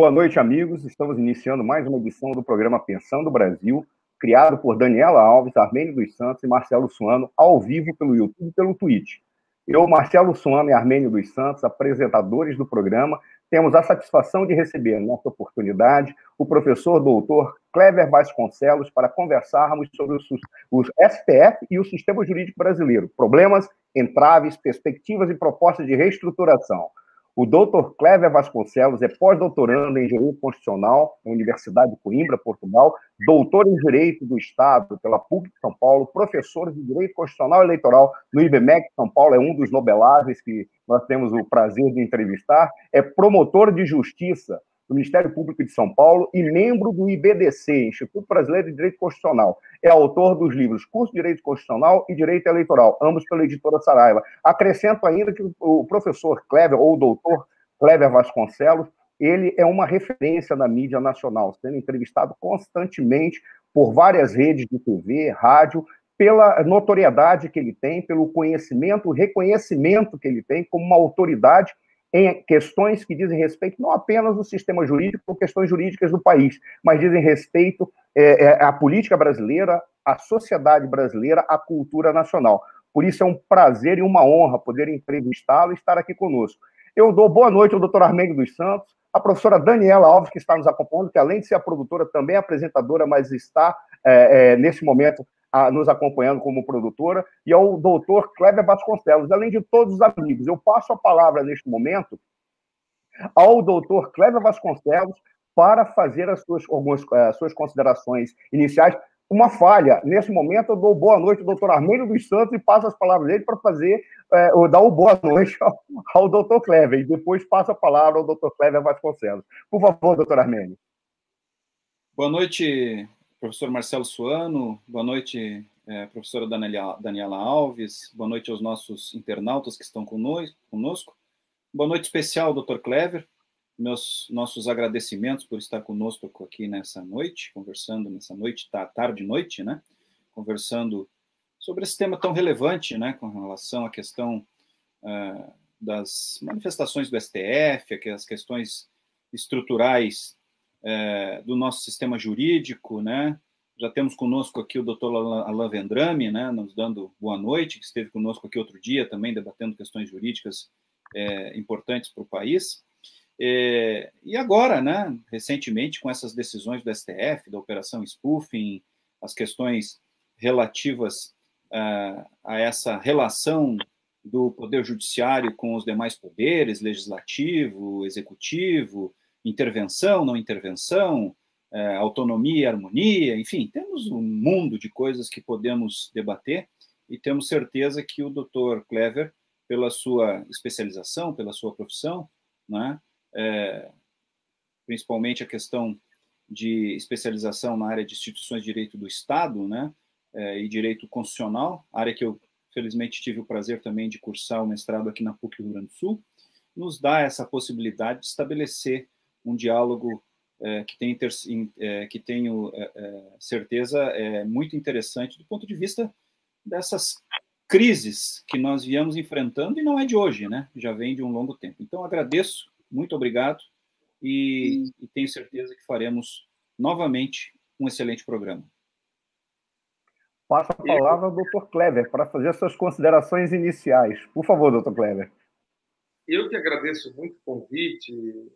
Boa noite, amigos. Estamos iniciando mais uma edição do programa Pensando Brasil, criado por Daniela Alves, Armênio dos Santos e Marcelo Suano, ao vivo pelo YouTube e pelo Twitch. Eu, Marcelo Suano e Armênio dos Santos, apresentadores do programa, temos a satisfação de receber, nessa oportunidade, o professor doutor Clever Vasconcelos para conversarmos sobre o, STF e o sistema jurídico brasileiro, problemas, entraves, perspectivas e propostas de reestruturação. O doutor Clever Vasconcelos é pós-doutorando em Direito Constitucional na Universidade de Coimbra, Portugal, doutor em Direito do Estado pela PUC de São Paulo, professor de Direito Constitucional Eleitoral no IBMEC São Paulo, é um dos nobeláveis que nós temos o prazer de entrevistar, é promotor de Justiça do Ministério Público de São Paulo e membro do IBDC, Instituto Brasileiro de Direito Constitucional. É autor dos livros Curso de Direito Constitucional e Direito Eleitoral, ambos pela editora Saraiva. Acrescento ainda que o professor Kleber, ou o doutor Kleber Vasconcelos, ele é uma referência na mídia nacional, sendo entrevistado constantemente por várias redes de TV, rádio, pela notoriedade que ele tem, pelo conhecimento, reconhecimento que ele tem como uma autoridade em questões que dizem respeito não apenas ao sistema jurídico, ou questões jurídicas do país, mas dizem respeito é, é, à política brasileira, à sociedade brasileira, à cultura nacional. Por isso é um prazer e uma honra poder entrevistá-lo e estar aqui conosco. Eu dou boa noite ao doutor Armênio dos Santos, a professora Daniela Alves, que está nos acompanhando, que além de ser a produtora, também é apresentadora, mas está, é, é, nesse momento, a, nos acompanhando como produtora, e ao doutor Kleber Vasconcelos, além de todos os amigos. Eu passo a palavra neste momento ao doutor Kleber Vasconcelos para fazer as suas, algumas as eh, suas considerações iniciais. Uma falha, nesse momento eu dou boa noite ao doutor Armênio dos Santos e passo as palavras dele para fazer, é, dar o boa noite ao, ao doutor Kleber, e depois passo a palavra ao doutor Kleber Vasconcelos. Por favor, doutor Armênio. Boa noite, professor Marcelo Suano, boa noite, é, professora Daniela, Daniela, Alves, boa noite aos nossos internautas que estão conosco, boa noite especial, doutor Clever, meus nossos agradecimentos por estar conosco aqui nessa noite, conversando nessa noite, tá, tarde noite, né, conversando sobre esse tema tão relevante, né, com relação à questão uh, das manifestações do STF, as questões estruturais é, do nosso sistema jurídico, né? Já temos conosco aqui o doutor Alain Vendrame, né, nos dando boa noite, que esteve conosco aqui outro dia também, debatendo questões jurídicas é, importantes para o país. É, e agora, né, recentemente, com essas decisões do STF, da Operação Spoofing, as questões relativas uh, a essa relação do Poder Judiciário com os demais poderes, legislativo, executivo, intervenção, não intervenção, é, autonomia, harmonia, enfim, temos um mundo de coisas que podemos debater e temos certeza que o Dr. Clever, pela sua especialização, pela sua profissão, né, é, principalmente a questão de especialização na área de instituições de direito do Estado, né, é, e direito constitucional, área que eu felizmente tive o prazer também de cursar o mestrado aqui na PUC Rio Grande do Sul, nos dá essa possibilidade de estabelecer um diálogo é, que, tem é, que tenho é, é, certeza é muito interessante do ponto de vista dessas crises que nós viemos enfrentando e não é de hoje, né? Já vem de um longo tempo. Então agradeço, muito obrigado e, e tenho certeza que faremos novamente um excelente programa. Passo a palavra ao Dr. Kleber para fazer suas considerações iniciais. Por favor, Dr. Kleber. Eu que agradeço muito o convite,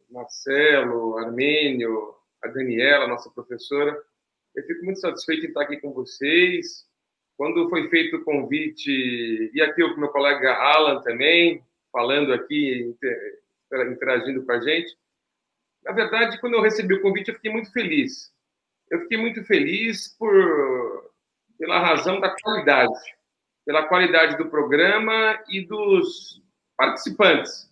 Marcelo, Armênio, a Daniela, nossa professora. Eu fico muito satisfeito em estar aqui com vocês. Quando foi feito o convite, e aqui o meu colega Alan também, falando aqui, interagindo com a gente. Na verdade, quando eu recebi o convite, eu fiquei muito feliz. Eu fiquei muito feliz por pela razão da qualidade, pela qualidade do programa e dos participantes,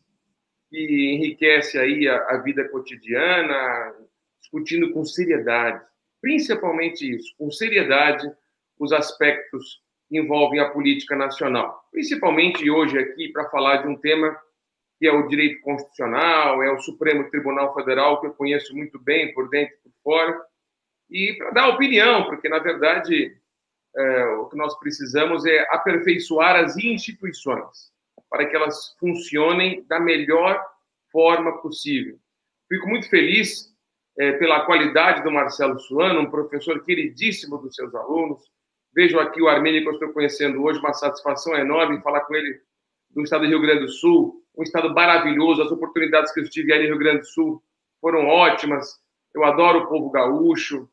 que enriquece aí a, a vida cotidiana, discutindo com seriedade, principalmente isso, com seriedade, os aspectos que envolvem a política nacional. Principalmente hoje aqui para falar de um tema que é o direito constitucional, é o Supremo Tribunal Federal, que eu conheço muito bem, por dentro e por fora, e para dar opinião, porque, na verdade, é, o que nós precisamos é aperfeiçoar as instituições para que elas funcionem da melhor forma possível, Fico muito feliz é, pela qualidade do Marcelo Suano, um professor queridíssimo dos seus alunos. Vejo aqui o Armênio que eu estou conhecendo hoje, uma satisfação enorme falar com ele do estado do Rio Grande do Sul, um estado maravilhoso, as oportunidades que eu tive aí no Rio Grande do Sul foram ótimas. Eu adoro o povo gaúcho.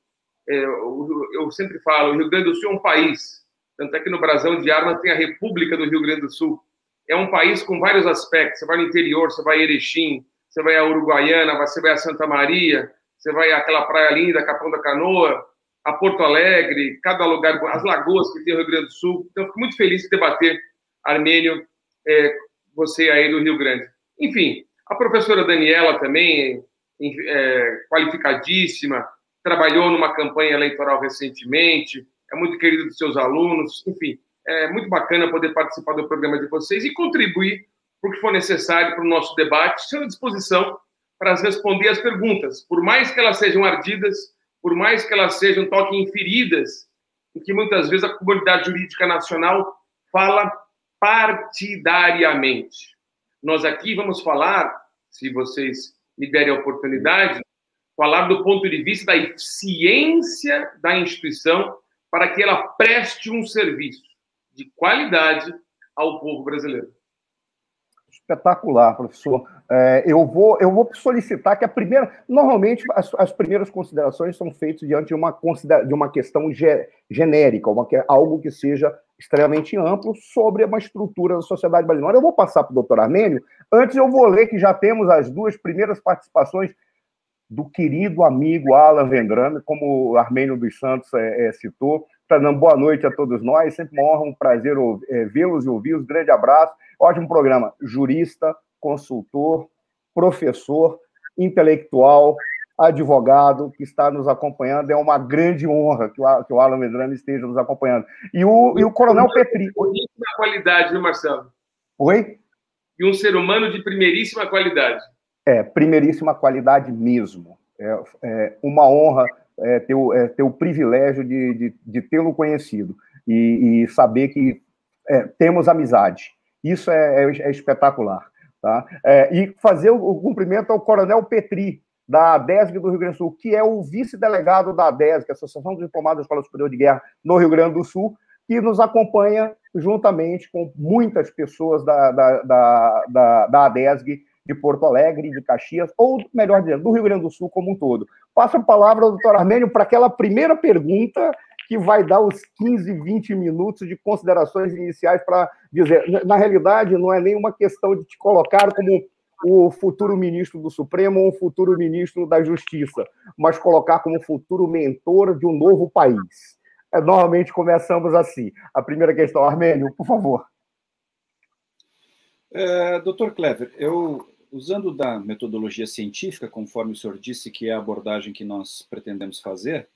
É, eu, sempre falo, o Rio Grande do Sul é um país. Tanto é que no Brasil de Armas tem a República do Rio Grande do Sul. É um país com vários aspectos. Você vai no interior, você vai a Erechim, você vai a Uruguaiana, você vai a Santa Maria, você vai àquela praia linda, Capão da Canoa, a Porto Alegre, cada lugar, as lagoas que tem no Rio Grande do Sul. Então, fico muito feliz de debater, Armênio, é, você aí do Rio Grande. Enfim, a professora Daniela também, é, qualificadíssima, trabalhou numa campanha eleitoral recentemente, é muito querida dos seus alunos, enfim, é muito bacana poder participar do programa de vocês e contribuir para o que for necessário para o nosso debate. Estou à disposição para responder as perguntas, por mais que elas sejam ardidas, por mais que elas sejam toquem em feridas, em que muitas vezes a comunidade jurídica nacional fala partidariamente. Nós aqui vamos falar, se vocês me derem a oportunidade, falar do ponto de vista da eficiência da instituição para que ela preste um serviço de qualidade ao povo brasileiro. Espetacular, professor. É, eu, vou, eu vou solicitar que a primeira. Normalmente, as, as primeiras considerações são feitas diante de uma, de uma questão ge, genérica, uma, algo que seja extremamente amplo sobre uma estrutura da sociedade brasileira. Eu vou passar para o doutor Armênio. Antes, eu vou ler que já temos as duas primeiras participações do querido amigo Alan Vendrame, como o Armênio dos Santos é, é, citou. Fernando, boa noite a todos nós. Sempre uma honra, um prazer é, vê-los e ouvi-los. Grande abraço. Ótimo programa. Jurista, consultor, professor, intelectual, advogado que está nos acompanhando. É uma grande honra que o, que o Alan Medrano esteja nos acompanhando. E o, e o Coronel Petri. Primeiríssima qualidade, viu, Marcelo? Oi? E um ser humano de primeiríssima qualidade. É, primeiríssima qualidade mesmo. É, é uma honra é, ter, o, é, ter o privilégio de, de, de tê-lo conhecido e, e, saber que é, temos amizade. Isso é, é, é espetacular. Tá? É, e fazer o, o, cumprimento ao Coronel Petri, da ADESG do Rio Grande do Sul, que é o vice-delegado da ADESG, Associação dos Diplomados da Escola Superior de Guerra no Rio Grande do Sul, que nos acompanha juntamente com muitas pessoas da, da, da, da, da ADESG de Porto Alegre, de Caxias, ou, melhor dizendo, do Rio Grande do Sul como um todo. Passo a palavra ao doutor Armênio para aquela primeira pergunta que vai dar os 15, 20 minutos de considerações iniciais para dizer. Na realidade, não é nenhuma questão de te colocar como o futuro ministro do Supremo ou o futuro ministro da Justiça, mas colocar como futuro mentor de um novo país. É, normalmente começamos assim. A primeira questão, Armênio, por favor. É, doutor Clever, eu, usando da metodologia científica, conforme o senhor disse que é a abordagem que nós pretendemos fazer,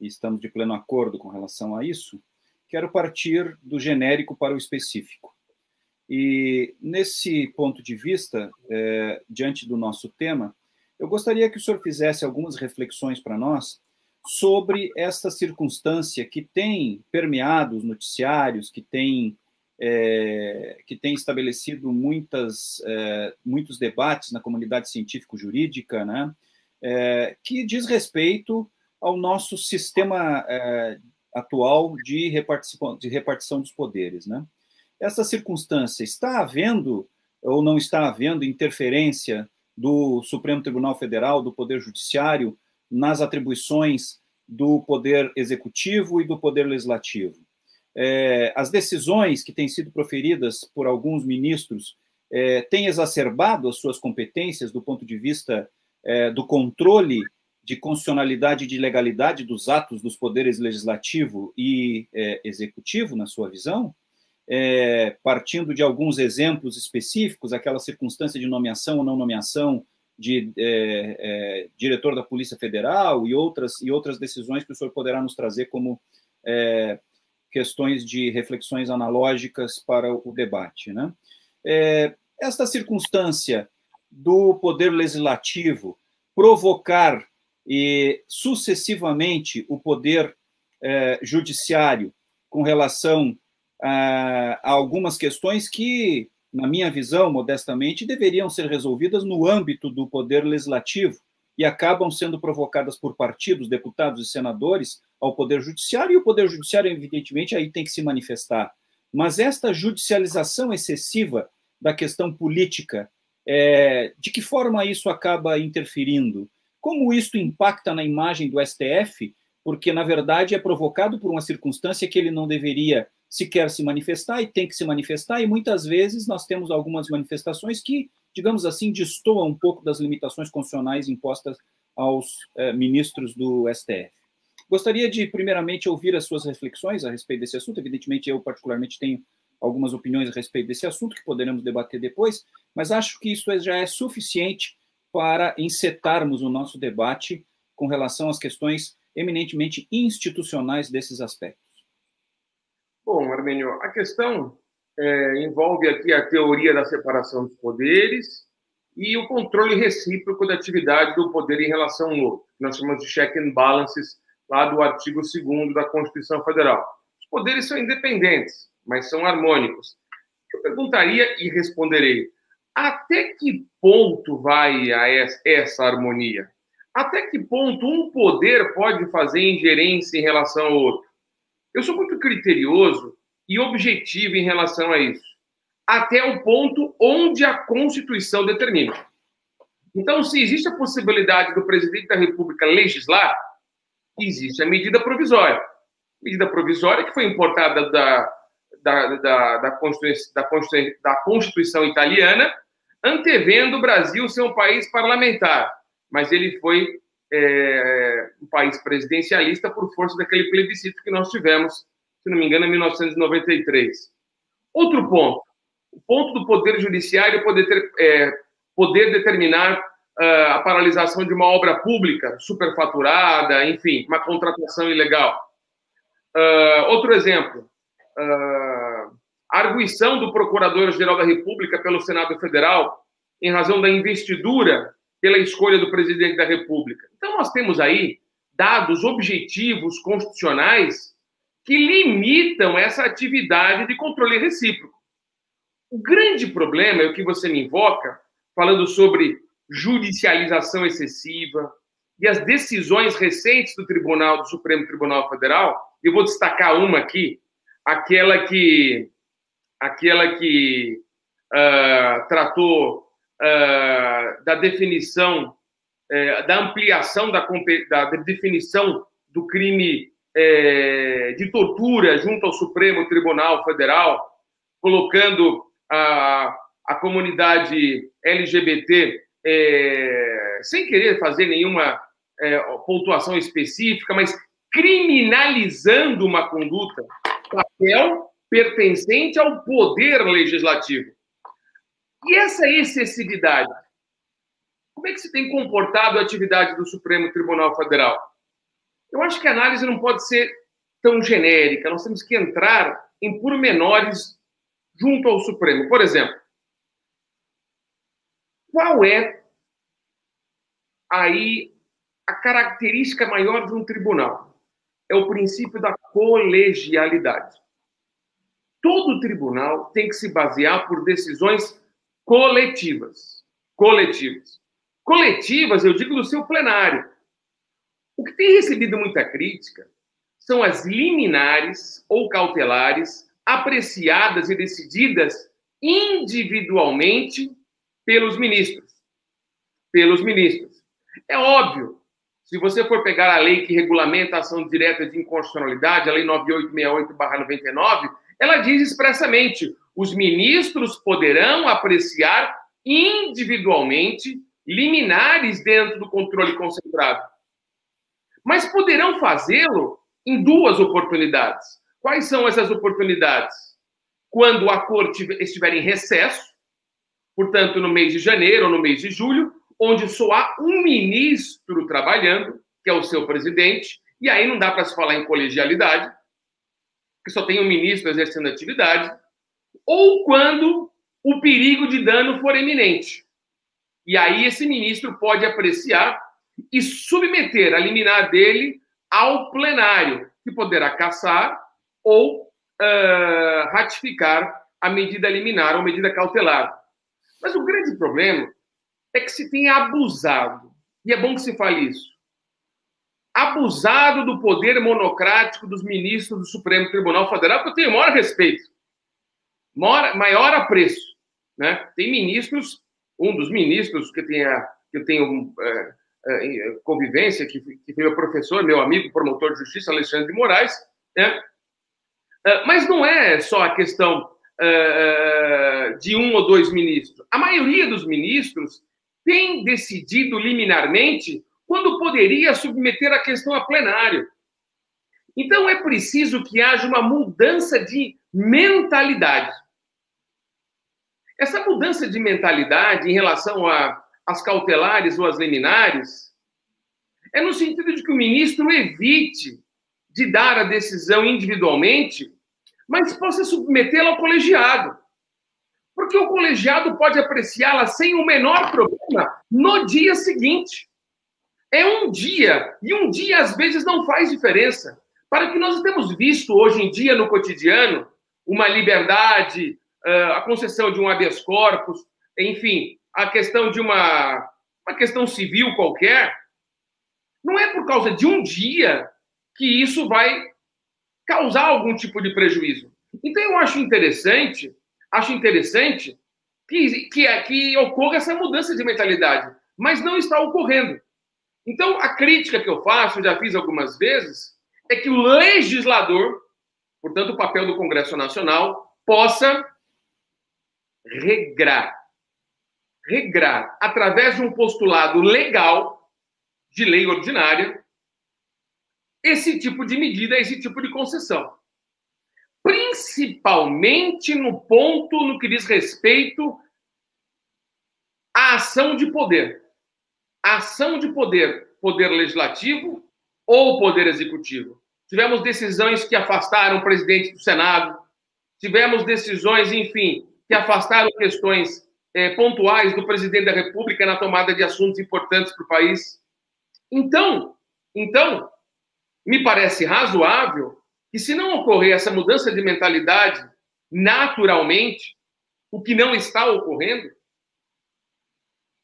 e estamos de pleno acordo com relação a isso, quero partir do genérico para o específico. E nesse ponto de vista, é, diante do nosso tema, eu gostaria que o senhor fizesse algumas reflexões para nós sobre esta circunstância que tem permeado os noticiários, que tem, é, que tem estabelecido muitas, é, muitos debates na comunidade científico-jurídica, né, é, que diz respeito ao nosso sistema é, atual de repartição, de repartição dos poderes. Né? Essa circunstância está havendo ou não está havendo interferência do Supremo Tribunal Federal, do Poder Judiciário, nas atribuições do Poder Executivo e do Poder Legislativo. É, as decisões que têm sido proferidas por alguns ministros é, têm exacerbado as suas competências do ponto de vista é, do controle de constitucionalidade e de legalidade dos atos dos poderes legislativo e é, executivo, na sua visão, é, partindo de alguns exemplos específicos, aquela circunstância de nomeação ou não nomeação de é, diretor da Polícia Federal e outras, e outras decisões que o senhor poderá nos trazer como é, questões de reflexões analógicas para o debate. Né? É, esta circunstância do poder legislativo provocar e sucessivamente o poder eh, judiciário com relação a, algumas questões que na minha visão, modestamente, deveriam ser resolvidas no âmbito do poder legislativo e acabam sendo provocadas por partidos, deputados e senadores ao poder judiciário, e o poder judiciário, evidentemente, aí tem que se manifestar. Mas esta judicialização excessiva da questão política, é, de que forma isso acaba interferindo? Como isso impacta na imagem do STF? Porque, na verdade, é provocado por uma circunstância que ele não deveria sequer se manifestar e tem que se manifestar, e muitas vezes nós temos algumas manifestações que, digamos assim, destoam um pouco das limitações constitucionais impostas aos eh, ministros do STF. Gostaria de, primeiramente, ouvir as suas reflexões a respeito desse assunto. Evidentemente, eu, particularmente, tenho algumas opiniões a respeito desse assunto que poderemos debater depois, mas acho que isso já é suficiente para encetarmos o nosso debate com relação às questões eminentemente institucionais desses aspectos. Bom, Armênio, a questão é, envolve aqui a teoria da separação dos poderes e o controle recíproco da atividade do poder em relação ao outro. Nós chamamos de check and balances lá do artigo 2 da Constituição Federal. Os poderes são independentes, mas são harmônicos. Eu perguntaria e responderei: até que ponto vai essa harmonia? Até que ponto um poder pode fazer ingerência em relação ao outro? Eu sou muito criterioso e objetivo em relação a isso, até o ponto onde a Constituição determina. Então, se existe a possibilidade do presidente da República legislar, existe a medida provisória. Medida provisória que foi importada da, da, da, da, Constituição, da, Constituição, da Constituição italiana, antevendo o Brasil ser um país parlamentar. Mas ele foi é, um país presidencialista por força daquele plebiscito que nós tivemos, se não me engano, em 1993. Outro ponto, o ponto do poder judiciário poder, ter, é, poder determinar a paralisação de uma obra pública superfaturada, enfim, uma contratação ilegal. Uh, outro exemplo, uh, a arguição do Procurador-Geral da República pelo Senado Federal em razão da investidura pela escolha do presidente da República. Então, nós temos aí dados objetivos constitucionais que limitam essa atividade de controle recíproco. O grande problema é o que você me invoca, falando sobre judicialização excessiva e as decisões recentes do Tribunal, do Supremo Tribunal Federal. Eu vou destacar uma aqui, aquela que, aquela que uh, tratou uh, da definição, uh, da ampliação da, da, definição do crime uh, de tortura junto ao Supremo Tribunal Federal, colocando a, a comunidade LGBT, eh, sem querer fazer nenhuma eh, pontuação específica, mas criminalizando uma conduta, papel pertencente ao poder legislativo. E essa excessividade? Como é que se tem comportado a atividade do Supremo Tribunal Federal? Eu acho que a análise não pode ser tão genérica, nós temos que entrar em pormenores junto ao Supremo. Por exemplo, qual é aí a característica maior de um tribunal? É o princípio da colegialidade. Todo tribunal tem que se basear por decisões coletivas. Coletivas. Coletivas, eu digo do seu plenário. O que tem recebido muita crítica são as liminares ou cautelares apreciadas e decididas individualmente pelos ministros. Pelos ministros. É óbvio, se você for pegar a lei que regulamenta a ação direta de inconstitucionalidade, a Lei 9868-99, ela diz expressamente: os ministros poderão apreciar individualmente liminares dentro do controle concentrado. Mas poderão fazê-lo em duas oportunidades. Quais são essas oportunidades? Quando a corte estiver em recesso, portanto, no mês de janeiro ou no mês de julho, onde só há um ministro trabalhando, que é o seu presidente, e aí não dá para se falar em colegialidade, que só tem um ministro exercendo atividade, ou quando o perigo de dano for eminente. E aí esse ministro pode apreciar e submeter a liminar dele ao plenário, que poderá caçar ou uh, ratificar a medida liminar ou medida cautelar. Mas o grande problema é que se tem abusado, e é bom que se fale isso, abusado do poder monocrático dos ministros do Supremo Tribunal Federal, que eu tenho maior respeito, maior, maior apreço. Né? Tem ministros, um dos ministros que, tem a, que eu tenho é, é, convivência, que, que foi meu professor, meu amigo, promotor de justiça, Alexandre de Moraes, né? É, mas não é só a questão é, de um ou dois ministros. A maioria dos ministros tem decidido liminarmente quando poderia submeter a questão a plenário. Então é preciso que haja uma mudança de mentalidade. Essa mudança de mentalidade em relação às cautelares ou às liminares é no sentido de que o ministro evite de dar a decisão individualmente, mas possa submetê-la ao colegiado. Porque o colegiado pode apreciá-la sem o menor problema no dia seguinte. É um dia, e um dia às vezes não faz diferença. Para que nós temos visto hoje em dia no cotidiano, uma liberdade, a concessão de um habeas corpus, enfim, a questão de uma, uma questão civil qualquer, não é por causa de um dia que isso vai causar algum tipo de prejuízo. Então eu acho interessante, acho interessante que, que, que ocorra essa mudança de mentalidade, mas não está ocorrendo. Então a crítica que eu faço, já fiz algumas vezes, é que o legislador, portanto o papel do Congresso Nacional, possa regrar, regrar através de um postulado legal de lei ordinária esse tipo de medida, esse tipo de concessão. Principalmente no ponto no que diz respeito à ação de poder. A ação de poder, poder legislativo ou poder executivo. Tivemos decisões que afastaram o presidente do Senado, tivemos decisões, enfim, que afastaram questões é, pontuais do presidente da República na tomada de assuntos importantes para o país. Então, então, me parece razoável que, se não ocorrer essa mudança de mentalidade naturalmente, o que não está ocorrendo,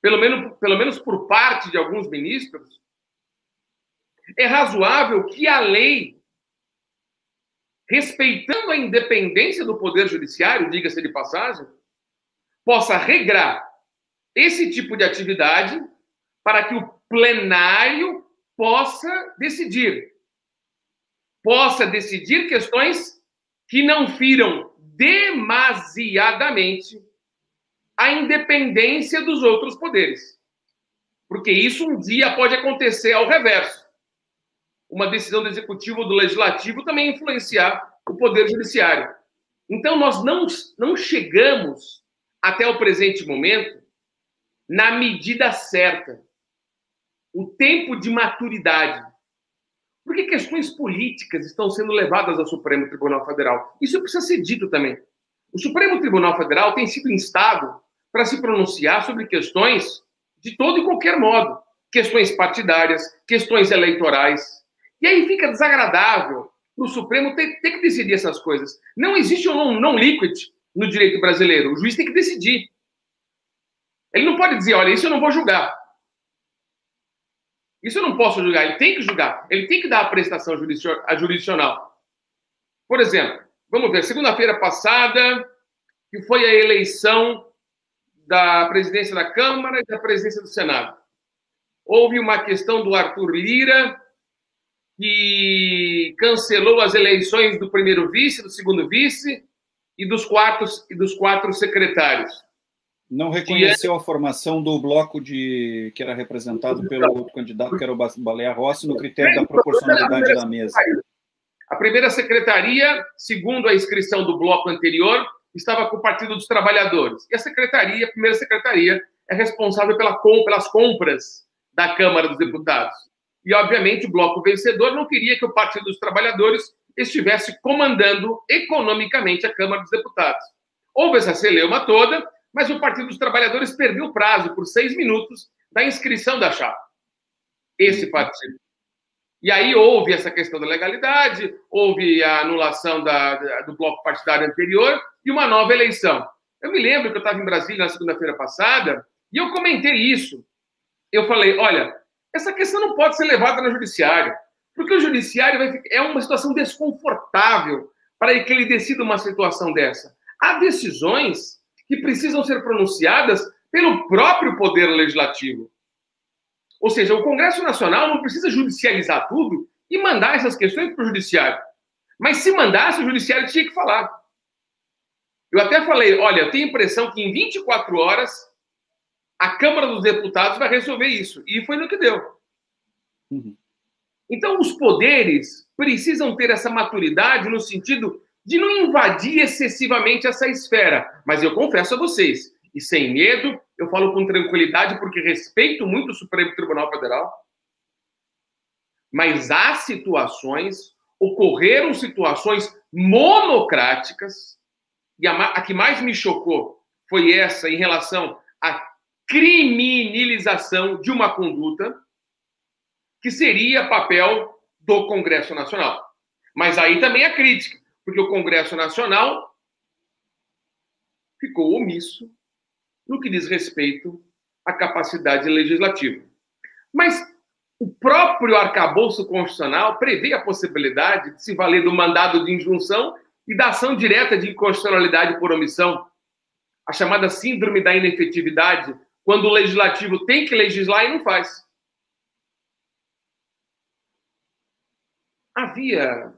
pelo menos, pelo menos por parte de alguns ministros, é razoável que a lei, respeitando a independência do Poder Judiciário, diga-se de passagem, possa regrar esse tipo de atividade para que o plenário possa decidir possa decidir questões que não firam demasiadamente a independência dos outros poderes. Porque isso um dia pode acontecer ao reverso. Uma decisão do executivo ou do legislativo também influenciar o poder judiciário. Então, nós não, não chegamos até o presente momento na medida certa. O tempo de maturidade por que questões políticas estão sendo levadas ao Supremo Tribunal Federal? Isso precisa ser dito também. O Supremo Tribunal Federal tem sido instado para se pronunciar sobre questões de todo e qualquer modo. Questões partidárias, questões eleitorais. E aí fica desagradável para o Supremo ter, ter, que decidir essas coisas. Não existe um não liquid no direito brasileiro. O juiz tem que decidir. Ele não pode dizer, olha, isso eu não vou julgar. Isso eu não posso julgar, ele tem que julgar, ele tem que dar a prestação jurisdicional. Por exemplo, vamos ver, segunda-feira passada, que foi a eleição da presidência da Câmara e da presidência do Senado. Houve uma questão do Arthur Lira, que cancelou as eleições do primeiro vice, do segundo vice e dos quatro, e dos quatro secretários. Não reconheceu a formação do bloco de que era representado pelo outro candidato, que era o Baleia Rossi, no critério da proporcionalidade da mesa. A primeira secretaria, segundo a inscrição do bloco anterior, estava com o Partido dos Trabalhadores. E a secretaria, a primeira secretaria, é responsável pela, pelas compras da Câmara dos Deputados. E, obviamente, o bloco vencedor não queria que o Partido dos Trabalhadores estivesse comandando economicamente a Câmara dos Deputados. Houve essa celeuma toda, mas o Partido dos Trabalhadores perdeu o prazo por seis minutos da inscrição da chapa. Esse partido. E aí houve essa questão da legalidade, houve a anulação da, da, do bloco partidário anterior e uma nova eleição. Eu me lembro que eu estava em Brasília na segunda-feira passada e eu comentei isso. Eu falei: olha, essa questão não pode ser levada no judiciário, porque o judiciário vai, é uma situação desconfortável para que ele decida uma situação dessa. Há decisões que precisam ser pronunciadas pelo próprio Poder Legislativo. Ou seja, o Congresso Nacional não precisa judicializar tudo e mandar essas questões para o Judiciário. Mas se mandasse, o Judiciário tinha que falar. Eu até falei: olha, eu tenho a impressão que em 24 horas a Câmara dos Deputados vai resolver isso. E foi no que deu. Uhum. Então, os poderes precisam ter essa maturidade no sentido de não invadir excessivamente essa esfera. Mas eu confesso a vocês, e sem medo, eu falo com tranquilidade porque respeito muito o Supremo Tribunal Federal. Mas há situações, ocorreram situações monocráticas, e a, a que mais me chocou foi essa em relação à criminalização de uma conduta que seria papel do Congresso Nacional. Mas aí também a crítica, porque o Congresso Nacional ficou omisso no que diz respeito à capacidade legislativa. Mas o próprio arcabouço constitucional prevê a possibilidade de se valer do mandado de injunção e da ação direta de inconstitucionalidade por omissão, a chamada síndrome da inefetividade, quando o legislativo tem que legislar e não faz. Havia,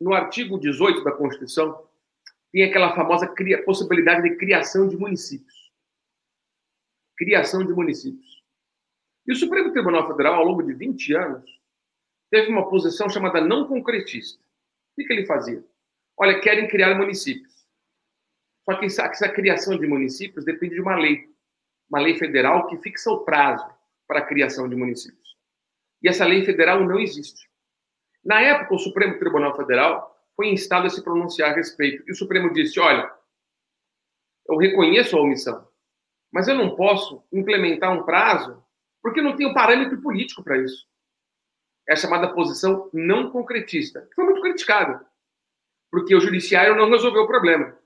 no artigo 18 da Constituição, tem aquela famosa possibilidade de criação de municípios criação de municípios. E o Supremo Tribunal Federal, ao longo de 20 anos, teve uma posição chamada não concretista. O que, ele fazia? Olha, querem criar municípios. Só que essa, essa criação de municípios depende de uma lei, uma lei federal que fixa o prazo para a criação de municípios. E essa lei federal não existe. Na época, o Supremo Tribunal Federal foi instado a se pronunciar a respeito. E o Supremo disse: olha, eu reconheço a omissão, mas eu não posso implementar um prazo porque não tenho parâmetro político para isso. É a chamada posição não concretista, que foi muito criticada, porque o judiciário não resolveu o problema.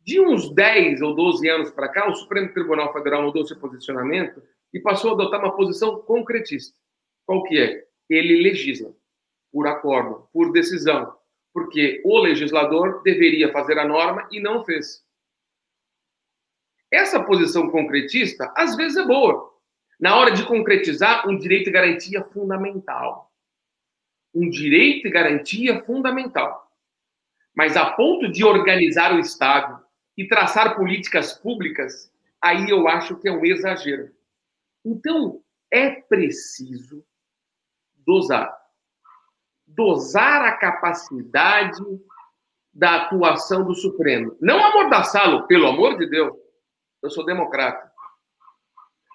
De uns 10 ou 12 anos para cá, o Supremo Tribunal Federal mudou seu posicionamento e passou a adotar uma posição concretista. Qual que é? Ele legisla por acordo, por decisão, porque o legislador deveria fazer a norma e não fez. Essa posição concretista, às vezes, é boa. Na hora de concretizar um direito e garantia fundamental. Um direito e garantia fundamental. Mas a ponto de organizar o Estado e traçar políticas públicas, aí eu acho que é um exagero. Então, é preciso dosar. Dosar a capacidade da atuação do Supremo. Não amordaçá-lo, pelo amor de Deus eu sou democrata.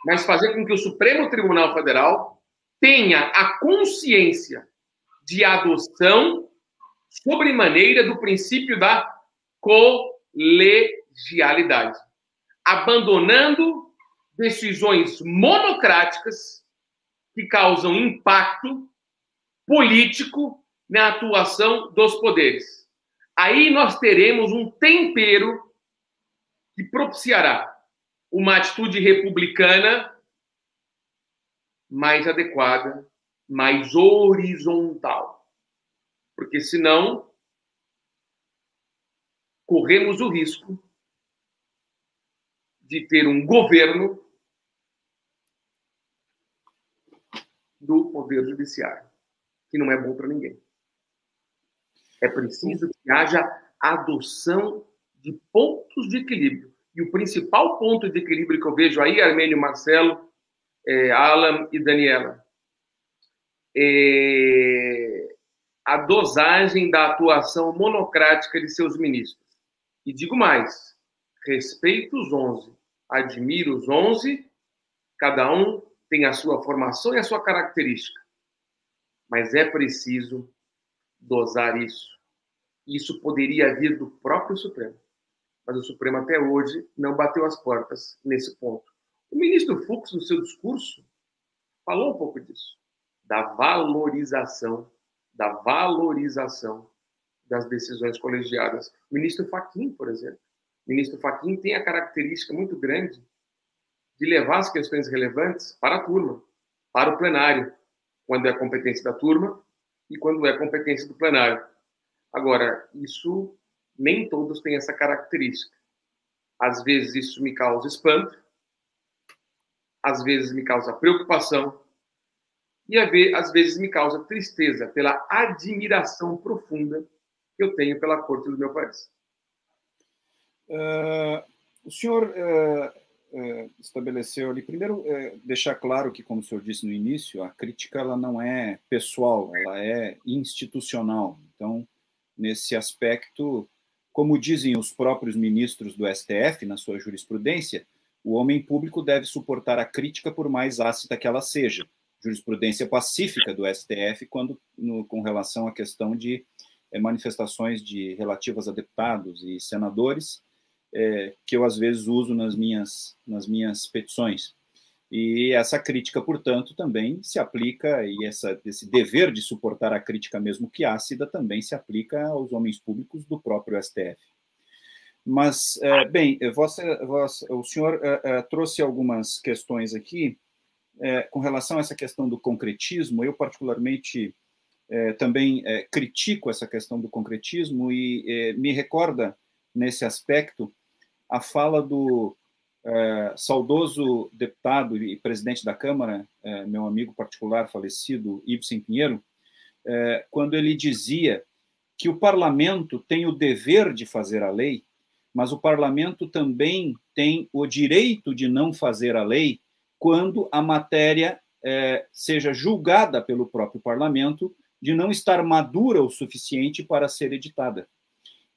Mas fazer com que o Supremo Tribunal Federal tenha a consciência de adoção sobre maneira do princípio da colegialidade, abandonando decisões monocráticas que causam impacto político na atuação dos poderes. Aí nós teremos um tempero que propiciará uma atitude republicana mais adequada, mais horizontal. Porque senão corremos o risco de ter um governo do poder judiciário, que não é bom para ninguém. É preciso que haja adoção de pontos de equilíbrio. E o principal ponto de equilíbrio que eu vejo aí, Armênio, Marcelo, é, Alan e Daniela, é a dosagem da atuação monocrática de seus ministros. E digo mais, respeito os 11, admiro os 11, cada um tem a sua formação e a sua característica. Mas é preciso dosar isso. Isso poderia vir do próprio Supremo mas o Supremo até hoje não bateu as portas nesse ponto. O ministro Fux, no seu discurso, falou um pouco disso. da valorização, da valorização das decisões colegiadas. O ministro Faquim, por exemplo. O ministro Faquim tem a característica muito grande de levar as questões relevantes para a turma, para o plenário, quando é competência da turma e quando é competência do plenário. Agora, isso nem todos têm essa característica. Às vezes isso me causa espanto, às vezes me causa preocupação e às vezes me causa tristeza pela admiração profunda que eu tenho pela corte do meu país. Uh, o senhor uh, uh, estabeleceu ali, primeiro, deixar claro que, como o senhor disse no início, a crítica ela não é pessoal, ela é institucional. Então, nesse aspecto, como dizem os próprios ministros do STF na sua jurisprudência, o homem público deve suportar a crítica por mais ácida que ela seja. Jurisprudência pacífica do STF quando no, com relação à questão de é, manifestações de relativas a deputados e senadores é, que eu às vezes uso nas minhas nas minhas petições. E essa crítica, portanto, também se aplica, e essa, esse dever de suportar a crítica, mesmo que ácida, também se aplica aos homens públicos do próprio STF. Mas, é, bem, o senhor é, é, trouxe algumas questões aqui é, com relação a essa questão do concretismo. Eu, particularmente, é, também critico essa questão do concretismo e me recorda, nesse aspecto, a fala do é, saudoso deputado e presidente da Câmara, é, meu amigo particular falecido, Ibsen Pinheiro, é, quando ele dizia que o parlamento tem o dever de fazer a lei, mas o parlamento também tem o direito de não fazer a lei quando a matéria é, seja julgada pelo próprio parlamento de não estar madura o suficiente para ser editada.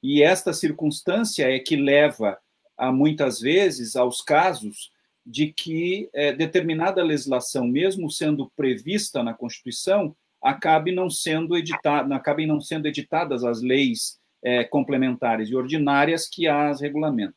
E esta circunstância é que leva há muitas vezes aos casos de que é, determinada legislação, mesmo sendo prevista na Constituição, acabe não sendo editada, acabem não sendo editadas as leis é, complementares e ordinárias que as regulamentam.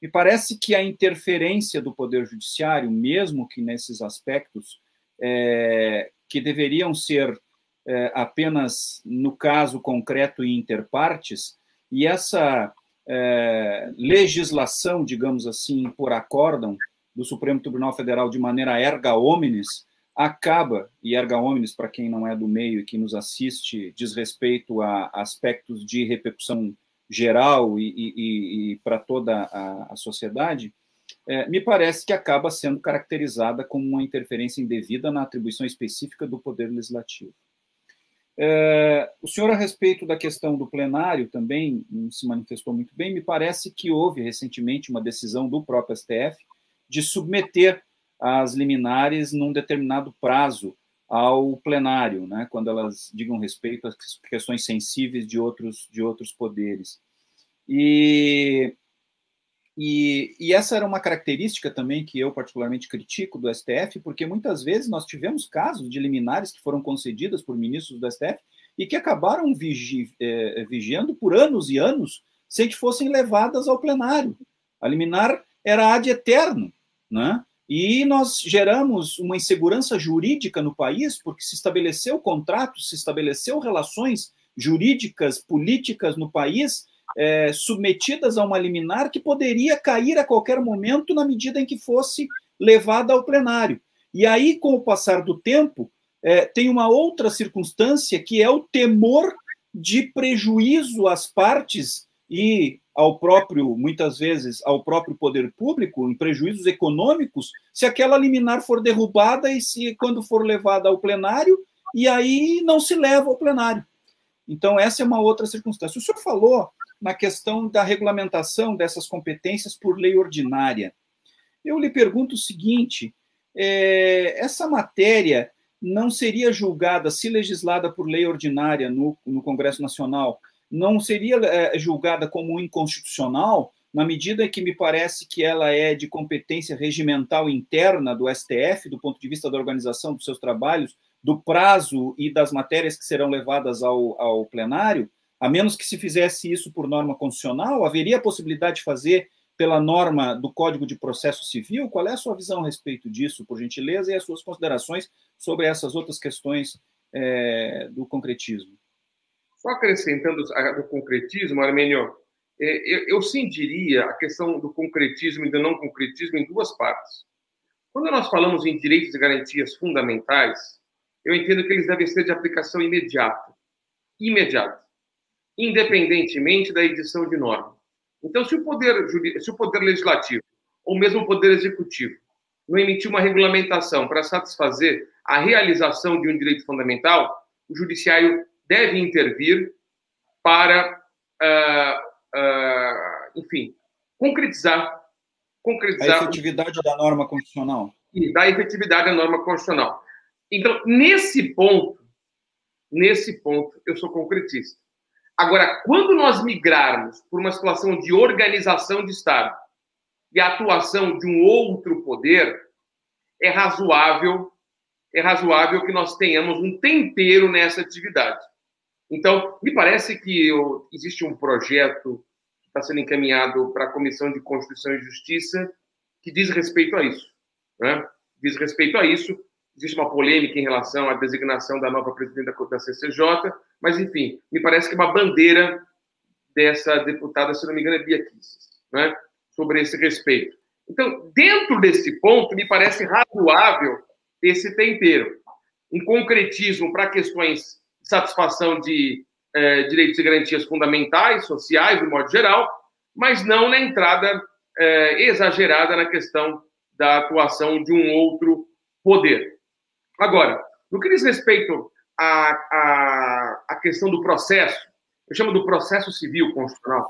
Me parece que a interferência do Poder Judiciário, mesmo que nesses aspectos é, que deveriam ser é, apenas no caso concreto e interpartes, e essa é, legislação, digamos assim, por acórdão do Supremo Tribunal Federal de maneira erga omnes, acaba, e erga omnes, para quem não é do meio e que nos assiste, diz respeito a aspectos de repercussão geral e, e, e para toda a, a sociedade, é, me parece que acaba sendo caracterizada como uma interferência indevida na atribuição específica do Poder Legislativo. É, o senhor, a respeito da questão do plenário, também se manifestou muito bem. Me parece que houve recentemente uma decisão do próprio STF de submeter as liminares num determinado prazo ao plenário, né, quando elas digam respeito às questões sensíveis de outros, de outros poderes. E e, e, essa era uma característica também que eu particularmente critico do STF, porque muitas vezes nós tivemos casos de liminares que foram concedidas por ministros do STF e que acabaram vigi, é, vigiando por anos e anos sem que fossem levadas ao plenário. A liminar era ad eterno, né? E nós geramos uma insegurança jurídica no país, porque se estabeleceu contratos, se estabeleceu relações jurídicas, políticas no país é, submetidas a uma liminar que poderia cair a qualquer momento na medida em que fosse levada ao plenário. E aí, com o passar do tempo, é, tem uma outra circunstância que é o temor de prejuízo às partes e ao próprio, muitas vezes, ao próprio poder público, em prejuízos econômicos, se aquela liminar for derrubada e se quando for levada ao plenário, e aí não se leva ao plenário. Então, essa é uma outra circunstância. O senhor falou na questão da regulamentação dessas competências por lei ordinária. Eu lhe pergunto o seguinte: é, essa matéria não seria julgada, se legislada por lei ordinária no, no Congresso Nacional, não seria é, julgada como inconstitucional, na medida que me parece que ela é de competência regimental interna do STF, do ponto de vista da organização dos seus trabalhos, do prazo e das matérias que serão levadas ao, ao plenário, a menos que se fizesse isso por norma constitucional, haveria a possibilidade de fazer pela norma do Código de Processo Civil? Qual é a sua visão a respeito disso, por gentileza, e as suas considerações sobre essas outras questões é, do concretismo. Só acrescentando do concretismo, Armênio, é, eu sim diria a questão do concretismo e do não concretismo em duas partes. Quando nós falamos em direitos e garantias fundamentais, eu entendo que eles devem ser de aplicação imediata. Imediata. Independentemente da edição de norma. Então, se o poder, se o poder legislativo, ou mesmo o poder executivo, não emitir uma regulamentação para satisfazer a realização de um direito fundamental, o judiciário deve intervir para, uh, uh, enfim, concretizar, concretizar a efetividade da norma constitucional e da efetividade da norma constitucional. Então, nesse ponto, nesse ponto, eu sou concretista. Agora, quando nós migrarmos por uma situação de organização de Estado e atuação de um outro poder, é razoável, é razoável que nós tenhamos um tempero nessa atividade. Então, me parece que existe um projeto que está sendo encaminhado para a Comissão de Constituição e Justiça que diz respeito a isso. Né? Diz respeito a isso. Existe uma polêmica em relação à designação da nova presidente da CCJ, mas, enfim, me parece que é uma bandeira dessa deputada, se não me engano, é Bia Kisses, né? sobre esse respeito. Então, dentro desse ponto, me parece razoável esse tempero. Um concretismo para questões de satisfação de eh, direitos e garantias fundamentais, sociais, de modo geral, mas não na entrada eh, exagerada na questão da atuação de um outro poder. Agora, no que diz respeito à, à, questão do processo, eu chamo do processo civil constitucional,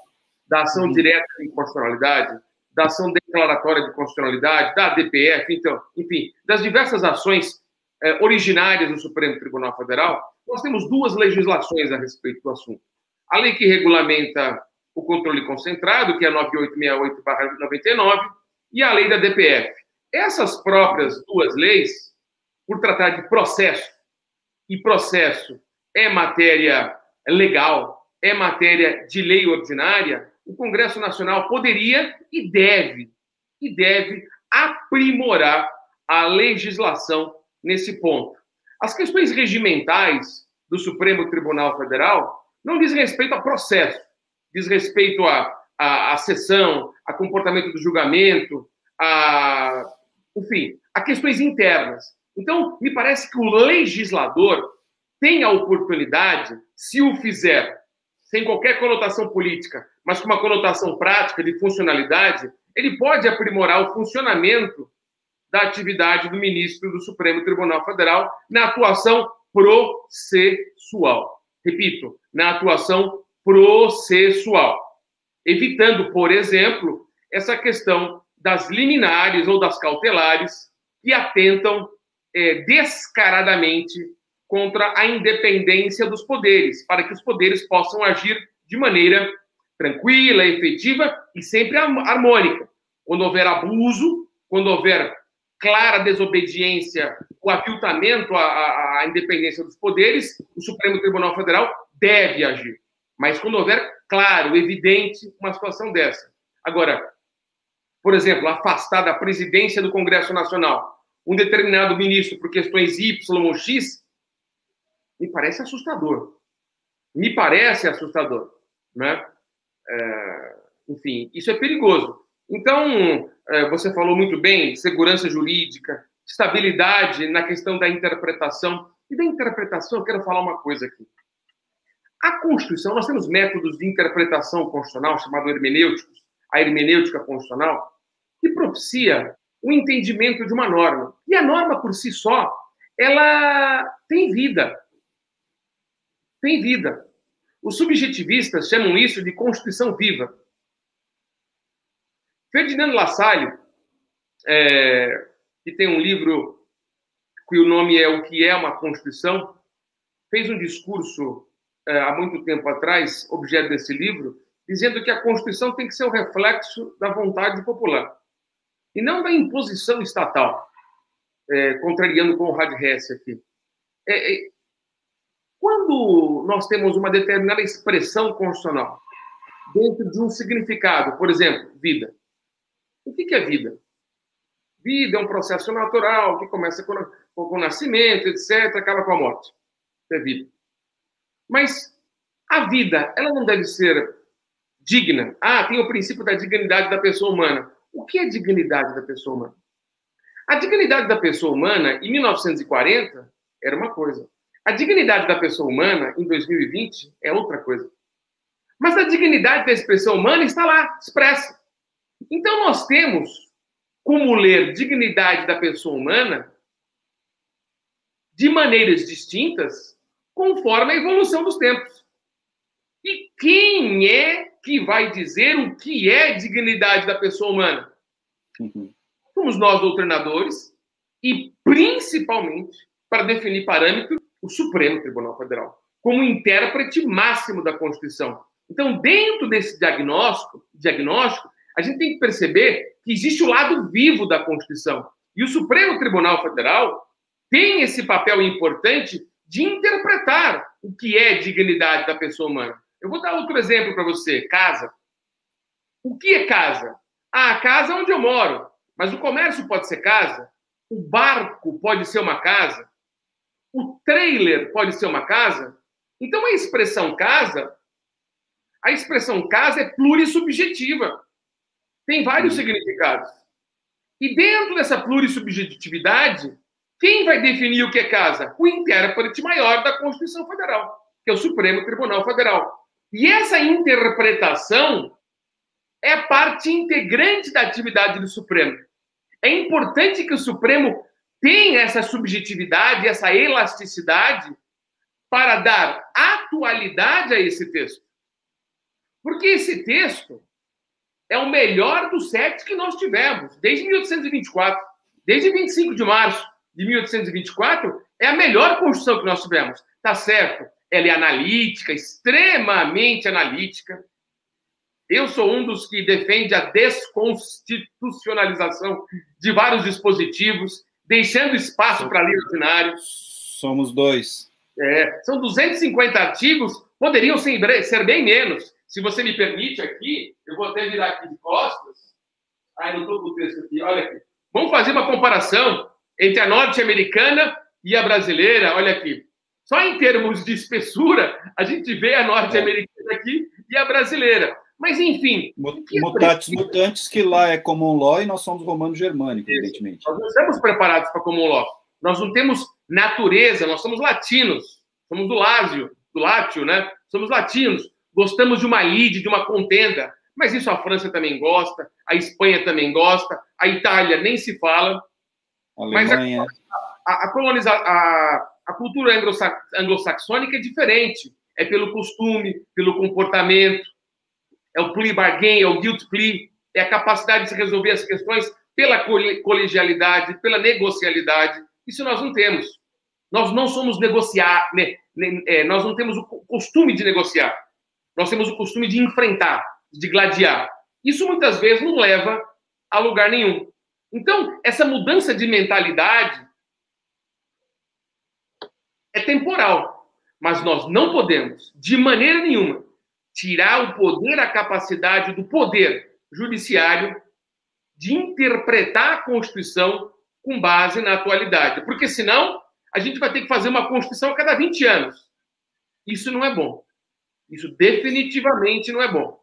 da ação uhum. direta de inconstitucionalidade, da ação declaratória de constitucionalidade, da DPF, então, enfim, das diversas ações eh, originárias do Supremo Tribunal Federal, nós temos duas legislações a respeito do assunto. A lei que regulamenta o controle concentrado, que é 9868-99, e a lei da DPF. Essas próprias duas leis, por tratar de processo, e processo é matéria legal, é matéria de lei ordinária, o Congresso Nacional poderia e deve, e deve aprimorar a legislação nesse ponto. As questões regimentais do Supremo Tribunal Federal não diz respeito a processo, diz respeito à a, a, sessão, a comportamento do julgamento, a, enfim, a questões internas. Então, me parece que o legislador tem a oportunidade, se o fizer sem qualquer conotação política, mas com uma conotação prática de funcionalidade, ele pode aprimorar o funcionamento da atividade do ministro do Supremo Tribunal Federal na atuação processual. Repito, na atuação processual. Evitando, por exemplo, essa questão das liminares ou das cautelares que atentam é, descaradamente contra a independência dos poderes, para que os poderes possam agir de maneira tranquila, efetiva e sempre harmônica. Quando houver abuso, quando houver clara desobediência, o aviltamento à, à, independência dos poderes, o Supremo Tribunal Federal deve agir. Mas quando houver claro, evidente, uma situação dessa. Agora, por exemplo, afastar da presidência do Congresso Nacional um determinado ministro por questões Y ou X, me parece assustador. Me parece assustador. Né? É, enfim, isso é perigoso. Então, é, você falou muito bem, segurança jurídica, estabilidade na questão da interpretação. E da interpretação, eu quero falar uma coisa aqui. A Constituição, nós temos métodos de interpretação constitucional, chamado hermenêuticos, a hermenêutica constitucional, que propicia o entendimento de uma norma. E a norma, por si só, ela tem vida. Tem vida. Os subjetivistas chamam isso de Constituição viva. Ferdinando Lassalle, é, que tem um livro cujo nome é O que é uma Constituição, fez um discurso é, há muito tempo atrás, objeto desse livro, dizendo que a Constituição tem que ser o reflexo da vontade popular e não da imposição estatal, é, contrariando com o Rad Hess aqui. É, é, quando nós temos uma determinada expressão constitucional dentro de um significado, por exemplo, vida. O que é vida? Vida é um processo natural que começa com. o nascimento, etc., acaba com a morte. É vida. Mas a vida, ela não deve ser digna. Ah, tem o princípio da dignidade da pessoa humana. O que é dignidade da pessoa humana? A dignidade da pessoa humana, em 1940, era uma coisa. A dignidade da pessoa humana, em 2020, é outra coisa. Mas a dignidade da expressão humana está lá, expressa. Então, nós temos como ler dignidade da pessoa humana de maneiras distintas, conforme a evolução dos tempos. E quem é que vai dizer o que é dignidade da pessoa humana? Uhum. Somos nós, doutrinadores, e principalmente, para definir parâmetro, o Supremo Tribunal Federal, como intérprete máximo da Constituição. Então, dentro desse diagnóstico, diagnóstico, a gente tem que perceber que existe o lado vivo da Constituição. E o Supremo Tribunal Federal tem esse papel importante de interpretar o que é dignidade da pessoa humana. Eu vou dar outro exemplo para você: casa. O que é casa? Ah, casa é onde eu moro. Mas o comércio pode ser casa, o barco pode ser uma casa, o trailer pode ser uma casa. Então a expressão casa, a expressão casa é plurissubjetiva. Tem vários significados. E dentro dessa plurissubjetividade, quem vai definir o que é casa? O intérprete maior da Constituição Federal, que é o Supremo Tribunal Federal. E essa interpretação é parte integrante da atividade do Supremo. É importante que o Supremo tenha essa subjetividade, essa elasticidade para dar atualidade a esse texto. Porque esse texto é o melhor dos sete que nós tivemos, desde 1824. Desde 25 de março de 1824, é a melhor Constituição que nós tivemos. Tá certo, ela é analítica, extremamente analítica. Eu sou um dos que defende a desconstitucionalização de vários dispositivos, deixando espaço para ordinária. Somos dois. É, são 250 artigos, poderiam ser, ser bem menos. Se você me permite aqui, eu vou até virar aqui de costas. Ah, não estou com o texto aqui, olha aqui. Vamos fazer uma comparação entre a norte-americana e a brasileira. Olha aqui. Só em termos de espessura, a gente vê a norte-americana aqui e a brasileira. Mas, enfim. Mutatis mutantes, que lá é common law e nós somos romanos germânicos, evidentemente. Nós não estamos preparados para common law. Nós não temos natureza, nós somos latinos. Somos do Lásio, do Látio, né? Somos latinos gostamos de uma lide, de uma contenda, mas isso a França também gosta, a Espanha também gosta, a Itália nem se fala. Alemanha. Mas a, a, a, coloniza, a, a cultura anglo-saxônica é diferente. É pelo costume, pelo comportamento, é o plea bargain, é o guilt plea, é a capacidade de se resolver as questões pela colegialidade, pela negocialidade. Isso nós não temos. Nós não somos negociar, né, né, é, nós não temos o costume de negociar. Nós temos o costume de enfrentar, de gladiar. Isso muitas vezes não leva a lugar nenhum. Então, essa mudança de mentalidade é temporal, mas nós não podemos, de maneira nenhuma, tirar o poder, a capacidade do poder judiciário de interpretar a Constituição com base na atualidade, porque senão a gente vai ter que fazer uma Constituição a cada 20 anos. Isso não é bom. Isso definitivamente não é bom.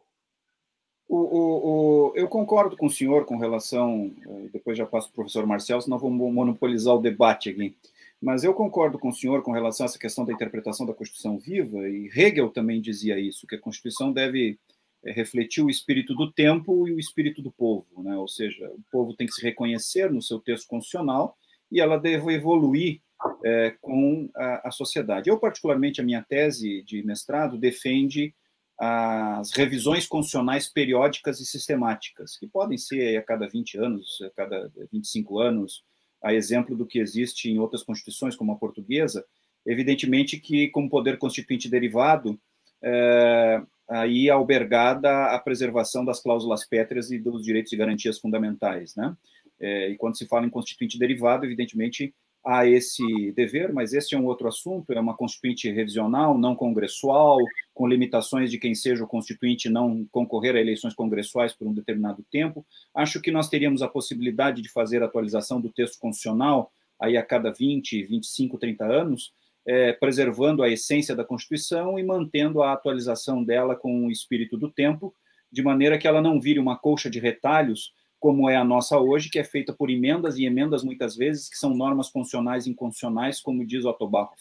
O, o, o, eu concordo com o senhor com relação. Eh, depois já passo para o professor Marcel, senão vamos monopolizar o debate aqui. Mas eu concordo com o senhor com relação a essa questão da interpretação da Constituição viva, e Hegel também dizia isso, que a Constituição deve eh, refletir o espírito do tempo e o espírito do povo, né? ou seja, o povo tem que se reconhecer no seu texto constitucional e ela deve evoluir é, com a, a, sociedade. Eu, particularmente, a minha tese de mestrado defende as revisões constitucionais periódicas e sistemáticas, que podem ser a cada 20 anos, a cada 25 anos, a exemplo do que existe em outras constituições, como a portuguesa, evidentemente que, como poder constituinte derivado, é, aí albergada a preservação das cláusulas pétreas e dos direitos e garantias fundamentais, né? É, e quando se fala em constituinte derivado, evidentemente a esse dever, mas esse é um outro assunto, é uma constituinte revisional, não congressual, com limitações de quem seja o constituinte não concorrer a eleições congressuais por um determinado tempo. Acho que nós teríamos a possibilidade de fazer atualização do texto constitucional aí a cada 20, 25, 30 anos, é, preservando a essência da Constituição e mantendo a atualização dela com o espírito do tempo, de maneira que ela não vire uma colcha de retalhos, como é a nossa hoje, que é feita por emendas e emendas, muitas vezes, que são normas constitucionais e inconstitucionais, como diz Otto Barrow,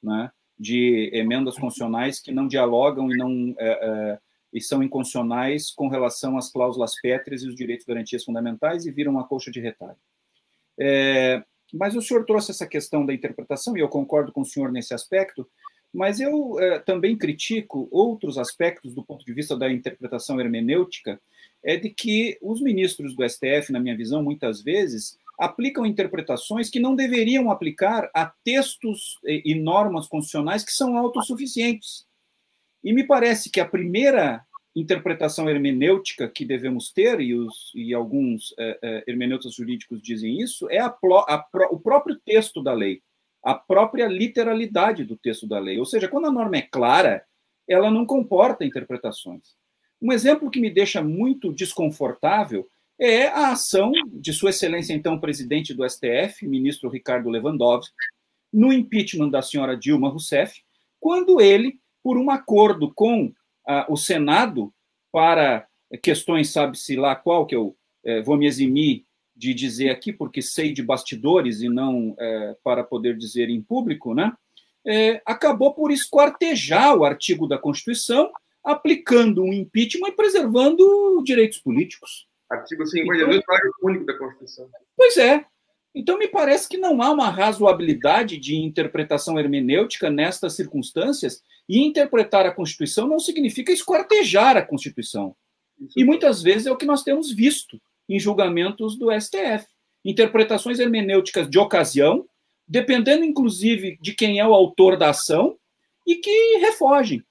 né? De emendas constitucionais que não dialogam e não é, é, e são inconstitucionais com relação às cláusulas pétreas e os direitos e garantias fundamentais e viram uma colcha de retalho. É, mas o senhor trouxe essa questão da interpretação, e eu concordo com o senhor nesse aspecto, mas eu é, também critico outros aspectos do ponto de vista da interpretação hermenêutica, é de que os ministros do STF, na minha visão, muitas vezes, aplicam interpretações que não deveriam aplicar a textos e normas constitucionais que são autossuficientes. E me parece que a primeira interpretação hermenêutica que devemos ter, e, os, e alguns é, é, hermeneutas jurídicos dizem isso, é a, a, o próprio texto da lei, a própria literalidade do texto da lei. Ou seja, quando a norma é clara, ela não comporta interpretações. Um exemplo que me deixa muito desconfortável é a ação de Sua Excelência, então, presidente do STF, ministro Ricardo Lewandowski, no impeachment da senhora Dilma Rousseff, quando ele, por um acordo com o Senado para questões, sabe-se lá qual, que eu é, vou me eximir de dizer aqui, porque sei de bastidores e não é, para poder dizer em público, né? É, acabou por esquartejar o artigo da Constituição, aplicando um impeachment e preservando direitos políticos. Artigo 52, então, parágrafo único da Constituição. Pois é. Então, me parece que não há uma razoabilidade de interpretação hermenêutica nestas circunstâncias, e interpretar a Constituição não significa esquartejar a Constituição. E muitas vezes é o que nós temos visto em julgamentos do STF. Interpretações hermenêuticas de ocasião, dependendo inclusive de quem é o autor da ação, e que refogem.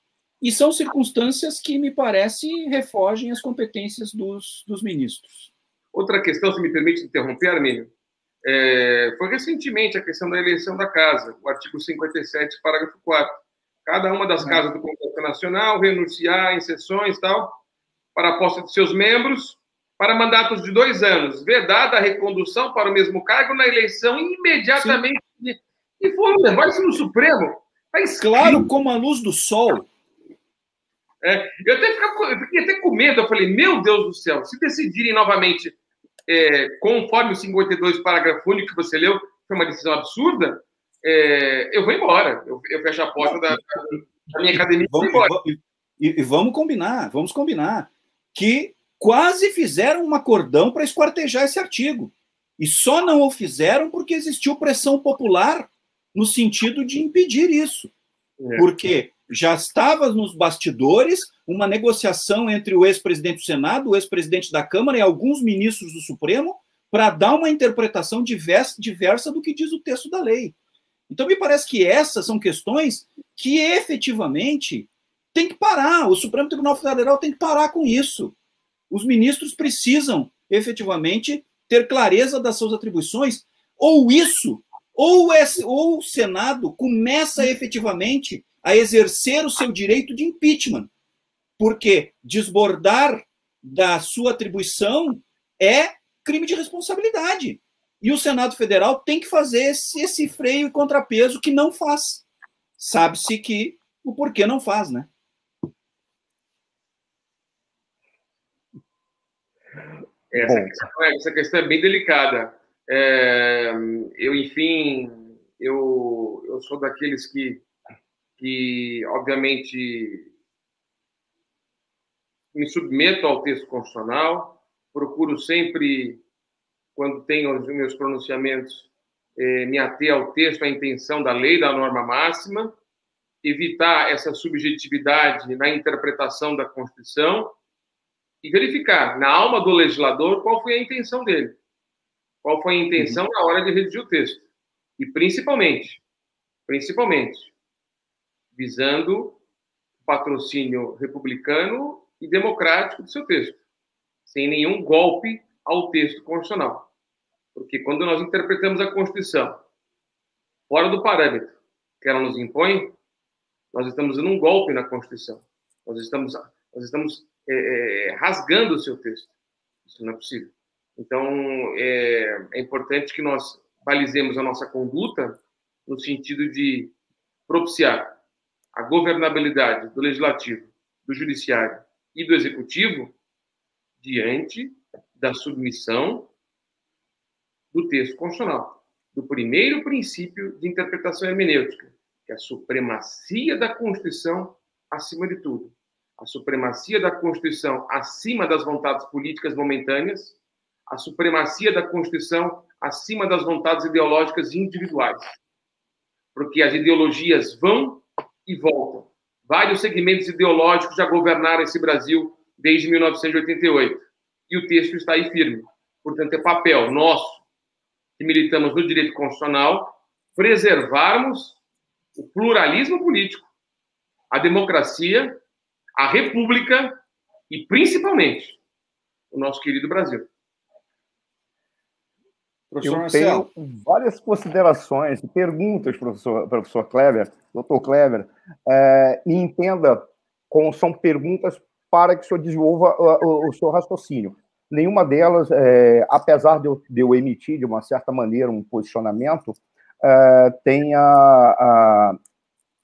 E são circunstâncias que, me parece, refogem as competências dos, dos ministros. Outra questão, se me permite interromper, Armínio, é, foi recentemente a questão da eleição da casa, o artigo 57, parágrafo 4. Cada uma das casas do Congresso Nacional renunciar em sessões tal, para a posse de seus membros, para mandatos de dois anos, vedada a recondução para o mesmo cargo na eleição imediatamente. Sim. E foram levar isso no Supremo. Tá claro como a luz do sol. É, eu, até ficava, eu fiquei até com medo. Eu falei, meu Deus do céu, se decidirem novamente é, conforme o 52, parágrafo único que você leu, foi uma decisão absurda, é, eu vou embora. Eu, eu, fecho a porta da, da minha academia e vou embora. E, e, vamos combinar, vamos combinar, que quase fizeram um acordão para esquartejar esse artigo. E só não o fizeram porque existiu pressão popular no sentido de impedir isso. É. Porque já estava nos bastidores uma negociação entre o ex-presidente do Senado, o ex-presidente da Câmara e alguns ministros do Supremo para dar uma interpretação diversa, do que diz o texto da lei. Então, me parece que essas são questões que efetivamente tem que parar. O Supremo Tribunal Federal tem que parar com isso. Os ministros precisam efetivamente ter clareza das suas atribuições, ou isso, ou, esse, ou o Senado começa efetivamente a exercer o seu direito de impeachment, porque desbordar da sua atribuição é crime de responsabilidade. E o Senado Federal tem que fazer esse, esse freio e contrapeso que não faz. Sabe-se que o porquê não faz, né? Essa, questão, é, essa questão é bem delicada. É, eu, enfim, eu, eu sou daqueles que que, obviamente, me submeto ao texto constitucional, procuro sempre, quando tenho os meus pronunciamentos, eh, me ater ao texto, à intenção da lei, da norma máxima, evitar essa subjetividade na interpretação da Constituição e verificar na alma do legislador qual foi a intenção dele, qual foi a intenção uhum. na hora de redigir o texto. E principalmente, principalmente, visando o patrocínio republicano e democrático do seu texto, sem nenhum golpe ao texto constitucional. Porque quando nós interpretamos a Constituição fora do parâmetro que ela nos impõe, nós estamos dando um golpe na Constituição. Nós estamos, nós estamos é, é, rasgando o seu texto. Isso não é possível. Então, é, é importante que nós balizemos a nossa conduta no sentido de propiciar a governabilidade do legislativo, do judiciário e do executivo diante da submissão do texto constitucional, do primeiro princípio de interpretação hermenêutica, que é a supremacia da Constituição acima de tudo. A supremacia da Constituição acima das vontades políticas momentâneas, a supremacia da Constituição acima das vontades ideológicas individuais. Porque as ideologias vão e voltam. Vários segmentos ideológicos já governaram esse Brasil desde 1988. E o texto está aí firme. Portanto, é papel nosso, que militamos no direito constitucional, preservarmos o pluralismo político, a democracia, a república e, principalmente, o nosso querido Brasil. Professor Eu tenho várias considerações e perguntas, professor, professor Kleber, doutor Kleber, é, e entenda como são perguntas para que o senhor desenvolva o, o, o seu raciocínio. Nenhuma delas, é, apesar de eu, de eu, emitir, de uma certa maneira, um posicionamento, é, tem a, a,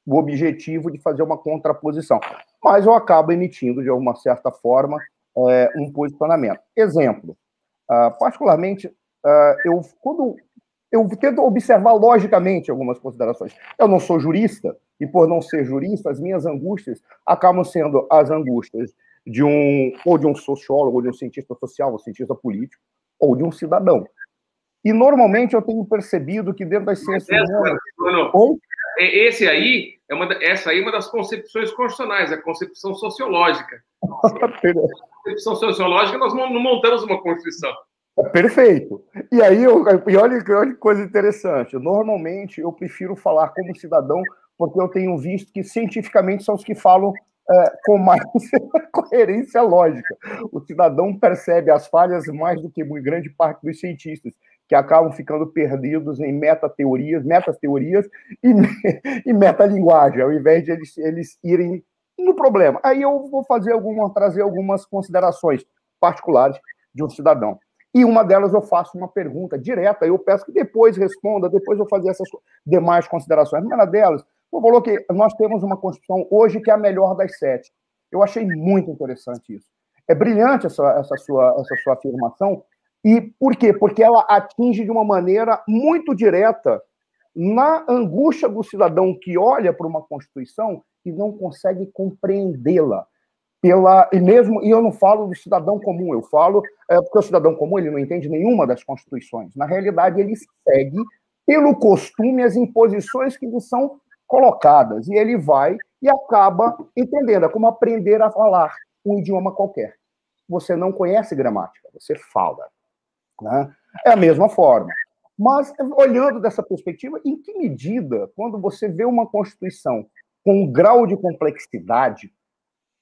o objetivo de fazer uma contraposição. Mas eu acabo emitindo, de alguma certa forma, é, um posicionamento. Exemplo, uh, particularmente, uh, eu, quando eu tento observar logicamente algumas considerações. Eu não sou jurista, e por não ser jurista, as minhas angústias acabam sendo as angústias de um ou de um sociólogo, ou de um cientista social, ou cientista político, ou de um cidadão. E normalmente eu tenho percebido que dentro das ciências humanas, ou... esse aí é uma essa aí é uma das concepções constitucionais, a concepção sociológica. a concepção sociológica nós não montamos uma constituição. É perfeito. E aí, eu, e olha, que coisa interessante. Normalmente eu prefiro falar como cidadão, porque eu tenho visto que cientificamente são os que falam é, com mais coerência lógica. O cidadão percebe as falhas mais do que grande parte dos cientistas, que acabam ficando perdidos em metateorias, metateorias e, e metalinguagem, ao invés de eles, eles irem no problema. Aí eu vou fazer alguma, trazer algumas considerações particulares de um cidadão. E uma delas eu faço uma pergunta direta, eu peço que depois responda, depois eu fazer essas demais considerações. A primeira delas, eu falou que nós temos uma Constituição hoje que é a melhor das sete. Eu achei muito interessante isso. É brilhante essa, essa, sua, essa sua afirmação. E por quê? Porque ela atinge de uma maneira muito direta na angústia do cidadão que olha para uma Constituição e não consegue compreendê-la pela e mesmo e eu não falo do cidadão comum, eu falo é, porque o cidadão comum ele não entende nenhuma das constituições. Na realidade, ele segue pelo costume as imposições que lhe são colocadas e ele vai e acaba entendendo, é como aprender a falar um idioma qualquer. Você não conhece gramática, você fala, né? É a mesma forma. Mas olhando dessa perspectiva, em que medida, quando você vê uma constituição com um grau de complexidade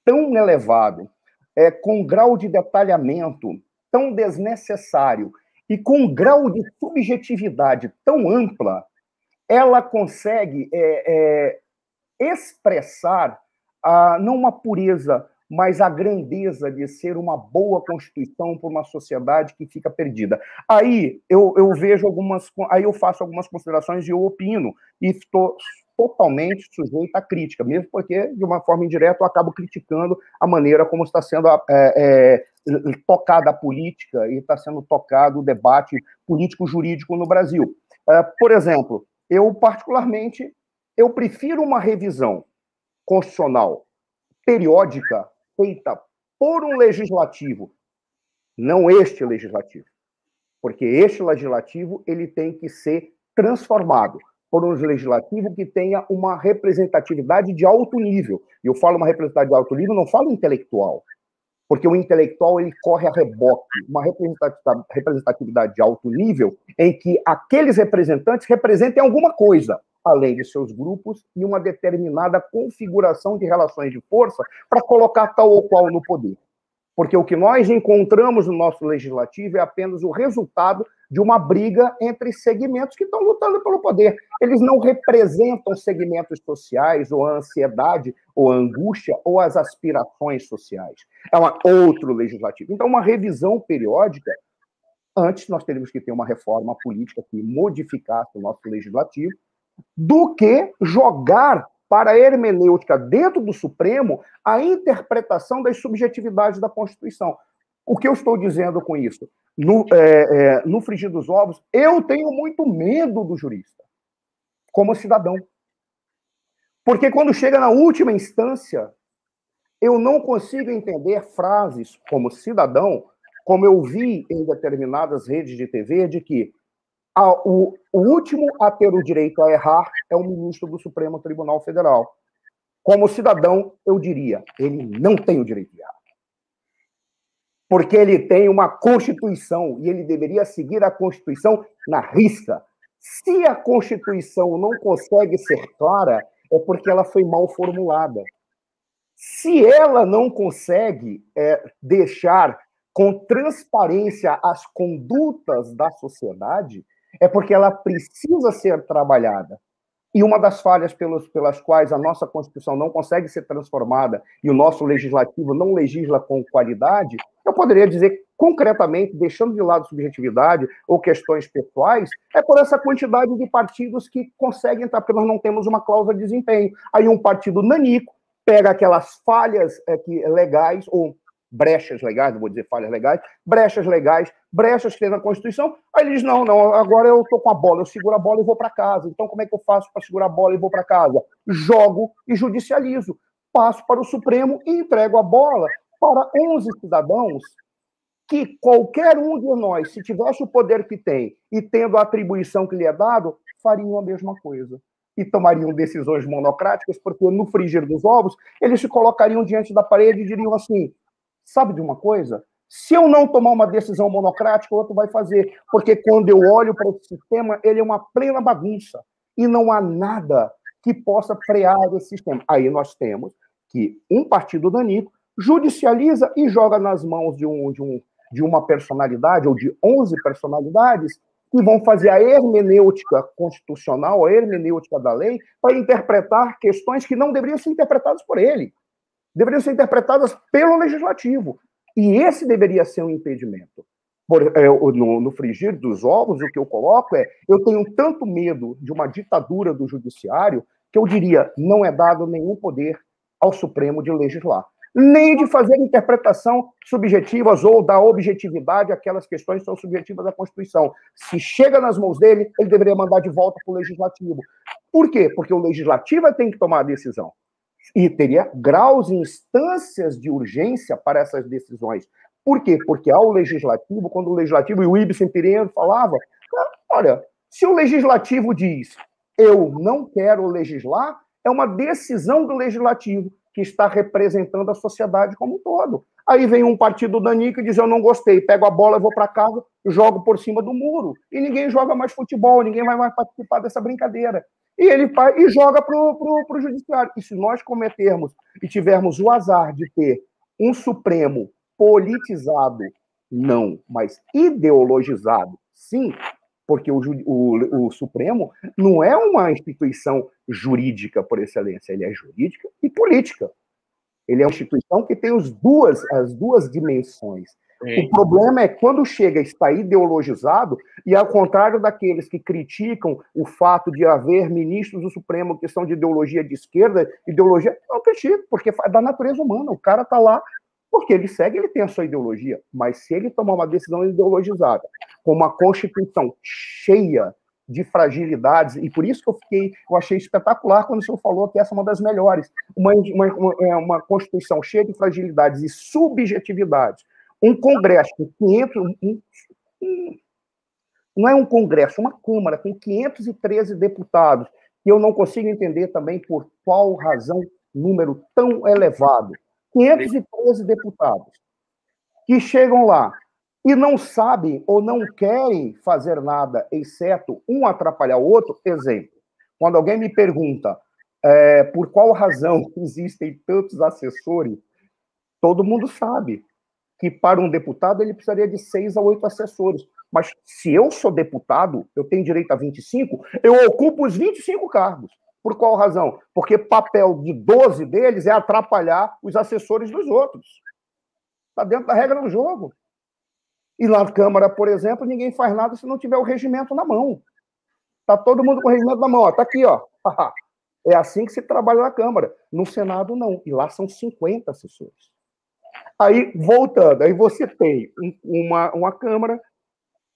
tão elevado, é, com grau de detalhamento tão desnecessário e com um grau de subjetividade tão ampla, ela consegue é, é, expressar a, não uma pureza, mas a grandeza de ser uma boa constituição para uma sociedade que fica perdida. Aí eu, eu vejo algumas, aí eu faço algumas considerações e eu opino e estou totalmente sujeito à crítica, mesmo porque, de uma forma indireta, eu acabo criticando a maneira como está sendo é, é, tocada a política e está sendo tocado o debate político-jurídico no Brasil. É, por exemplo, eu, particularmente, eu prefiro uma revisão constitucional periódica feita por um legislativo, não este legislativo, porque este legislativo ele tem que ser transformado por um legislativo que tenha uma representatividade de alto nível. E eu falo uma representatividade de alto nível, não falo intelectual, porque o intelectual ele corre a reboque, uma representatividade de alto nível em que aqueles representantes representem alguma coisa, além de seus grupos e uma determinada configuração de relações de força para colocar tal ou qual no poder. Porque o que nós encontramos no nosso legislativo é apenas o resultado de uma briga entre segmentos que estão lutando pelo poder. Eles não representam segmentos sociais, ou a ansiedade, ou a angústia, ou as aspirações sociais. É um outro legislativo. Então, uma revisão periódica Antes, nós teríamos que ter uma reforma política que modificasse o nosso legislativo, do que jogar para a hermenêutica dentro do Supremo a interpretação das subjetividades da Constituição. O que eu estou dizendo com isso? No, é, é, no frigir dos ovos, eu tenho muito medo do jurista, como cidadão. Porque quando chega na última instância, eu não consigo entender frases como cidadão, como eu vi em determinadas redes de TV, de que a, o, o último a ter o direito a errar é o ministro do Supremo Tribunal Federal. Como cidadão, eu diria, ele não tem o direito de errar. Porque ele tem uma Constituição e ele deveria seguir a Constituição na risca. Se a Constituição não consegue ser clara, é porque ela foi mal formulada. Se ela não consegue é, deixar com transparência as condutas da sociedade, é porque ela precisa ser trabalhada. E uma das falhas pelos, pelas quais a nossa Constituição não consegue ser transformada e o nosso legislativo não legisla com qualidade, eu poderia dizer concretamente, deixando de lado subjetividade ou questões pessoais, é por essa quantidade de partidos que conseguem entrar, porque nós não temos uma cláusula de desempenho. Aí um partido nanico pega aquelas falhas é, que, legais, ou brechas legais, não vou dizer falhas legais, brechas legais, brechas que tem na Constituição. Aí ele diz: não, não, agora eu estou com a bola, eu seguro a bola e vou para casa. Então, como é que eu faço para segurar a bola e vou para casa? Jogo e judicializo. Passo para o Supremo e entrego a bola para 11 cidadãos que qualquer um de nós, se tivesse o poder que tem e tendo a atribuição que lhe é dado, fariam a mesma coisa. E tomariam decisões monocráticas, porque no frigir dos ovos, eles se colocariam diante da parede e diriam assim: Sabe de uma coisa? Se eu não tomar uma decisão monocrática, o outro vai fazer. Porque quando eu olho para esse sistema, ele é uma plena bagunça. E não há nada que possa frear esse sistema. Aí nós temos que um partido danico judicializa e joga nas mãos de, um, de, um, de uma personalidade, ou de 11 personalidades, que vão fazer a hermenêutica constitucional, a hermenêutica da lei, para interpretar questões que não deveriam ser interpretadas por ele deveriam ser interpretadas pelo legislativo. E esse deveria ser um impedimento. Por, é, no, no, frigir dos ovos, o que eu coloco é: eu tenho tanto medo de uma ditadura do judiciário que eu diria não é dado nenhum poder ao Supremo de legislar, nem de fazer interpretação subjetivas ou da objetividade aquelas questões que são subjetivas da Constituição. Se chega nas mãos dele, ele deveria mandar de volta para o legislativo. Por quê? Porque o legislativo tem que tomar a decisão e teria graus e instâncias de urgência para essas decisões. Por quê? Porque ao legislativo, quando o legislativo, e o Ibsen Pereira falava, olha, se o legislativo diz eu não quero legislar, é uma decisão do legislativo que está representando a sociedade como um todo. Aí vem um partido danica e diz: Eu não gostei, pego a bola, vou para casa, jogo por cima do muro. E ninguém joga mais futebol, ninguém vai mais participar dessa brincadeira e ele faz, e joga para o judiciário. E se nós cometermos e tivermos o azar de ter um Supremo politizado, não, mas ideologizado, sim, porque o, o, o, Supremo não é uma instituição jurídica por excelência, ele é jurídica e política. Ele é uma instituição que tem as duas, as duas dimensões. O problema é quando chega a estar ideologizado, e ao contrário daqueles que criticam o fato de haver ministros do Supremo que são de ideologia de esquerda, ideologia, não critico, porque é da natureza humana. O cara está lá porque ele segue, ele tem a sua ideologia. Mas se ele tomar uma decisão ideologizada, com uma Constituição cheia de fragilidades, e por isso que eu fiquei, eu achei espetacular quando o senhor falou que essa é uma das melhores, uma, uma, uma, é uma Constituição cheia de fragilidades e subjetividades, um congresso com 500. Um, um, não é um congresso, uma Câmara com 513 deputados, e eu não consigo entender também por qual razão número tão elevado. 513 deputados que chegam lá e não sabem ou não querem fazer nada, exceto um atrapalhar o outro. Exemplo, quando alguém me pergunta é, por qual razão existem tantos assessores, todo mundo sabe que para um deputado ele precisaria de seis a oito assessores. Mas se eu sou deputado, eu tenho direito a 25, eu ocupo os 25 cargos. Por qual razão? Porque papel de 12 deles é atrapalhar os assessores dos outros. Está dentro da regra do jogo. E na Câmara, por exemplo, ninguém faz nada se não tiver o regimento na mão. Está todo mundo com o regimento na mão. Está aqui, ó. É assim que se trabalha na Câmara. No Senado, não. E lá são 50 assessores. Aí, voltando, aí você tem uma, uma Câmara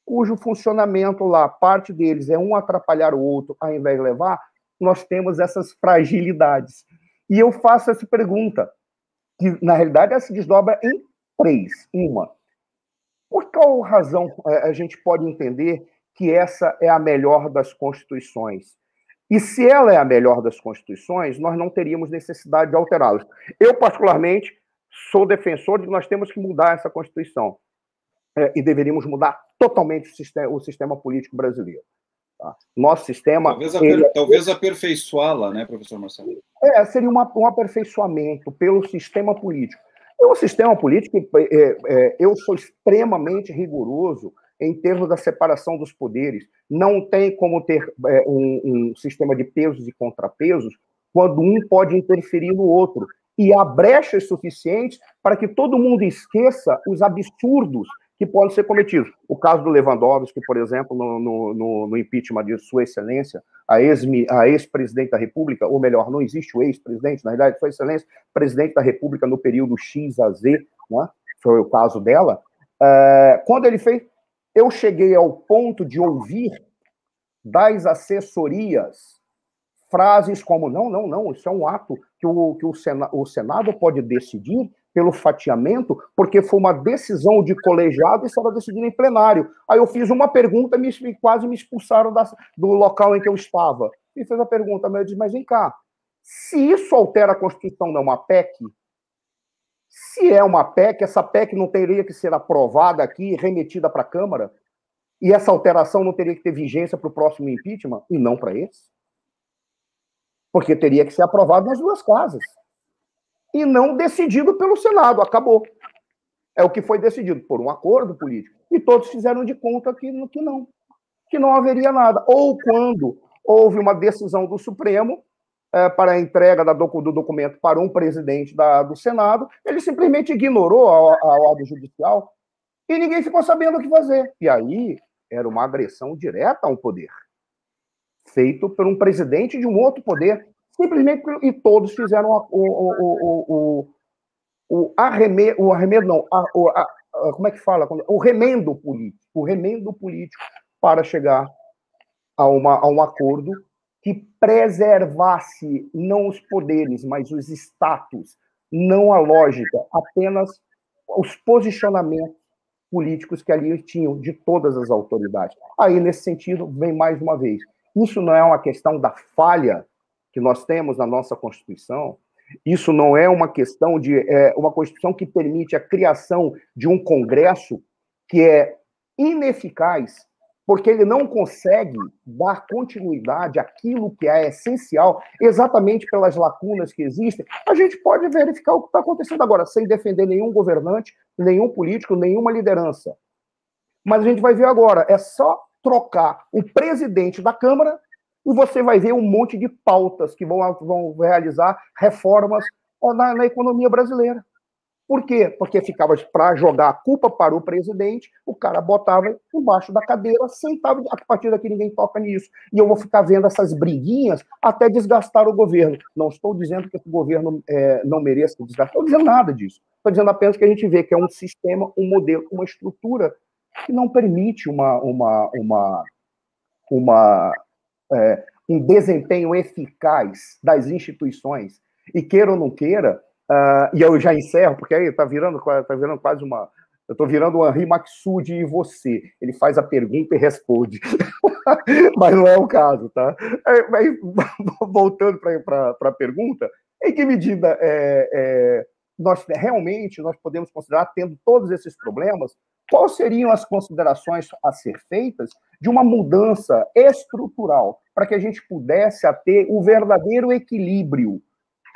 cujo funcionamento lá, parte deles é um atrapalhar o outro ao invés de levar, nós temos essas fragilidades. E eu faço essa pergunta, que na realidade ela se desdobra em três. Uma, por qual razão é, a gente pode entender que essa é a melhor das constituições? E se ela é a melhor das constituições, nós não teríamos necessidade de alterá-las. Eu, particularmente, sou defensor de que nós temos que mudar essa Constituição. É, e deveríamos mudar totalmente o sistema, o sistema político brasileiro. Tá? Nosso sistema. Talvez, ele... talvez aperfeiçoá-la, né, professor Marcelo? É, seria uma, um aperfeiçoamento pelo sistema político. É um sistema político, é, é, eu sou extremamente rigoroso em termos da separação dos poderes. Não tem como ter é, um, um sistema de pesos e contrapesos quando um pode interferir no outro. E há brechas suficientes para que todo mundo esqueça os absurdos que podem ser cometidos. O caso do Lewandowski, por exemplo, no, no, no impeachment de Sua Excelência, a ex-presidente ex da República, ou melhor, não existe o ex-presidente, na verdade, Sua Excelência, presidente da República no período X a Z, né? foi o caso dela. É, quando ele fez, eu cheguei ao ponto de ouvir das assessorias frases como: não, não, não, isso é um ato que o, que o, Senado, o Senado pode decidir pelo fatiamento, porque foi uma decisão de colegiado e estava decidido em plenário. Aí eu fiz uma pergunta me, quase me expulsaram da, do local em que eu estava. E fez a pergunta, mas eu disse, mas vem cá, se isso altera a Constituição, não é uma PEC, se é uma PEC, essa PEC não teria que ser aprovada aqui remetida para a Câmara? E essa alteração não teria que ter vigência para o próximo impeachment e não para esse? Porque teria que ser aprovado nas duas casas e não decidido pelo Senado. Acabou. É o que foi decidido por um acordo político. E todos fizeram de conta que, que não, que não haveria nada. Ou quando houve uma decisão do Supremo é, para a entrega da, do, do, documento para um presidente da, do Senado, ele simplesmente ignorou a, a ordem judicial e ninguém ficou sabendo o que fazer. E aí era uma agressão direta ao poder, feito por um presidente de um outro poder, Simplesmente e todos fizeram o, o, o, o, arremedo, o arremedo não, a, a, a, como é que fala? O remendo político, o remendo político para chegar a, uma, a um acordo que preservasse não os poderes, mas os status, não a lógica, apenas os posicionamentos políticos que ali tinham de todas as autoridades. Aí, nesse sentido, vem mais uma vez. Isso não é uma questão da falha que nós temos na nossa Constituição, isso não é uma questão de é, uma Constituição que permite a criação de um Congresso que é ineficaz, porque ele não consegue dar continuidade àquilo que é essencial, exatamente pelas lacunas que existem. A gente pode verificar o que está acontecendo agora, sem defender nenhum governante, nenhum político, nenhuma liderança. Mas a gente vai ver agora, é só trocar o presidente da Câmara e você vai ver um monte de pautas que vão, vão realizar reformas na, na economia brasileira. Por quê? Porque ficava para jogar a culpa para o presidente, o cara botava embaixo da cadeira, sentava, a partir daqui ninguém toca nisso. E eu vou ficar vendo essas briguinhas até desgastar o governo. Não estou dizendo que o governo é, não mereça desgastar, estou dizendo nada disso. Estou dizendo apenas que a gente vê que é um sistema, um modelo, uma estrutura que não permite uma, uma, uma, uma é, um desempenho eficaz das instituições, e queira ou não queira, uh, e eu já encerro, porque aí está virando, tá virando quase uma. Eu estou virando o Henri Maxud e você. Ele faz a pergunta e responde. Mas não é o caso, tá? Voltando para a pergunta, em que medida é, é, nós realmente nós podemos considerar, tendo todos esses problemas, quais seriam as considerações a ser feitas de uma mudança estrutural para que a gente pudesse ter o verdadeiro equilíbrio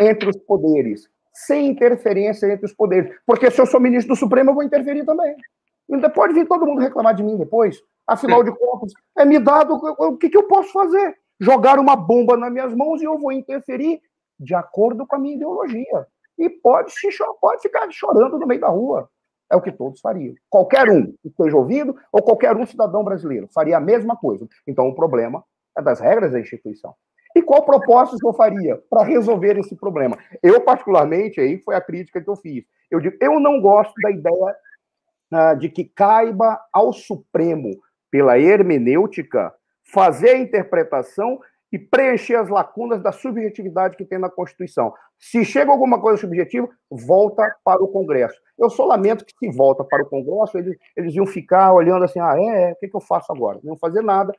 entre os poderes, sem interferência entre os poderes. Porque se eu sou ministro do Supremo, eu vou interferir também. Ainda pode vir todo mundo reclamar de mim depois. Afinal de contas, é me dado o que, que eu posso fazer? Jogar uma bomba nas minhas mãos e eu vou interferir de acordo com a minha ideologia. E pode, se, pode ficar chorando no meio da rua. É o que todos fariam. Qualquer um que esteja ouvindo, ou qualquer um cidadão brasileiro, faria a mesma coisa. Então, o problema é das regras da instituição. E qual propósito eu faria para resolver esse problema? Eu, particularmente, aí foi a crítica que eu fiz. Eu digo, eu não gosto da ideia uh, de que caiba ao Supremo, pela hermenêutica, fazer a interpretação e preencher as lacunas da subjetividade que tem na Constituição. Se chega alguma coisa subjetiva, volta para o Congresso. Eu só lamento que se volta para o Congresso, eles, eles iam ficar olhando assim, ah, é, é o que, que eu faço agora? Não fazer nada,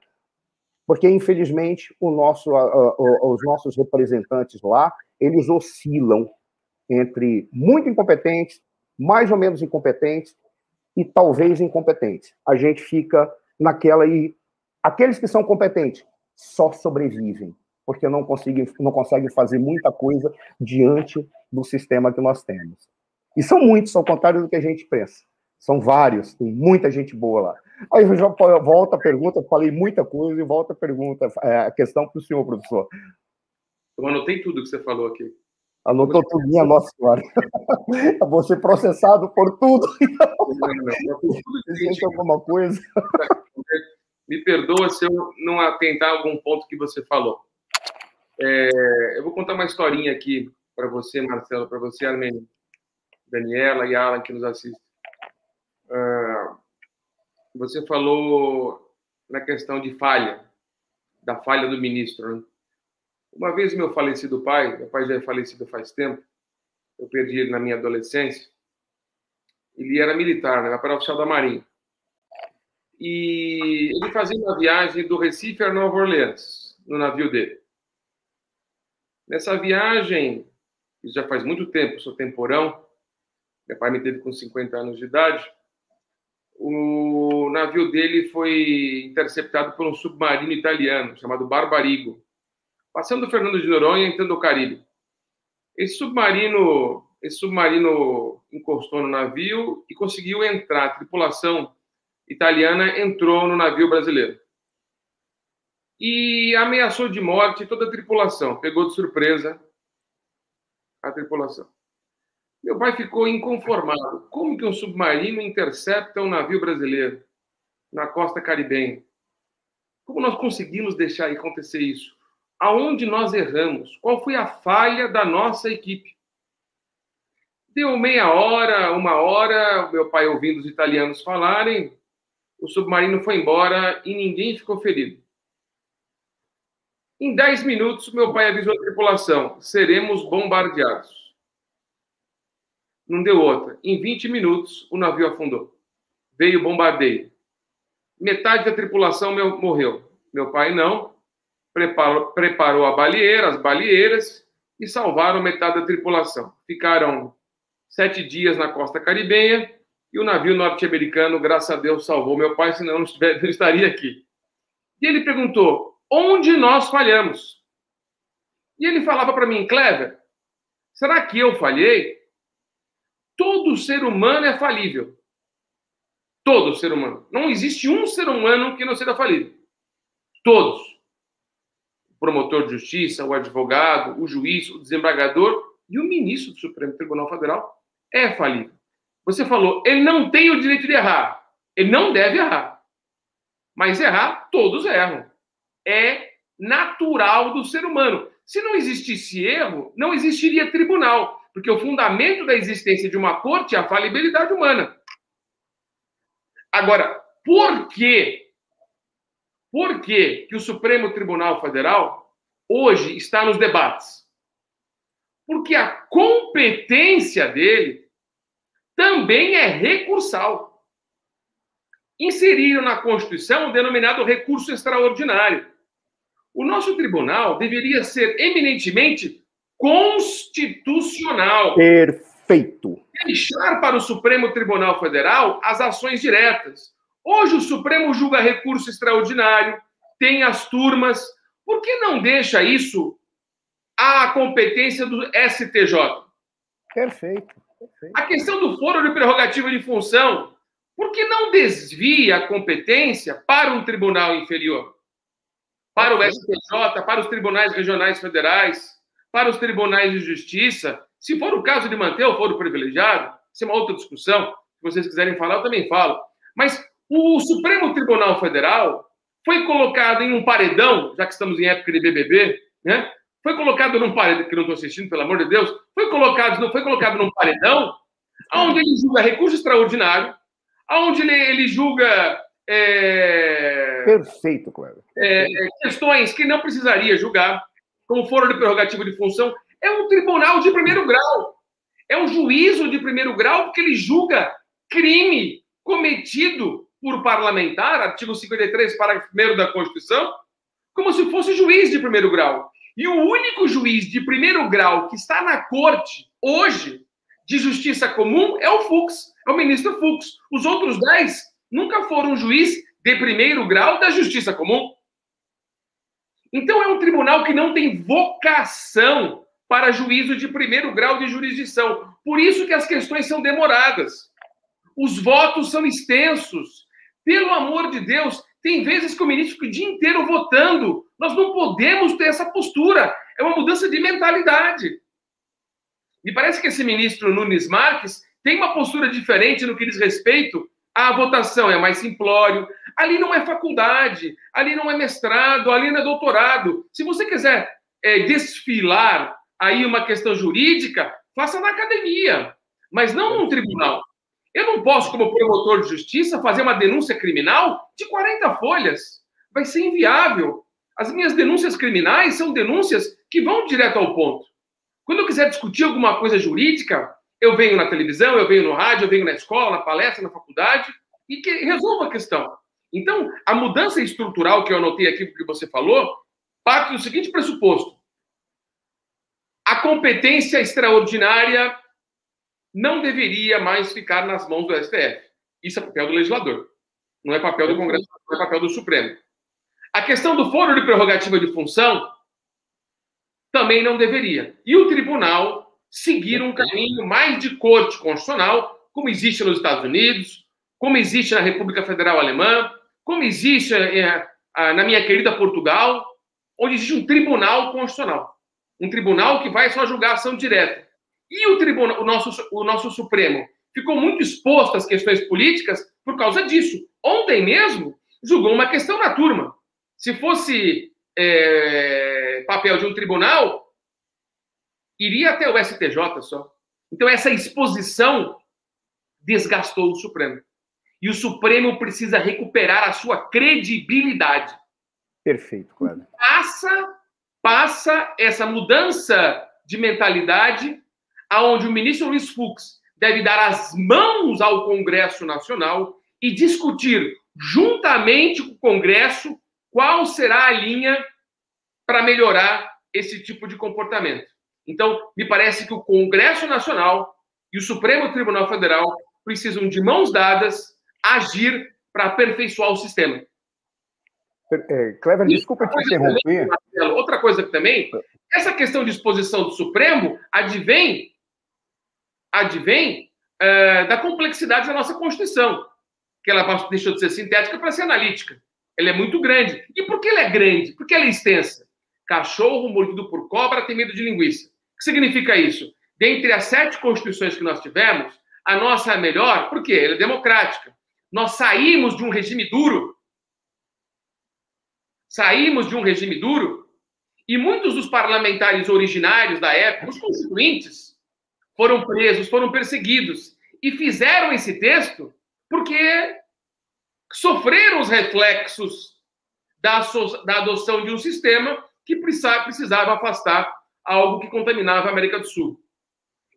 porque, infelizmente, nosso, os nossos representantes lá, eles oscilam entre muito incompetentes, mais ou menos incompetentes e talvez incompetentes. A gente fica naquela e aqueles que são competentes só sobrevivem, porque não conseguem, não conseguem fazer muita coisa diante do sistema que nós temos. E são muitos, ao contrário do que a gente pensa. São vários, tem muita gente boa lá. Aí eu já volto a pergunta, falei muita coisa e volta a pergunta, é, a questão para o senhor, professor. Eu anotei tudo que você falou aqui. Anotou tudo, minha Nossa Senhora. Eu vou ser processado por tudo. Não, não, não. alguma coisa. Me perdoa se eu não atentar a algum ponto que você falou. É, eu vou contar uma historinha aqui para você, Marcelo, para você, Armênio, Daniela e Alan, que nos assistem. Uh, você falou na questão de falha, da falha do ministro. Né? Uma vez meu falecido pai, meu pai já é falecido faz tempo, eu perdi ele na minha adolescência, ele era militar, né? era oficial da Marinha. E ele fazia uma viagem do Recife a Nova Orleans, no navio dele. Nessa viagem, isso já faz muito tempo, sou temporão, meu pai me teve com 50 anos de idade, o navio dele foi interceptado por um submarino italiano chamado Barbarigo, passando Fernando de Noronha entrando no Caribe. Esse submarino, esse submarino encostou no navio e conseguiu entrar. A tripulação italiana entrou no navio brasileiro e ameaçou de morte toda a tripulação. Pegou de surpresa a tripulação. Meu pai ficou inconformado. Como que um submarino intercepta um navio brasileiro na costa caribenha? Como nós conseguimos deixar acontecer isso? Aonde nós erramos? Qual foi a falha da nossa equipe? Deu meia hora, uma hora, meu pai ouvindo os italianos falarem, o submarino foi embora e ninguém ficou ferido. Em 10 minutos, meu pai avisou a tripulação: seremos bombardeados não deu outra. Em 20 minutos, o navio afundou. Veio bombardeio. Metade da tripulação meu, morreu. Meu pai não. Preparou, preparou a balieira, as balieiras, e salvaram metade da tripulação. Ficaram sete dias na costa caribenha e o navio norte-americano, graças a Deus, salvou meu pai, senão não, não estaria aqui. E ele perguntou: onde nós falhamos? E ele falava para mim, Clever, será que eu falhei? Todo ser humano é falível. Todo ser humano. Não existe um ser humano que não seja falível. Todos. O promotor de justiça, o advogado, o juiz, o desembargador e o ministro do Supremo Tribunal Federal é falível. Você falou, ele não tem o direito de errar. Ele não deve errar. Mas errar, todos erram. É natural do ser humano. Se não existisse erro, não existiria tribunal. Porque o fundamento da existência de uma corte é a falibilidade humana. Agora, por quê? Por que que o Supremo Tribunal Federal hoje está nos debates? Porque a competência dele também é recursal. Inseriram na Constituição o denominado recurso extraordinário. O nosso tribunal deveria ser eminentemente constitucional. Perfeito. Deixar para o Supremo Tribunal Federal as ações diretas. Hoje o Supremo julga recurso extraordinário, tem as turmas. Por que não deixa isso à competência do STJ? Perfeito. A questão do foro de prerrogativa de função, por que não desvia a competência para um tribunal inferior? Para o STJ, para os tribunais regionais federais? para os tribunais de justiça, se for o caso de manter o foro privilegiado, isso é uma outra discussão, vocês quiserem falar, eu também falo. Mas o Supremo Tribunal Federal foi colocado em um paredão, já que estamos em época de BBB, né? Foi colocado num paredão, que não estou assistindo, pelo amor de Deus, foi colocado, não foi colocado num paredão, onde ele julga recurso extraordinário, onde ele, ele julga. É, Perfeito, Cleber. É, é, questões que não precisaria julgar, como foro de prerrogativa de função. É um tribunal de primeiro grau. É um juízo de primeiro grau, porque ele julga crime cometido por parlamentar, artigo 53, parágrafo 1 da Constituição, como se fosse juiz de primeiro grau. E o único juiz de primeiro grau que está na corte hoje de justiça comum é o Fux, é o ministro Fux. Os outros dez nunca foram juiz de primeiro grau da justiça comum. Então é um tribunal que não tem vocação para juízo de primeiro grau de jurisdição. Por isso que as questões são demoradas. Os votos são extensos. Pelo amor de Deus, tem vezes que o ministro fica o dia inteiro votando. Nós não podemos ter essa postura. É uma mudança de mentalidade. Me parece que esse ministro Nunes Marques tem uma postura diferente no que diz respeito à votação. É mais simplório. Ali não é faculdade, ali não é mestrado, ali não é doutorado. Se você quiser é, desfilar aí uma questão jurídica, faça na academia, mas não num tribunal. Eu não posso, como promotor de justiça, fazer uma denúncia criminal de 40 folhas. Vai ser inviável. As minhas denúncias criminais são denúncias que vão direto ao ponto. Quando eu quiser discutir alguma coisa jurídica, eu venho na televisão, eu venho no rádio, eu venho na escola, na palestra, na faculdade e que resolva a questão. Então, a mudança estrutural que eu anotei aqui que você falou parte do seguinte pressuposto: a competência extraordinária não deveria mais ficar nas mãos do STF. Isso é papel do legislador. Não é papel do Congresso, não é papel do Supremo. A questão do foro de prerrogativa de função também não deveria. E o tribunal seguir um caminho mais de corte constitucional, como existe nos Estados Unidos, como existe na República Federal Alemã, como existe é, na minha querida Portugal, onde existe um tribunal constitucional. Um tribunal que vai só julgar ação direta. E o tribunal, o nosso, o nosso Supremo ficou muito exposto às questões políticas por causa disso. Ontem mesmo julgou uma questão na turma. Se fosse é, papel de um tribunal, iria até o STJ só. Então essa exposição desgastou o Supremo. E o Supremo precisa recuperar a sua credibilidade. Perfeito, Cláudio. Passa, passa essa mudança de mentalidade aonde o ministro Luiz Fux deve dar as mãos ao Congresso Nacional e discutir juntamente com o Congresso qual será a linha para melhorar esse tipo de comportamento. Então, me parece que o Congresso Nacional e o Supremo Tribunal Federal precisam de mãos dadas agir para aperfeiçoar o sistema. É, Clever, desculpa te interromper. Também, outra coisa que também, essa questão de exposição do Supremo advém advém é, da complexidade da nossa Constituição, que ela deixou de ser sintética para ser analítica. Ela é muito grande. E por que ela é grande? Porque ela é extensa. Cachorro mordido por cobra tem medo de linguiça. O que significa isso? Dentre as sete constituições que nós tivemos, a nossa é melhor porque ela é democrática. Nós saímos de um regime duro. Saímos de um regime duro e muitos dos parlamentares originários da época, os constituintes, foram presos, foram perseguidos e fizeram esse texto porque sofreram os reflexos da, da adoção de um sistema que precisava afastar algo que contaminava a América do Sul.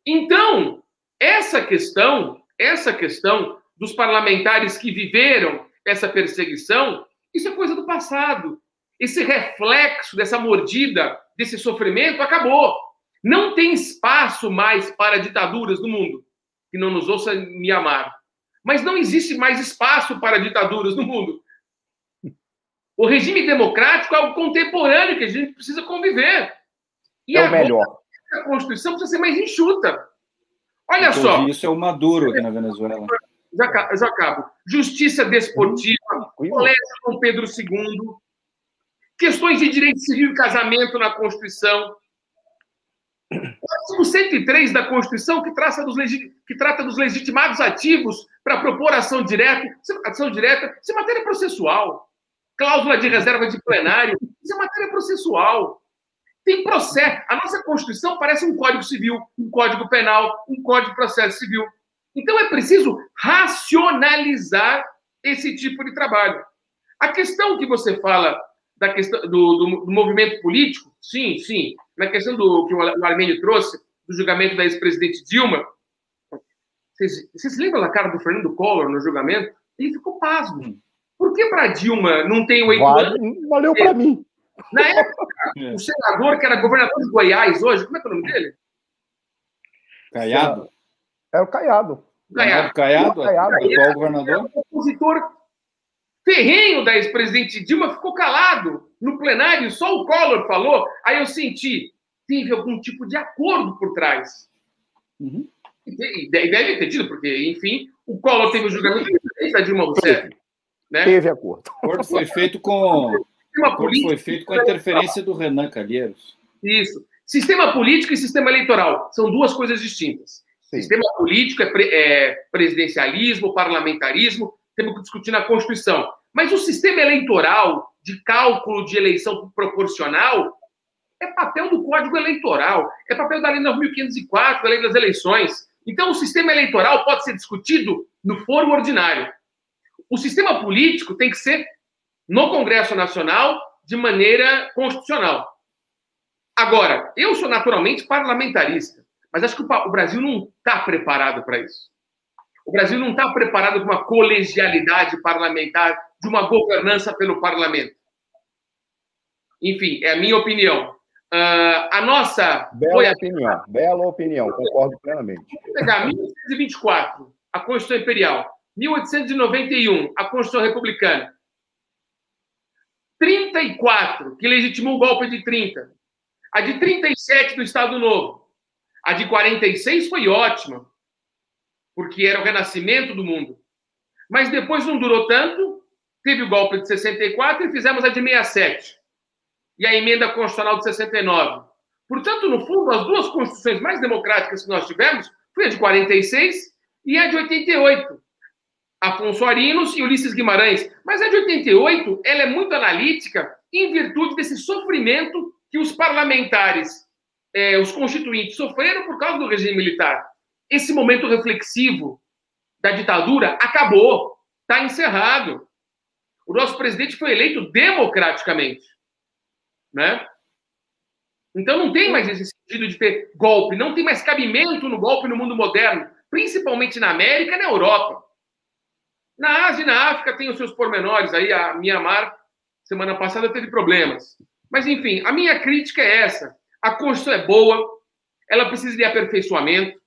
Então, essa questão, essa questão dos parlamentares que viveram essa perseguição, isso é coisa do passado. Esse reflexo dessa mordida, desse sofrimento acabou. Não tem espaço mais para ditaduras no mundo. Que não nos ouça me amar. Mas não existe mais espaço para ditaduras no mundo. O regime democrático é algo contemporâneo que a gente precisa conviver. E é o melhor. A Constituição precisa ser mais enxuta. Olha só. Isso é o Maduro aqui na Venezuela. Já, já acabo. Justiça desportiva, Colégio Dom Pedro II, questões de direito civil e casamento na Constituição, o artigo 103 da Constituição, que, traça dos que trata dos legitimados ativos para propor ação direta, ação direta, isso é matéria processual. Cláusula de reserva de plenário, isso é matéria processual. Tem processo. A nossa Constituição parece um Código Civil, um Código Penal, um Código de Processo Civil. Então é preciso racionalizar esse tipo de trabalho. A questão que você fala da questão do, do, do movimento político, sim, sim. Na questão do que o Armênio trouxe, do julgamento da ex-presidente Dilma, vocês, vocês lembram da cara do Fernando Collor no julgamento? Ele ficou pasmo. Por que para Dilma não tem oito vale, anos? Valeu para mim. Na época, o senador que era governador de Goiás hoje, como é que é o nome dele? Caiado. É o Caiado. Caiado, Caiado, Caiado. atual governador. O opositor ferrenho da ex-presidente Dilma ficou calado no plenário, só o Collor falou. Aí eu senti, teve algum tipo de acordo por trás. Uhum. E deve ter tido, porque, enfim, o Collor teve o julgamento da Dilma Rousseff. Né? Teve acordo. O acordo foi feito com. Sistema político, foi feito com a interferência do Renan Calheiros. Isso. Sistema político e sistema eleitoral são duas coisas distintas. Sim. Sistema político é, pre é presidencialismo, parlamentarismo, temos que discutir na Constituição. Mas o sistema eleitoral, de cálculo de eleição proporcional, é papel do Código Eleitoral, é papel da Lei 9.504, da Lei das Eleições. Então, o sistema eleitoral pode ser discutido no foro ordinário. O sistema político tem que ser no Congresso Nacional de maneira constitucional. Agora, eu sou naturalmente parlamentarista, mas acho que o Brasil não está preparado para isso. O Brasil não está preparado para uma colegialidade parlamentar, de uma governança pelo parlamento. Enfim, é a minha opinião. Uh, a nossa. Bela opinião, bela opinião, concordo plenamente. Vou pegar 1824, a Constituição Imperial. 1891, a Constituição Republicana. 34, que legitimou o golpe de 30. A de 37 do Estado Novo. A de 46 foi ótima, porque era o renascimento do mundo. Mas depois não durou tanto, teve o golpe de 64 e fizemos a de 67. E a emenda constitucional de 69. Portanto, no fundo, as duas constituições mais democráticas que nós tivemos foi a de 46 e a de 88. Afonso Arinos e Ulisses Guimarães. Mas a de 88, ela é muito analítica em virtude desse sofrimento que os parlamentares, eh, os constituintes, sofreram por causa do regime militar. Esse momento reflexivo da ditadura acabou, está encerrado. O nosso presidente foi eleito democraticamente, né? Então não tem mais esse sentido de ter golpe, não tem mais cabimento no golpe no mundo moderno, principalmente na América e na Europa. Na Ásia e na África tem os seus pormenores. Aí a Mianmar, semana passada, teve problemas. Mas, enfim, a minha crítica é essa. A Constituição é boa, ela precisa de aperfeiçoamento.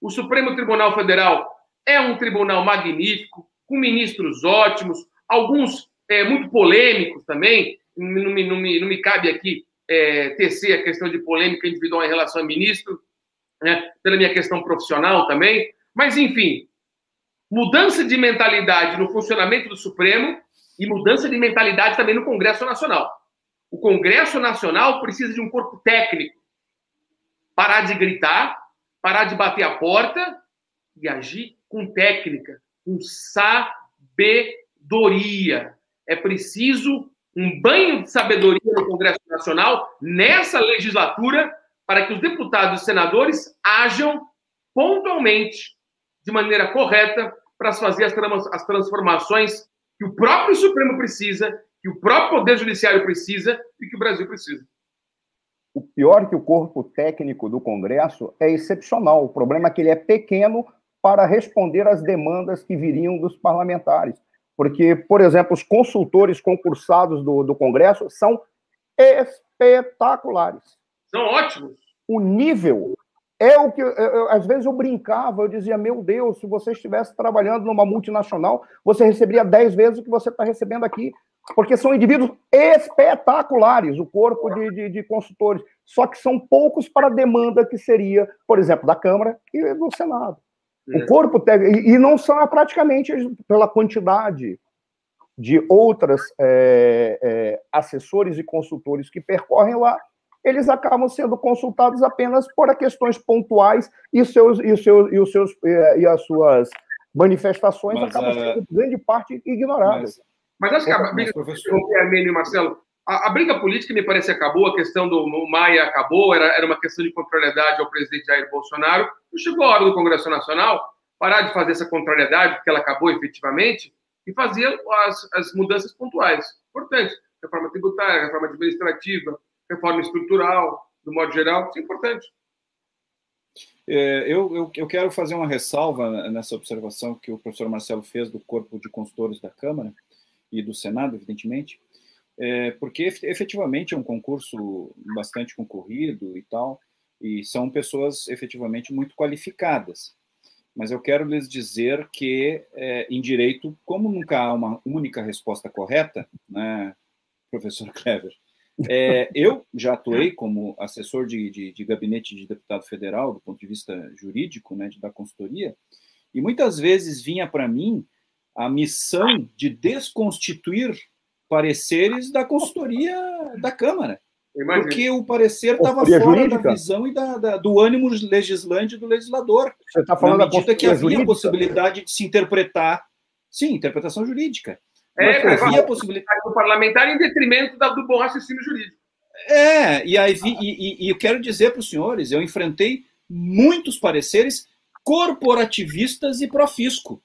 O Supremo Tribunal Federal é um tribunal magnífico, com ministros ótimos, alguns é, muito polêmicos também. Não me, não me, não me cabe aqui é, tecer a questão de polêmica individual em relação a ministro, né, pela minha questão profissional também. Mas, enfim, mudança de mentalidade no funcionamento do Supremo e mudança de mentalidade também no Congresso Nacional. O Congresso Nacional precisa de um corpo técnico. Parar de gritar, parar de bater a porta e agir com técnica, com sabedoria. É preciso um banho de sabedoria no Congresso Nacional nessa legislatura para que os deputados e senadores ajam pontualmente, de maneira correta, para fazer as, transformações que o próprio Supremo precisa, que o próprio Poder Judiciário precisa e que o Brasil precisa. O pior que o corpo técnico do Congresso é excepcional. O problema é que ele é pequeno para responder às demandas que viriam dos parlamentares. Porque, por exemplo, os consultores concursados do, do Congresso são espetaculares. São ótimos. O nível é o que, eu, eu, às vezes eu brincava, eu dizia, meu Deus, se você estivesse trabalhando numa multinacional, você receberia 10 vezes o que você está recebendo aqui, porque são indivíduos espetaculares, o corpo de, de, de, consultores, só que são poucos para a demanda que seria, por exemplo, da Câmara e do Senado. É. O corpo, e, e não são praticamente pela quantidade de outras é, é, assessores e consultores que percorrem lá, eles acabam sendo consultados apenas por questões pontuais e, seus, e, seus, e, os seus, e as suas manifestações mas, acabam sendo, grande parte, ignoradas. Mas, mas acho que a briga, professor... Armênio e Marcelo, a, a, briga política me parece acabou, a questão do Maia acabou, era, era uma questão de contrariedade ao presidente Jair Bolsonaro. E chegou a hora do Congresso Nacional parar de fazer essa contrariedade, porque ela acabou efetivamente, e fazer as, as mudanças pontuais. Importante. Reforma tributária, reforma administrativa, reforma estrutural, do modo geral, isso é importante. É, eu, eu, eu, quero fazer uma ressalva nessa observação que o professor Marcelo fez do corpo de consultores da Câmara e do Senado, evidentemente, é, porque efetivamente é um concurso bastante concorrido e tal, e são pessoas efetivamente muito qualificadas. Mas eu quero lhes dizer que, é, em direito, como nunca há uma única resposta correta, né, professor Clever, é, eu já atuei como assessor de, de, de, gabinete de deputado federal, do ponto de vista jurídico, né, da consultoria, e muitas vezes vinha para mim a missão de desconstituir pareceres da consultoria da Câmara. Imagina. Porque o parecer estava fora jurídica. da visão e da, da, do ânimo legislante do legislador. Você está falando na medida da que havia jurídica? possibilidade de se interpretar. Sim, interpretação jurídica. É, Mas havia a possibilidade do parlamentar em detrimento do bom raciocínio jurídico. É, e, aí, e, e, e eu quero dizer para os senhores, eu enfrentei muitos pareceres corporativistas e profisco.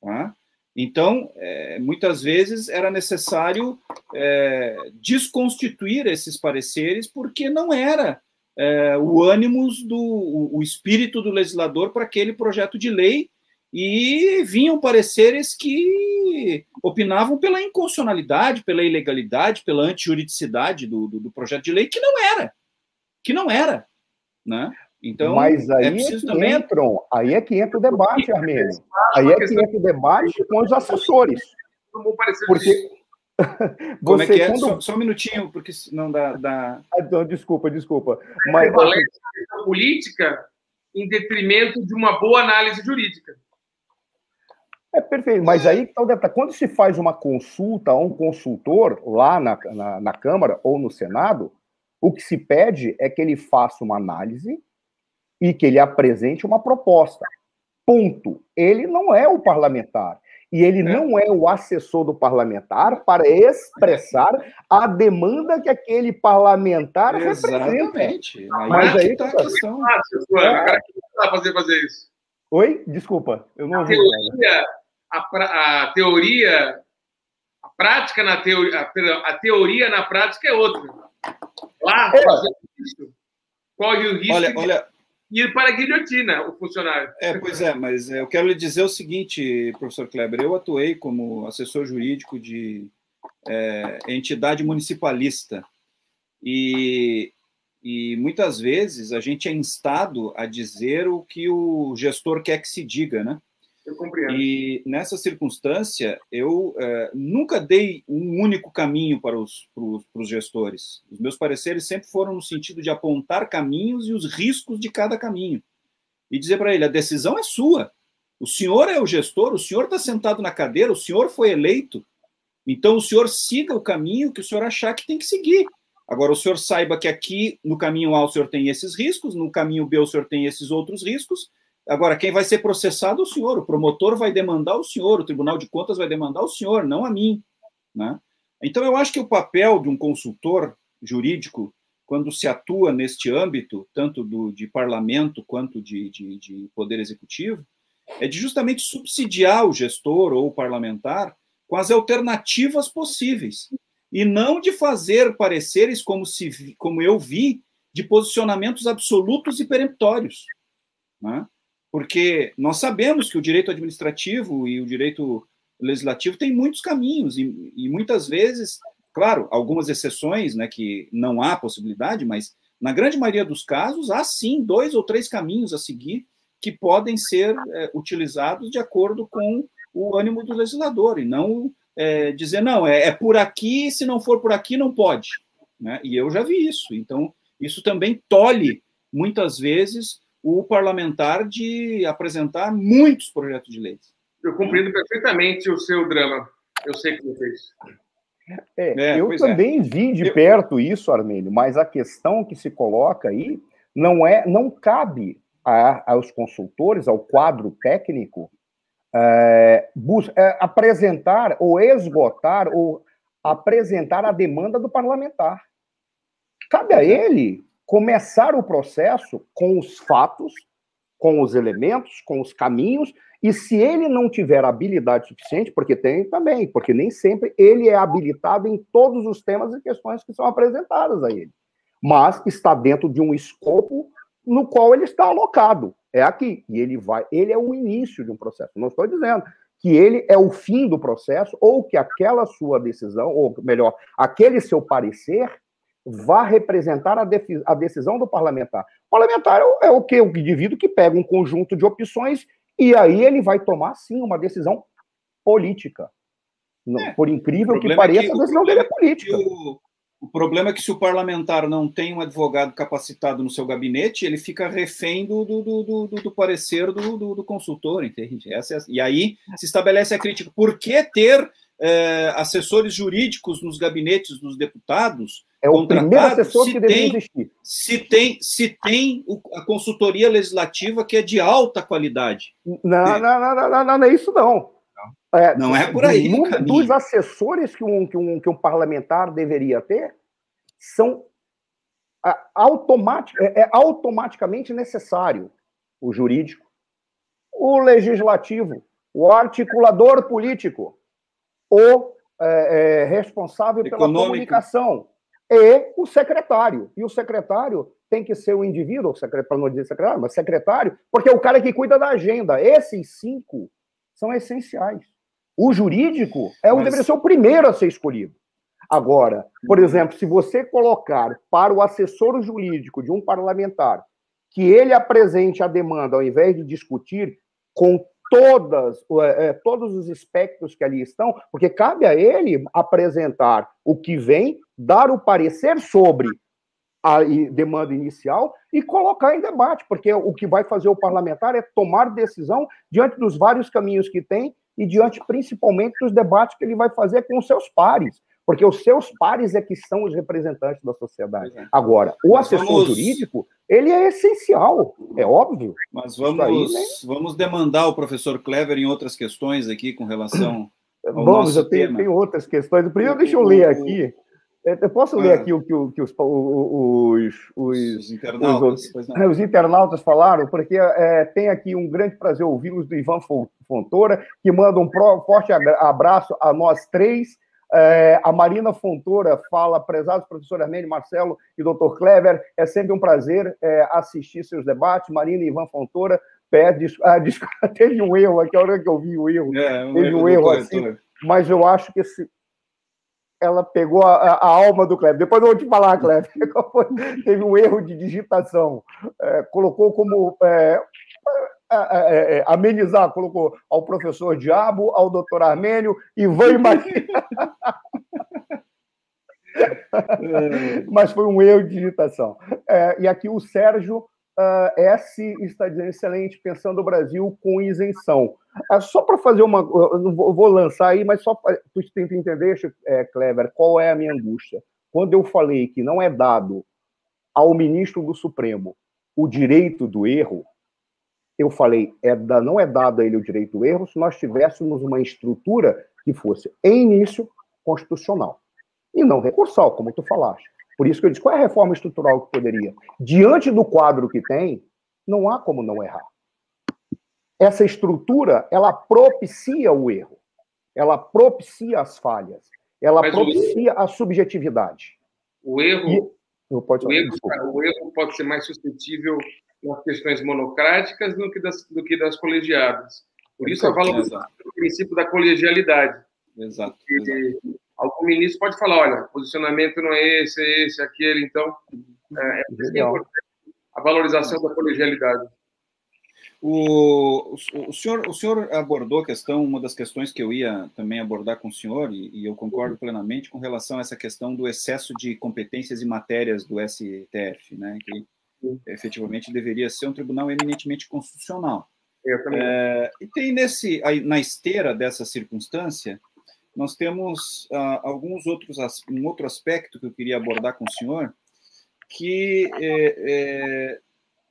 Tá? Então, é, muitas vezes era necessário é, desconstituir esses pareceres, porque não era é, o ânimos do o, o espírito do legislador para aquele projeto de lei, e vinham pareceres que opinavam pela inconstitucionalidade, pela ilegalidade, pela antijuridicidade do, do, do projeto de lei, que não era. Que não era. Né? Então, Mas aí é, é que também... entram, aí é que entra o debate, Armênio. Aí é que entra o debate com os assessores. Porque Como é que é? Quando... Só, só, um minutinho, porque não dá. dá... Ah, não, desculpa, desculpa. É Mas a política em detrimento de uma boa análise jurídica. É perfeito. Mas aí, então, quando se faz uma consulta a um consultor lá na, na, na Câmara ou no Senado, o que se pede é que ele faça uma análise e que ele apresente uma proposta. Ponto. Ele não é o parlamentar. E ele é. não é o assessor do parlamentar para expressar a demanda que aquele parlamentar Exatamente. representa. Aí Mas aí está a questão. Ah, Agora que vai fazer fazer isso? Oi? Desculpa, eu não a ouvi. Teoria, a, a, teoria, a prática na teoria, a, a, teoria na prática é outra. Lá, é. fazendo isso, corre o risco olha, olha, ir para a guilhotina, o funcionário. É, pois é, mas eu quero lhe dizer o seguinte, professor Kleber, eu atuei como assessor jurídico de é, entidade municipalista e, e muitas vezes a gente é instado a dizer o que o gestor quer que se diga, né? Eu compreendo. E nessa circunstância, eu é, nunca dei um único caminho para os, para os, gestores. Os meus pareceres sempre foram no sentido de apontar caminhos e os riscos de cada caminho. E dizer para ele: a decisão é sua. O senhor é o gestor, o senhor está sentado na cadeira, o senhor foi eleito. Então, o senhor siga o caminho que o senhor achar que tem que seguir. Agora, o senhor saiba que aqui, no caminho A, o senhor tem esses riscos, no caminho B, o senhor tem esses outros riscos, Agora, quem vai ser processado é o senhor, o promotor vai demandar o senhor, o Tribunal de Contas vai demandar o senhor, não a mim. Né? Então, eu acho que o papel de um consultor jurídico, quando se atua neste âmbito, tanto do, de parlamento quanto de, de, de poder executivo, é de justamente subsidiar o gestor ou o parlamentar com as alternativas possíveis, e não de fazer pareceres como, se, como eu vi, de posicionamentos absolutos e peremptórios. Né? Porque nós sabemos que o direito administrativo e o direito legislativo têm muitos caminhos e, e, muitas vezes, claro, algumas exceções, né, que não há possibilidade, mas na grande maioria dos casos há sim dois ou três caminhos a seguir que podem ser é, utilizados de acordo com o ânimo do legislador e não é, dizer não é, é, por aqui, se não for por aqui não pode, né? E eu já vi isso. Então isso também tolhe muitas vezes o parlamentar de apresentar muitos projetos de leis. Eu compreendo perfeitamente o seu drama. Eu sei que você fez. É, é, eu é. também é. vi de perto isso, Armênio, mas a questão que se coloca aí não é, não cabe a, aos consultores, ao quadro técnico, é, é, apresentar ou esgotar ou apresentar a demanda do parlamentar. Cabe a ele começar o processo com os fatos, com os elementos, com os caminhos, e se ele não tiver habilidade suficiente, porque tem também, porque nem sempre ele é habilitado em todos os temas e questões que são apresentadas a ele, mas está dentro de um escopo no qual ele está alocado. É aqui. E ele vai, ele é o início de um processo. Não estou dizendo que ele é o fim do processo, ou que aquela sua decisão, ou melhor, aquele seu parecer, vá representar a, a decisão do parlamentar. O parlamentar é o, é que? O indivíduo que pega um conjunto de opções e aí ele vai tomar, sim, uma decisão política. É, Por incrível que pareça, é que, a decisão dele é política. O, o problema é que se o parlamentar não tem um advogado capacitado no seu gabinete, ele fica refém do, do, do, do, do parecer do, do, consultor, entende? Essa é, e aí se estabelece a crítica. Por que ter é, assessores jurídicos nos gabinetes dos deputados? É o primeiro assessor que deveria existir. Se tem, se tem a consultoria legislativa que é de alta qualidade. Não, não, não, não, não, não é isso não. É, não é por aí. Um dos assessores que um, que, um, que um parlamentar deveria ter são automatic, é, é automaticamente necessário o jurídico, o legislativo, o articulador político, o é, é, responsável pela Econômico. comunicação e o secretário. E o secretário tem que ser o indivíduo, para não dizer secretário, mas secretário, porque é o cara que cuida da agenda. Esses cinco são essenciais. O jurídico é o Mas... deveria ser o primeiro a ser escolhido. Agora, por uhum. exemplo, se você colocar para o assessor jurídico de um parlamentar que ele apresente a demanda ao invés de discutir com todas, é, todos os aspectos que ali estão, porque cabe a ele apresentar o que vem, dar o parecer sobre a demanda inicial e colocar em debate, porque o que vai fazer o parlamentar é tomar decisão diante dos vários caminhos que tem e diante principalmente dos debates que ele vai fazer com os seus pares, porque os seus pares é que são os representantes da sociedade. É. Agora, o Mas assessor vamos... jurídico, ele é essencial, é óbvio. Mas vamos, aí, né? vamos demandar o professor Clever em outras questões aqui com relação ao Vamos, eu tenho, tenho, outras questões. Primeiro, deixa eu ler aqui. Eu posso ler aqui o que, o, que os, os, os, os, internautas, os, os, internautas falaram, porque é, tem aqui um grande prazer ouvi-los do Ivan Fontoura, que manda um forte abraço a nós três. É, a Marina Fontoura fala, prezados professor Armênio, Marcelo e doutor Clever, é sempre um prazer é, assistir seus debates. Marina e Ivan Fontoura pede. Ah, teve um erro aqui, a hora que eu vi o erro. É, um teve erro um erro assim, mas eu acho que esse, ela pegou a, a, alma do Kleber. Depois eu vou te falar, Kleber. Teve um erro de digitação. É, colocou como. É, amenizar, colocou ao professor Diabo, ao doutor Armênio, Ivan e Maria. Mas foi um erro de digitação. É, e aqui o Sérgio Uh, S está dizendo excelente, pensando o Brasil com isenção. Uh, só para fazer uma. Eu vou lançar aí, mas só para tu tenta entender, é, Clever, qual é a minha angústia. Quando eu falei que não é dado ao ministro do Supremo o direito do erro, eu falei, é da, não é dado a ele o direito do erro se nós tivéssemos uma estrutura que fosse, em início, constitucional. E não recursal, como tu falaste. Por isso que eu disse, qual é a reforma estrutural que poderia? Diante do quadro que tem, não há como não errar. Essa estrutura, ela propicia o erro. Ela propicia as falhas. Ela Mas propicia a subjetividade. O erro, e, o, erro o erro pode ser mais suscetível nas questões monocráticas do que das, do que das colegiadas. Por isso, a valorização do princípio da colegialidade. Exato. exato algum ministro pode falar, olha, posicionamento não é esse, é esse, aquele, então é, é importante a valorização da colegialidade. O, o, o, senhor, o senhor abordou a questão, uma das questões que eu ia também abordar com o senhor, e, e eu concordo plenamente com relação a essa questão do excesso de competências e matérias do STF, né, que efetivamente deveria ser um tribunal eminentemente constitucional. É, e tem nesse, na esteira dessa circunstância, nós temos uh, alguns outros um outro aspecto que eu queria abordar com o senhor, que é, é,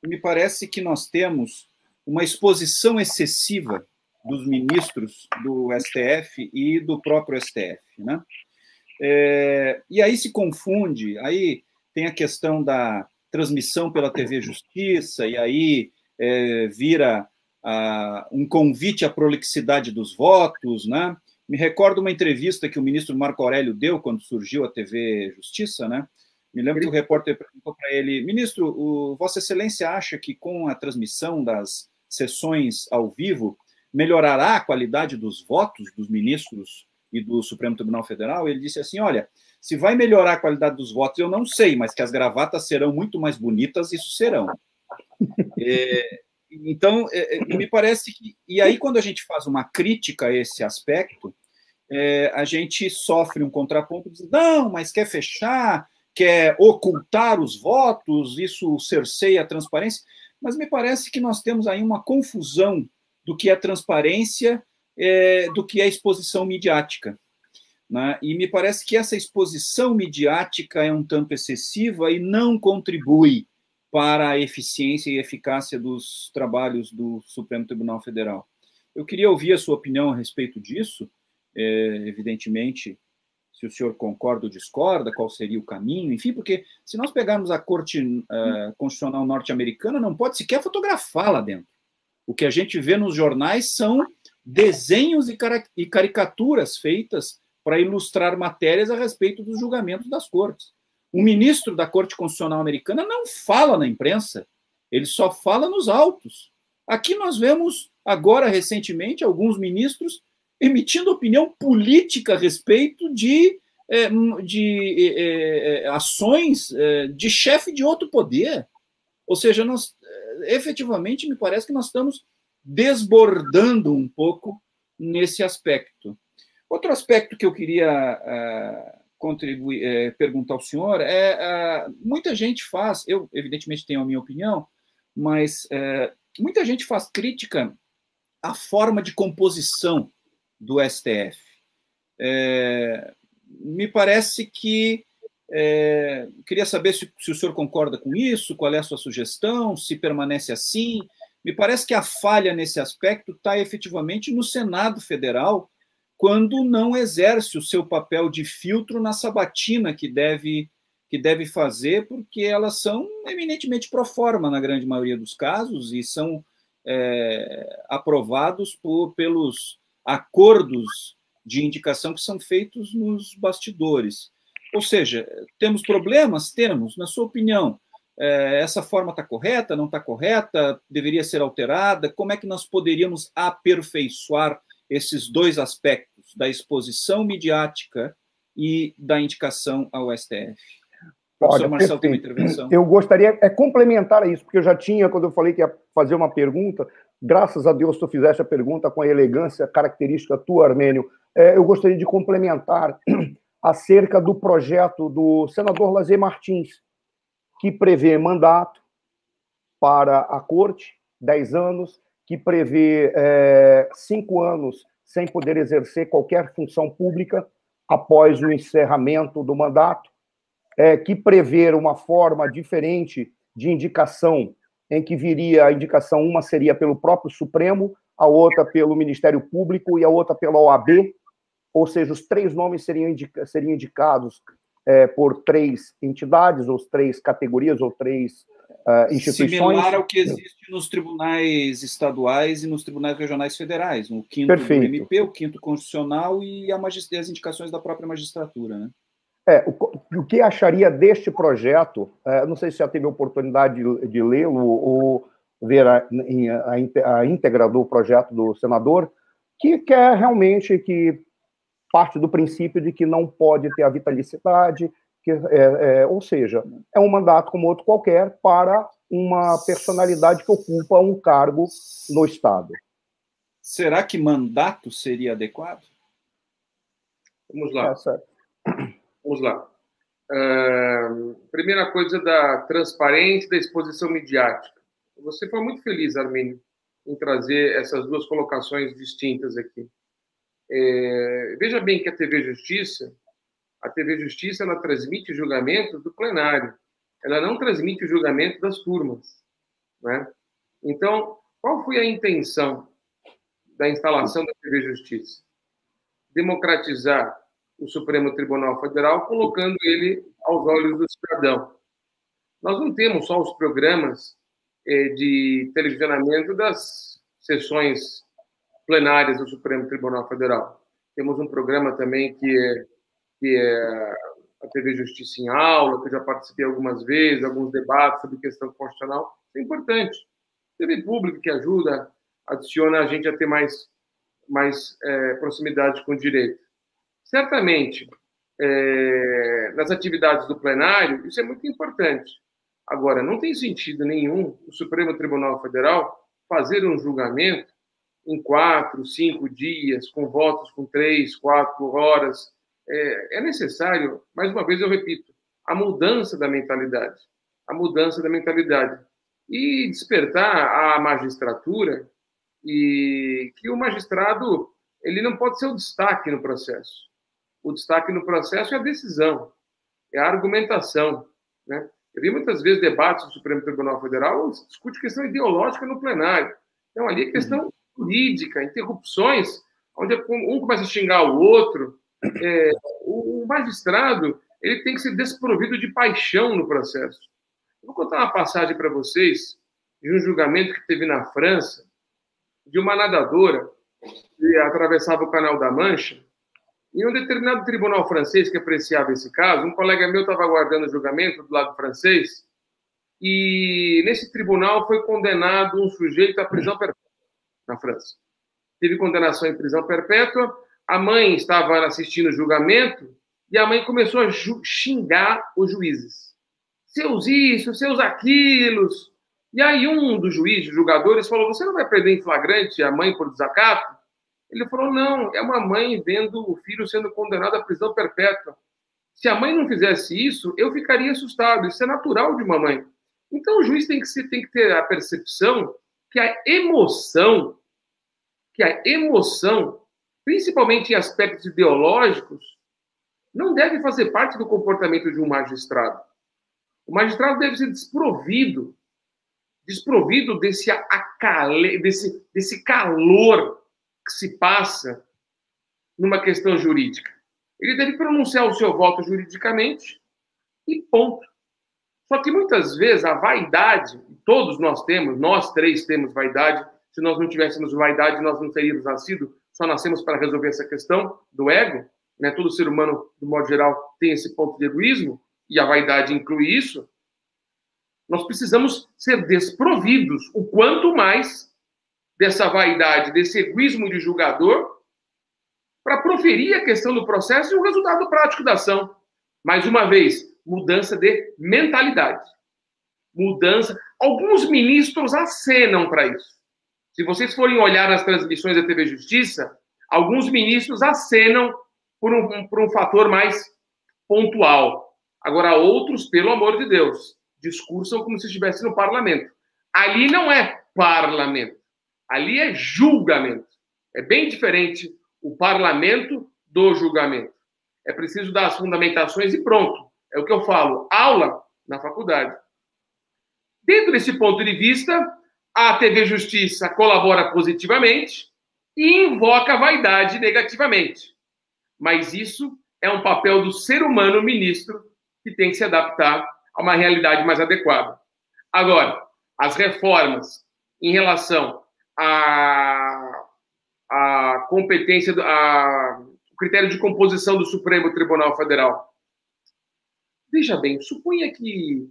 me parece que nós temos uma exposição excessiva dos ministros do STF e do próprio STF, né? É, e aí se confunde, aí tem a questão da transmissão pela TV Justiça, e aí é, vira ah, um convite à prolixidade dos votos, né? Me recordo uma entrevista que o ministro Marco Aurélio deu quando surgiu a TV Justiça, né? Me lembro que o repórter perguntou para ele, ministro, o, Vossa Excelência acha que com a transmissão das sessões ao vivo melhorará a qualidade dos votos dos ministros e do Supremo Tribunal Federal? Ele disse assim, olha, se vai melhorar a qualidade dos votos, eu não sei, mas que as gravatas serão muito mais bonitas, isso serão. É, então, é, é, me parece que. E aí, quando a gente faz uma crítica a esse aspecto, é, a gente sofre um contraponto, diz, não, mas quer fechar, quer ocultar os votos, isso cerceia a transparência. Mas me parece que nós temos aí uma confusão do que é transparência, é, do que é exposição midiática. Né? E me parece que essa exposição midiática é um tanto excessiva e não contribui para a eficiência e eficácia dos trabalhos do Supremo Tribunal Federal. Eu queria ouvir a sua opinião a respeito disso, é, evidentemente, se o senhor concorda ou discorda, qual seria o caminho, enfim, porque se nós pegarmos a Corte uh, Constitucional norte-americana, não pode sequer fotografar lá dentro. O que a gente vê nos jornais são desenhos e, e caricaturas feitas para ilustrar matérias a respeito dos julgamentos das cortes. O ministro da Corte Constitucional Americana não fala na imprensa, ele só fala nos autos. Aqui nós vemos, agora recentemente, alguns ministros emitindo opinião política a respeito de, é, de é, é, ações de chefe de outro poder. Ou seja, nós efetivamente me parece que nós estamos desbordando um pouco nesse aspecto. Outro aspecto que eu queria contribuir, é, perguntar ao senhor é muita gente faz, eu evidentemente tenho a minha opinião, mas muita gente faz crítica à forma de composição do STF. Me parece que é, queria saber se, se, o senhor concorda com isso, qual é a sua sugestão, se permanece assim. Me parece que a falha nesse aspecto está efetivamente no Senado Federal, quando não exerce o seu papel de filtro na sabatina que deve que deve fazer, porque elas são eminentemente pro forma na grande maioria dos casos e são é, aprovados por, pelos acordos de indicação que são feitos nos bastidores. Ou seja, temos problemas? Temos. Na sua opinião, é, essa forma está correta, não está correta, deveria ser alterada? Como é que nós poderíamos aperfeiçoar esses dois aspectos, da exposição midiática e da indicação ao STF? Olha, Marcelo tem uma intervenção. Eu gostaria é complementar isso, porque eu já tinha, quando eu falei que ia fazer uma pergunta, graças a Deus tu fizeste a pergunta com a elegância característica tua, Armênio. É, eu gostaria de complementar acerca do projeto do senador Lazer Martins, que prevê mandato para a corte, 10 anos, que prevê é, cinco anos sem poder exercer qualquer função pública após o encerramento do mandato, é, que prever uma forma diferente de indicação, em que viria a indicação, uma seria pelo próprio Supremo, a outra pelo Ministério Público e a outra pela OAB, ou seja, os três nomes seriam, indica seriam indicados é, por três entidades, ou três categorias, ou três uh, instituições. Similar ao que existe nos tribunais estaduais e nos tribunais regionais federais, o quinto Perfeito. do MP, o quinto constitucional e, as indicações da própria magistratura, né? É, o, o, que acharia deste projeto? É, não sei se já teve oportunidade de, de lê-lo ou ver a, a, a, íntegra do projeto do senador, que quer realmente que parte do princípio de que não pode ter a vitalicidade, que, é, é, ou seja, é um mandato como outro qualquer para uma personalidade que ocupa um cargo no Estado. Será que mandato seria adequado? Vamos lá. É, Vamos lá. Uh, primeira coisa da transparência da exposição midiática. Você foi muito feliz, Arminio, em trazer essas duas colocações distintas aqui. É, veja bem que a TV Justiça, a TV Justiça, ela transmite o julgamento do plenário. Ela não transmite o julgamento das turmas. Né? Então, qual foi a intenção da instalação da TV Justiça? Democratizar o Supremo Tribunal Federal, colocando ele aos olhos do cidadão. Nós não temos só os programas eh, de televisionamento das sessões plenárias do Supremo Tribunal Federal. Temos um programa também que é, que é a TV Justiça em Aula, que eu já participei algumas vezes, alguns debates sobre questão constitucional. É importante. TV pública que ajuda, adiciona a gente a ter mais, mais é, proximidade com o direito. Certamente, é, nas atividades do plenário, isso é muito importante. Agora, não tem sentido nenhum o Supremo Tribunal Federal fazer um julgamento em quatro, cinco dias, com votos com três, quatro horas. É, é necessário, mais uma vez eu repito, a mudança da mentalidade. A mudança da mentalidade. E despertar a magistratura e que o magistrado ele não pode ser o destaque no processo. O destaque no processo é a decisão, é a argumentação. Né? Eu vi muitas vezes debates do Supremo Tribunal Federal, discute questão ideológica no plenário. Então, ali é questão uhum. jurídica, interrupções, onde um começa a xingar o outro. É, o magistrado ele tem que ser desprovido de paixão no processo. vou contar uma passagem para vocês de um julgamento que teve na França de uma nadadora que atravessava o Canal da Mancha em um determinado tribunal francês que apreciava esse caso, um colega meu estava aguardando o julgamento do lado francês, e nesse tribunal foi condenado um sujeito à prisão perpétua na França. Teve condenação em prisão perpétua, a mãe estava assistindo o julgamento e a mãe começou a xingar os juízes. Seus isso, seus aquilos. E aí um dos juízes, julgadores, falou: Você não vai perder em flagrante a mãe por desacato? Ele falou: não, é uma mãe vendo o filho sendo condenado à prisão perpétua. Se a mãe não fizesse isso, eu ficaria assustado. Isso é natural de uma mãe. Então o juiz tem que, ser, tem que ter a percepção que a emoção, que a emoção, principalmente em aspectos ideológicos, não deve fazer parte do comportamento de um magistrado. O magistrado deve ser desprovido, desprovido desse, acale, desse, desse calor que se passa numa questão jurídica. Ele deve pronunciar o seu voto juridicamente e ponto. Só que muitas vezes a vaidade, todos nós temos, nós três temos vaidade, se nós não tivéssemos vaidade, nós não teríamos nascido, só nascemos para resolver essa questão do ego, né? Todo ser humano, do modo geral, tem esse ponto de egoísmo, e a vaidade inclui isso. Nós precisamos ser desprovidos o quanto mais dessa vaidade, desse egoísmo de julgador, para proferir a questão do processo e o resultado prático da ação. Mais uma vez, mudança de mentalidade. Mudança. Alguns ministros acenam para isso. Se vocês forem olhar nas transmissões da TV Justiça, alguns ministros acenam por um, por um fator mais pontual. Agora, outros, pelo amor de Deus, discursam como se estivesse no parlamento. Ali não é parlamento. Ali é julgamento. É bem diferente o parlamento do julgamento. É preciso dar as fundamentações e pronto. É o que eu falo. Aula na faculdade. Dentro desse ponto de vista, a TV Justiça colabora positivamente e invoca a vaidade negativamente. Mas isso é um papel do ser humano ministro que tem que se adaptar a uma realidade mais adequada. Agora, as reformas em relação a, a competência, a, o critério de composição do Supremo Tribunal Federal. Veja bem, suponha que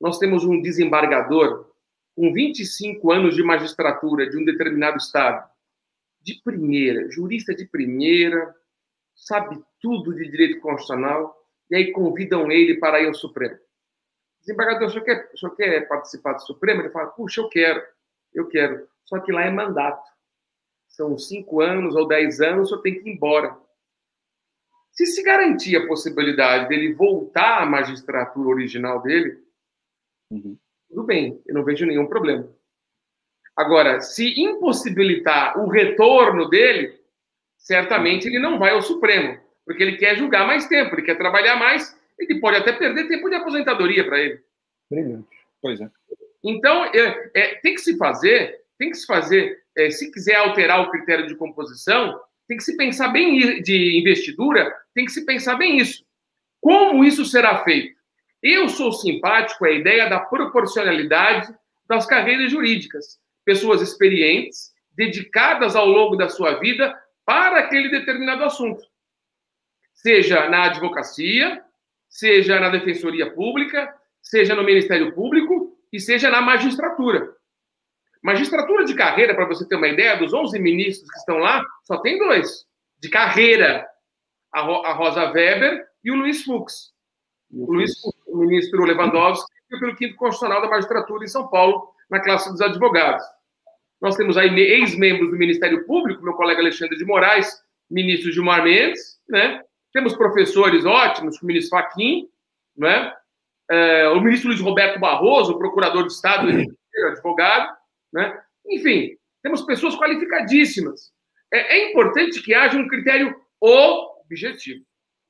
nós temos um desembargador com 25 anos de magistratura de um determinado estado, de primeira, jurista de primeira, sabe tudo de direito constitucional, e aí convidam ele para ir ao Supremo. Desembargador, o senhor quer, o senhor quer participar do Supremo? Ele fala, puxa, eu quero, eu quero. Só que lá é mandato. São cinco anos ou dez anos, só tem que ir embora. Se se garantir a possibilidade dele voltar à magistratura original dele, uhum. Tudo bem, eu não vejo nenhum problema. Agora, se impossibilitar o retorno dele, certamente ele não vai ao Supremo, porque ele quer julgar mais tempo, ele quer trabalhar mais, ele pode até perder tempo de aposentadoria para ele. Brilhante. Pois é. Então, é, é, tem que se fazer, tem que se fazer, é, se quiser alterar o critério de composição, tem que se pensar bem de investidura, tem que se pensar bem isso. Como isso será feito? Eu sou simpático à ideia da proporcionalidade das carreiras jurídicas. Pessoas experientes, dedicadas ao longo da sua vida para aquele determinado assunto. Seja na advocacia, seja na defensoria pública, seja no Ministério Público e seja na magistratura. Magistratura de carreira, para você ter uma ideia, dos 11 ministros que estão lá, só tem dois de carreira: a, Rosa Weber e o Luiz Fux. O, Luiz, o ministro Lewandowski foi pelo quinto constitucional da magistratura em São Paulo, na classe dos advogados. Nós temos aí ex-membros do Ministério Público, meu colega Alexandre de Moraes, ministro Gilmar Mendes, né? Temos professores ótimos, como o ministro Faquim, né? É, o ministro Luiz Roberto Barroso, procurador de Estado, advogado, né? Enfim, temos pessoas qualificadíssimas. É, é importante que haja um critério objetivo.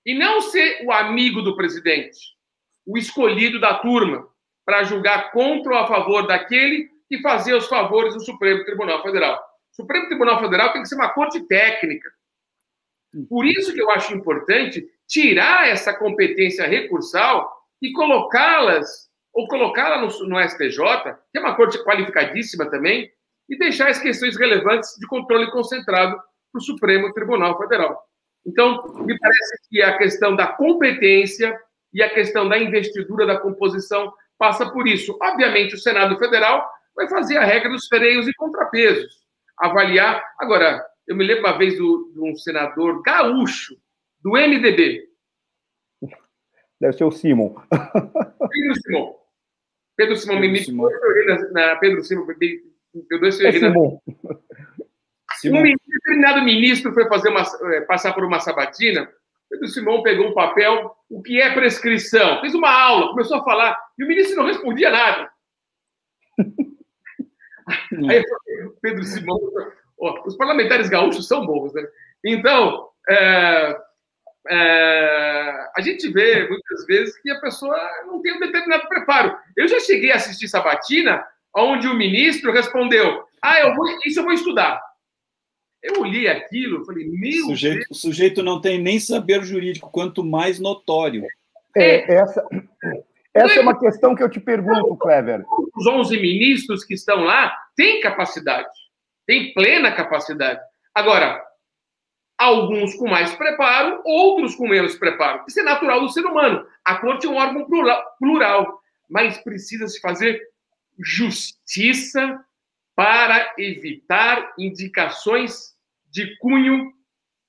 E não ser o amigo do presidente, o escolhido da turma, para julgar contra ou a favor daquele e fazer os favores do Supremo Tribunal Federal. O Supremo Tribunal Federal tem que ser uma corte técnica. Por isso que eu acho importante tirar essa competência recursal e colocá-las ou colocá-la no, no STJ, que é uma corte qualificadíssima também, e deixar as questões relevantes de controle concentrado para o Supremo Tribunal Federal. Então, me parece que a questão da competência e a questão da investidura da composição passa por isso. Obviamente, o Senado Federal vai fazer a regra dos freios e contrapesos, avaliar. Agora, eu me lembro uma vez do, de um senador gaúcho, do MDB. Deve ser o Simon. Pedro Simon. Pedro Simão, Pedro me Simão. Na, na, Pedro Simão, eu dou esse é Simão. Um determinado ministro foi fazer uma, é, passar por uma sabatina. Pedro Simão pegou um papel, o que é prescrição? Fez uma aula, começou a falar, e o ministro não respondia nada. Aí Pedro Simão, os parlamentares gaúchos são bons, né? Então, é, é, a gente vê muitas vezes que a pessoa não tem um determinado preparo. Eu já cheguei a assistir Sabatina, onde o ministro respondeu: Ah, eu vou, isso eu vou estudar. Eu li aquilo, falei, meu o sujeito, Deus. O sujeito não tem nem saber jurídico, quanto mais notório. É, essa, essa é uma questão que eu te pergunto, Clever. Os 11 ministros que estão lá têm capacidade, têm plena capacidade. Agora, Alguns com mais preparo, outros com menos preparo. Isso é natural do ser humano. A corte é um órgão plural, mas precisa se fazer justiça para evitar indicações de cunho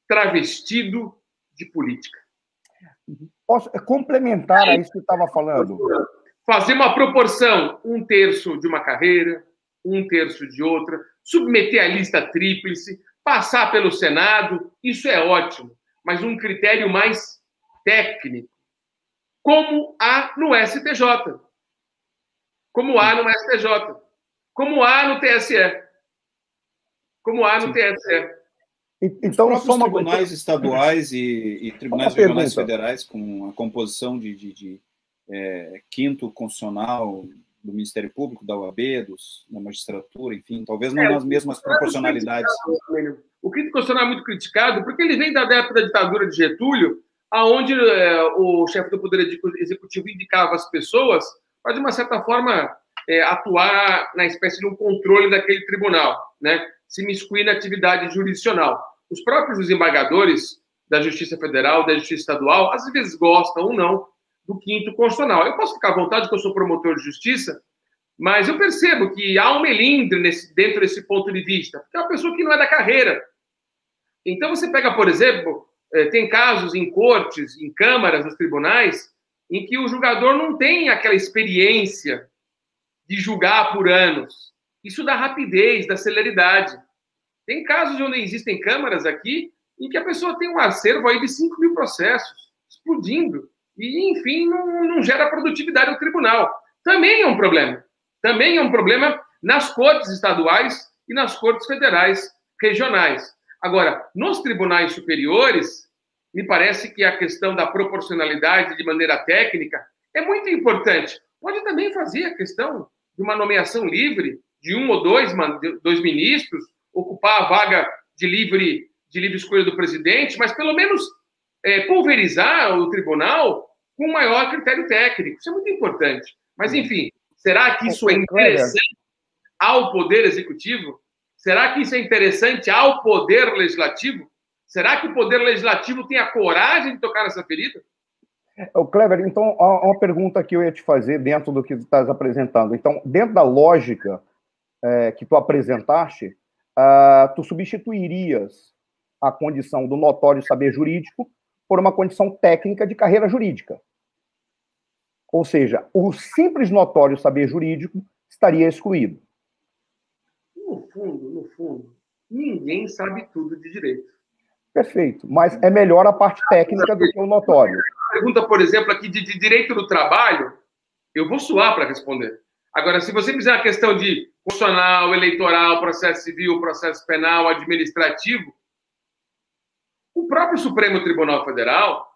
travestido de política. Posso complementar a isso que estava falando? Fazer uma proporção, um terço de uma carreira, um terço de outra, submeter a lista tríplice, Passar pelo Senado, isso é ótimo, mas um critério mais técnico, como há no STJ, como há no STJ, como há no TSE, como há no TSE. Então, Os próprios tribunais estaduais e, e tribunais regionais federais, com a composição de, de, de é, quinto constitucional, do Ministério Público, da OAB, dos, da magistratura, enfim, talvez não é, nas mesmas proporcionalidades. O crítico constitucional é muito criticado porque ele vem da época da ditadura de Getúlio, aonde é, o chefe do Poder Executivo indicava as pessoas para, de uma certa forma, é, atuar na espécie de um controle daquele tribunal, né? Se miscuir na atividade jurisdicional. Os próprios desembargadores da Justiça Federal, da Justiça Estadual, às vezes gostam ou não do quinto constitucional. Eu posso ficar à vontade que eu sou promotor de justiça, mas eu percebo que há um melindre nesse, dentro desse ponto de vista, porque é uma pessoa que não é da carreira. Então você pega, por exemplo, eh, tem casos em cortes, em câmaras, nos tribunais, em que o julgador não tem aquela experiência de julgar por anos. Isso dá rapidez, dá celeridade. Tem casos onde existem câmaras aqui em que a pessoa tem um acervo aí de 5 mil processos explodindo e, enfim, não, não gera produtividade no tribunal. Também é um problema. Também é um problema nas cortes estaduais e nas cortes federais regionais. Agora, nos tribunais superiores, me parece que a questão da proporcionalidade de maneira técnica é muito importante. Pode também fazer a questão de uma nomeação livre de um ou dois, dois ministros, ocupar a vaga de livre, de livre escolha do presidente, mas pelo menos é, pulverizar o tribunal com maior critério técnico. Isso é muito importante. Mas, enfim, será que isso é interessante ao Poder Executivo? Será que isso é interessante ao Poder Legislativo? Será que o Poder Legislativo tem a coragem de tocar nessa ferida? O Clever, então, uma pergunta que eu ia te fazer dentro do que tu estás apresentando. Então, dentro da lógica é, que tu apresentaste, uh, tu substituirias a condição do notório saber jurídico por uma condição técnica de carreira jurídica. Ou seja, o simples notório saber jurídico estaria excluído. No fundo, no fundo, ninguém sabe tudo de direito. Perfeito, mas é melhor a parte técnica do que o notório. Pergunta, por exemplo, aqui de, de direito do trabalho, eu vou suar para responder. Agora, se você fizer a questão de constitucional, eleitoral, processo civil, processo penal, administrativo, o próprio Supremo Tribunal Federal,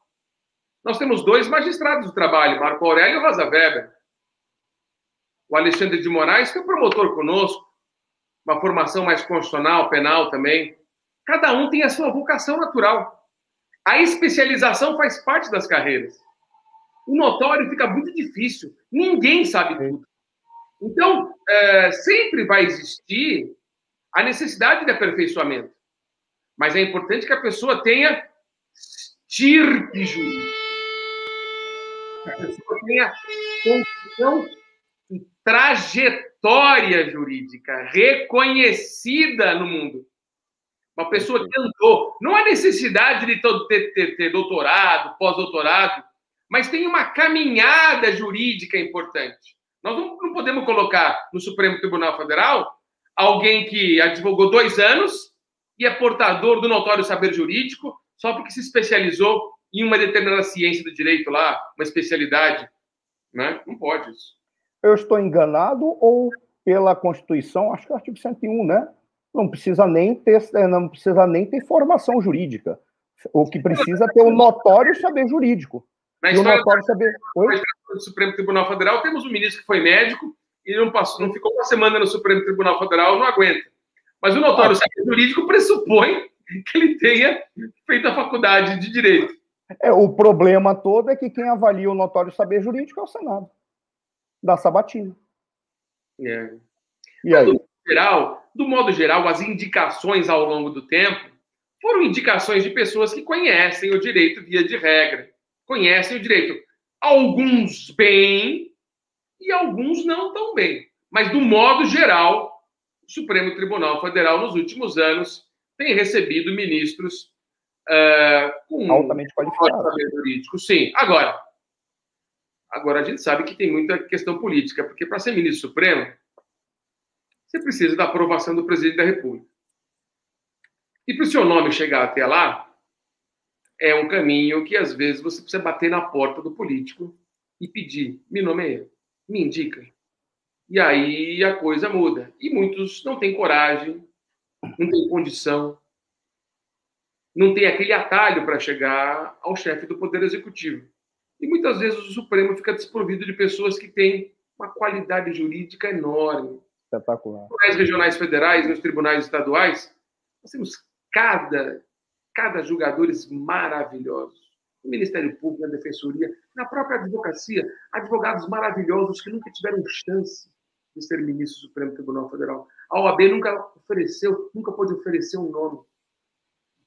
nós temos dois magistrados do trabalho, Marco Aurélio e Rosa Weber. O Alexandre de Moraes foi promotor conosco, uma formação mais constitucional, penal também. Cada um tem a sua vocação natural. A especialização faz parte das carreiras. O notório fica muito difícil. Ninguém sabe tudo. Então, é, sempre vai existir a necessidade de aperfeiçoamento. Mas é importante que a pessoa tenha estirpe jurídica. Que a pessoa tenha condição e trajetória jurídica reconhecida no mundo. Uma pessoa que andou. Não há necessidade de ter, ter, ter doutorado, pós-doutorado, mas tem uma caminhada jurídica importante. Nós não, não podemos colocar no Supremo Tribunal Federal alguém que advogou dois anos e é portador do notório saber jurídico só porque se especializou em uma determinada ciência do direito lá, uma especialidade. Né? Não pode isso. Eu estou enganado ou pela Constituição, acho que é o artigo 101, né? Não precisa nem ter, é, não precisa nem ter formação jurídica. O que precisa é ter o um notório saber jurídico. Na história notório saber... do Supremo Tribunal Federal, temos um ministro que foi médico e não, passou, não ficou uma semana no Supremo Tribunal Federal, não aguenta. Mas o notório saber jurídico pressupõe que ele tenha feito a faculdade de direito. É, o problema todo é que quem avalia o notório saber jurídico é o Senado, da Sabatina. É. E aí? Do geral, do modo geral, as indicações ao longo do tempo foram indicações de pessoas que conhecem o direito via de regra, conhecem o direito. Alguns bem e alguns não tão bem. Mas, do modo geral, o Supremo Tribunal Federal, nos últimos anos, tem recebido ministros uh, com altamente qualificados. jurídico. Sim. Agora, agora a gente sabe que tem muita questão política, porque para ser ministro supremo, você precisa da aprovação do presidente da República. E para o seu nome chegar até lá, é um caminho que às vezes você precisa bater na porta do político e pedir: me nomeia, me indica. E aí a coisa muda. E muitos não têm coragem, não têm condição, não tem aquele atalho para chegar ao chefe do Poder Executivo. E muitas vezes o Supremo fica desprovido de pessoas que têm uma qualidade jurídica enorme. Espetacular. Nos tribunais regionais federais, nos tribunais estaduais, nós temos cada, cada julgadores maravilhosos. No Ministério Público, na Defensoria, na própria advocacia, advogados maravilhosos que nunca tiveram chance de ser ministro do Supremo Tribunal Federal. A OAB nunca ofereceu, nunca pôde oferecer um nome.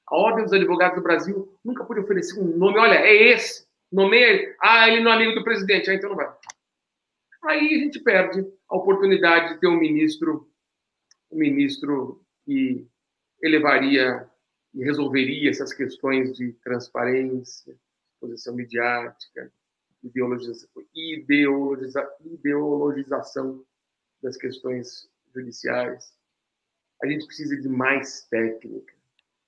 A Ordem dos Advogados do Brasil nunca pôde oferecer um nome. Olha, é esse. Nomeia. Ah, ele não é amigo do presidente. Ah, então não vai. Aí a gente perde a oportunidade de ter um ministro, um ministro que elevaria e resolveria essas questões de transparência, posição midiática, ideologização, ideologiza, ideologização das questões judiciais. A gente precisa de mais técnica,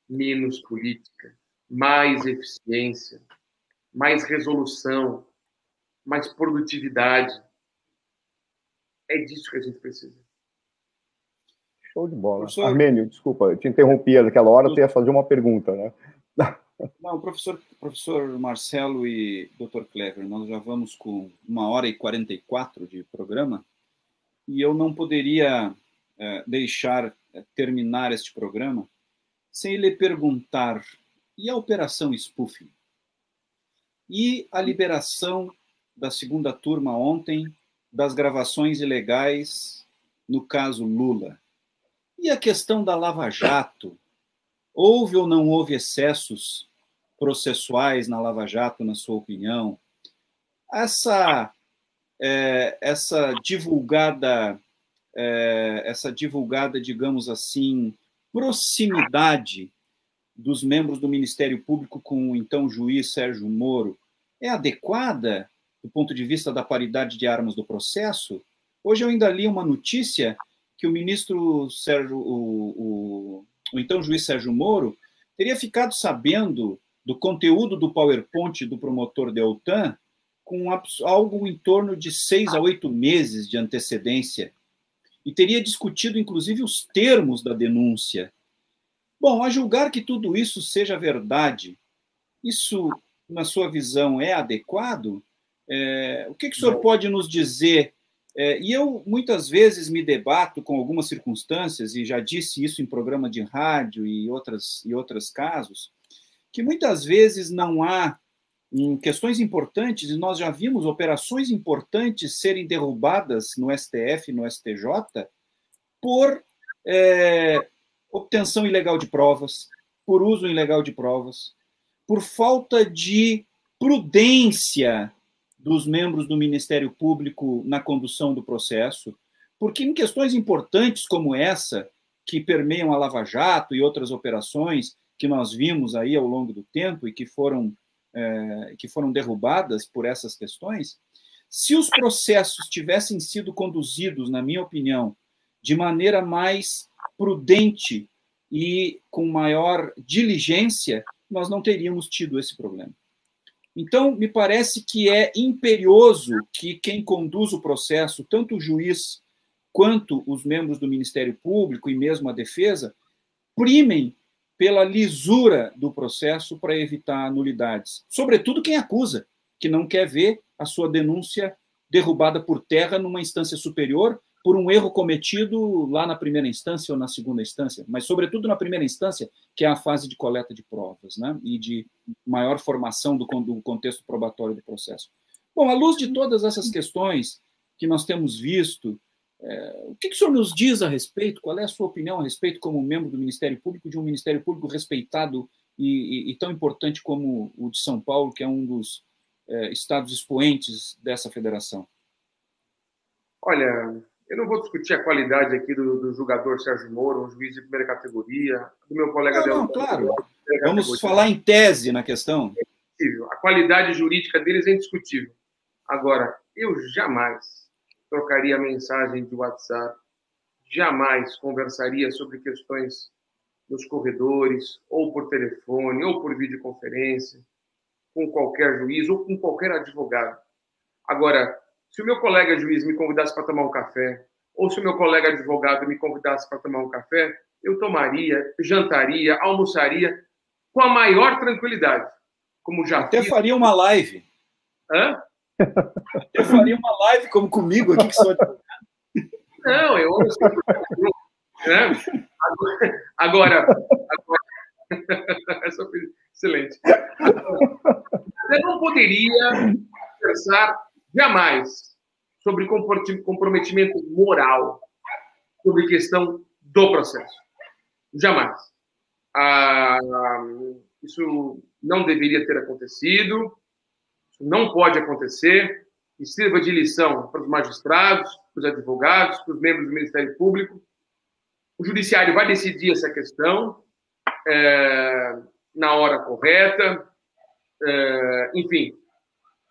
menos política, mais eficiência, mais resolução, mais produtividade. É disso que a gente precisa. Show de bola. Professor... Armênio, desculpa, eu te interrompi naquela hora, eu ia fazer uma pergunta, né? Não, professor, professor Marcelo e Dr. Clever, nós já vamos com uma hora e 44 de programa. e eu não poderia é, deixar é, terminar este programa sem lhe perguntar: e a Operação Spoofing? E a liberação da segunda turma ontem das gravações ilegais no caso Lula? E a questão da Lava Jato? Houve ou não houve excessos processuais na Lava Jato, na sua opinião? Essa, é, essa divulgada, é, essa divulgada, digamos assim, proximidade dos membros do Ministério Público com o então juiz Sérgio Moro é adequada do ponto de vista da paridade de armas do processo? Hoje eu ainda li uma notícia que o ministro Sérgio, o, o, o então juiz Sérgio Moro, teria ficado sabendo do conteúdo do PowerPoint do promotor Deltan com algo em torno de seis a oito meses de antecedência e teria discutido, inclusive, os termos da denúncia. Bom, a julgar que tudo isso seja verdade, isso, na sua visão, é adequado? É, o que, que o senhor pode nos dizer? É, e eu, muitas vezes, me debato com algumas circunstâncias, e já disse isso em programa de rádio e, outras, e outros casos, que muitas vezes não há em questões importantes, e nós já vimos operações importantes serem derrubadas no STF, no STJ, por é, obtenção ilegal de provas, por uso ilegal de provas, por falta de prudência dos membros do Ministério Público na condução do processo, porque em questões importantes como essa, que permeiam a Lava Jato e outras operações, que nós vimos aí ao longo do tempo e que foram, é, que foram derrubadas por essas questões, se os processos tivessem sido conduzidos, na minha opinião, de maneira mais prudente e com maior diligência, nós não teríamos tido esse problema. Então, me parece que é imperioso que quem conduz o processo, tanto o juiz quanto os membros do Ministério Público e mesmo a defesa, primem pela lisura do processo para evitar nulidades. Sobretudo quem acusa, que não quer ver a sua denúncia derrubada por terra numa instância superior por um erro cometido lá na primeira instância ou na segunda instância, mas sobretudo na primeira instância, que é a fase de coleta de provas, né, e de maior formação do, do contexto probatório do processo. Bom, à luz de todas essas questões que nós temos visto, é, o que, que o senhor nos diz a respeito? Qual é a sua opinião a respeito, como membro do Ministério Público, de um Ministério Público respeitado e, e, e tão importante como o de São Paulo, que é um dos é, estados expoentes dessa federação? Olha, eu não vou discutir a qualidade aqui do, do jogador Sérgio Moro, um juiz de primeira categoria, do meu colega não, não, claro. Vamos falar em tese na questão. É a qualidade jurídica deles é indiscutível. Agora, eu jamais trocaria mensagem de WhatsApp, jamais conversaria sobre questões nos corredores, ou por telefone, ou por videoconferência, com qualquer juiz ou com qualquer advogado. Agora, se o meu colega juiz me convidasse para tomar um café, ou se o meu colega advogado me convidasse para tomar um café, eu tomaria, jantaria, almoçaria com a maior tranquilidade. Como já Até fiz. faria uma live. Hã? Eu faria uma live como comigo aqui que sou Não, eu né? agora, agora, excelente. Eu não poderia pensar jamais sobre comprometimento moral sobre questão do processo. Jamais. Ah, isso não deveria ter acontecido não pode acontecer e sirva de lição para os magistrados, para os advogados, para os membros do Ministério Público. O judiciário vai decidir essa questão é, na hora correta. É, enfim,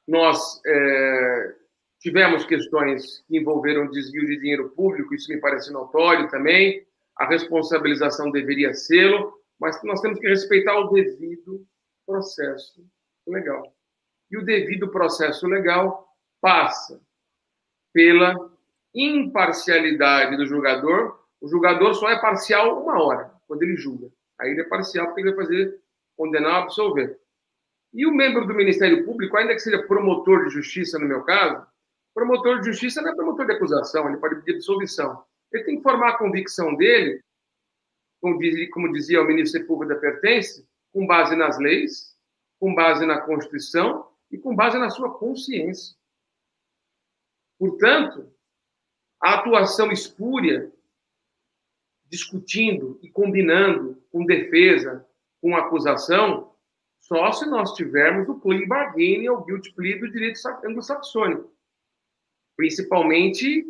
nós é, tivemos questões que envolveram desvio de dinheiro público, isso me parece notório também. A responsabilização deveria sê-lo, mas nós temos que respeitar o devido processo legal. E o devido processo legal passa pela imparcialidade do julgador. O julgador só é parcial uma hora, quando ele julga. Aí ele é parcial porque ele vai fazer condenar ou absolver. E o membro do Ministério Público, ainda que seja promotor de justiça, no meu caso, Promotor de justiça não é promotor de acusação, ele pode pedir dissolução. Ele tem que formar a convicção dele, como dizia o ministro Pertence, com base nas leis, com base na Constituição e com base na sua consciência. Portanto, a atuação espúria, discutindo e combinando com defesa, com acusação, só se nós tivermos o plea bargaining ou guilty plea do direito anglo-saxônico. Principalmente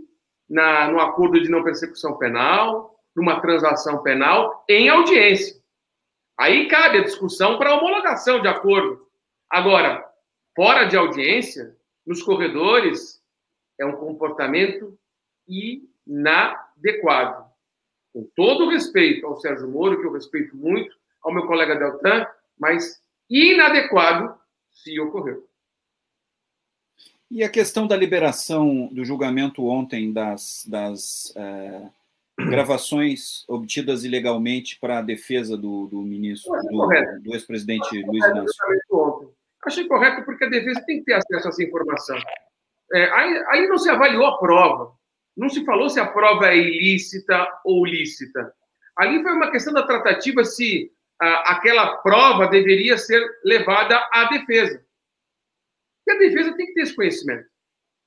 na, no acordo de não persecução penal, numa transação penal, em audiência. Aí cabe a discussão para homologação de acordo. Agora, fora de audiência, nos corredores, é um comportamento inadequado. Com todo o respeito ao Sérgio Moro, que eu respeito muito, ao meu colega Deltan, mas inadequado se ocorreu. E a questão da liberação do julgamento ontem das, das é, gravações obtidas ilegalmente para a defesa do, do ministro, do, do ex-presidente Luiz Inácio? Achei correto porque a defesa tem que ter acesso a essa informação. É, aí, aí não se avaliou a prova. Não se falou se a prova é ilícita ou lícita. Ali foi uma questão da tratativa se aquela prova deveria ser levada à defesa. E a defesa tem que ter esse conhecimento.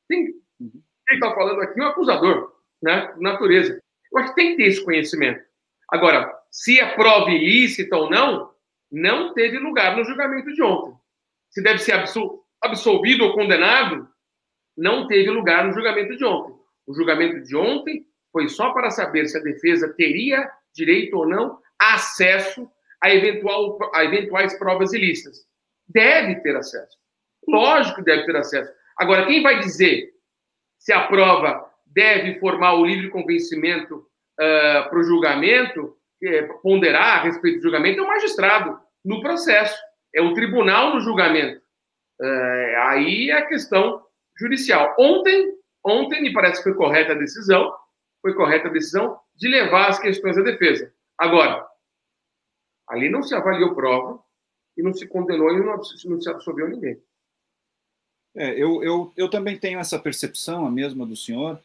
Tem, quem está falando aqui é o acusador, né? Natureza. Eu acho que tem que ter esse conhecimento. Agora, se a prova ilícita ou não, não teve lugar no julgamento de ontem. Se deve ser absolvido ou condenado, não teve lugar no julgamento de ontem. O julgamento de ontem foi só para saber se a defesa teria direito ou não acesso a, eventual, a eventuais provas ilícitas. Deve ter acesso. Lógico que deve ter acesso. Agora, quem vai dizer se a prova deve formar o livre convencimento uh, para o julgamento, é, ponderar a respeito do julgamento, é o magistrado no processo. É o tribunal no julgamento. Uh, aí é a questão judicial. Ontem, ontem me parece que foi correta a decisão, foi correta a decisão de levar as questões à defesa. Agora, ali não se avaliou prova e não se condenou e não, não se absolveu ninguém. É, eu, eu, eu também tenho essa percepção, a mesma do senhor,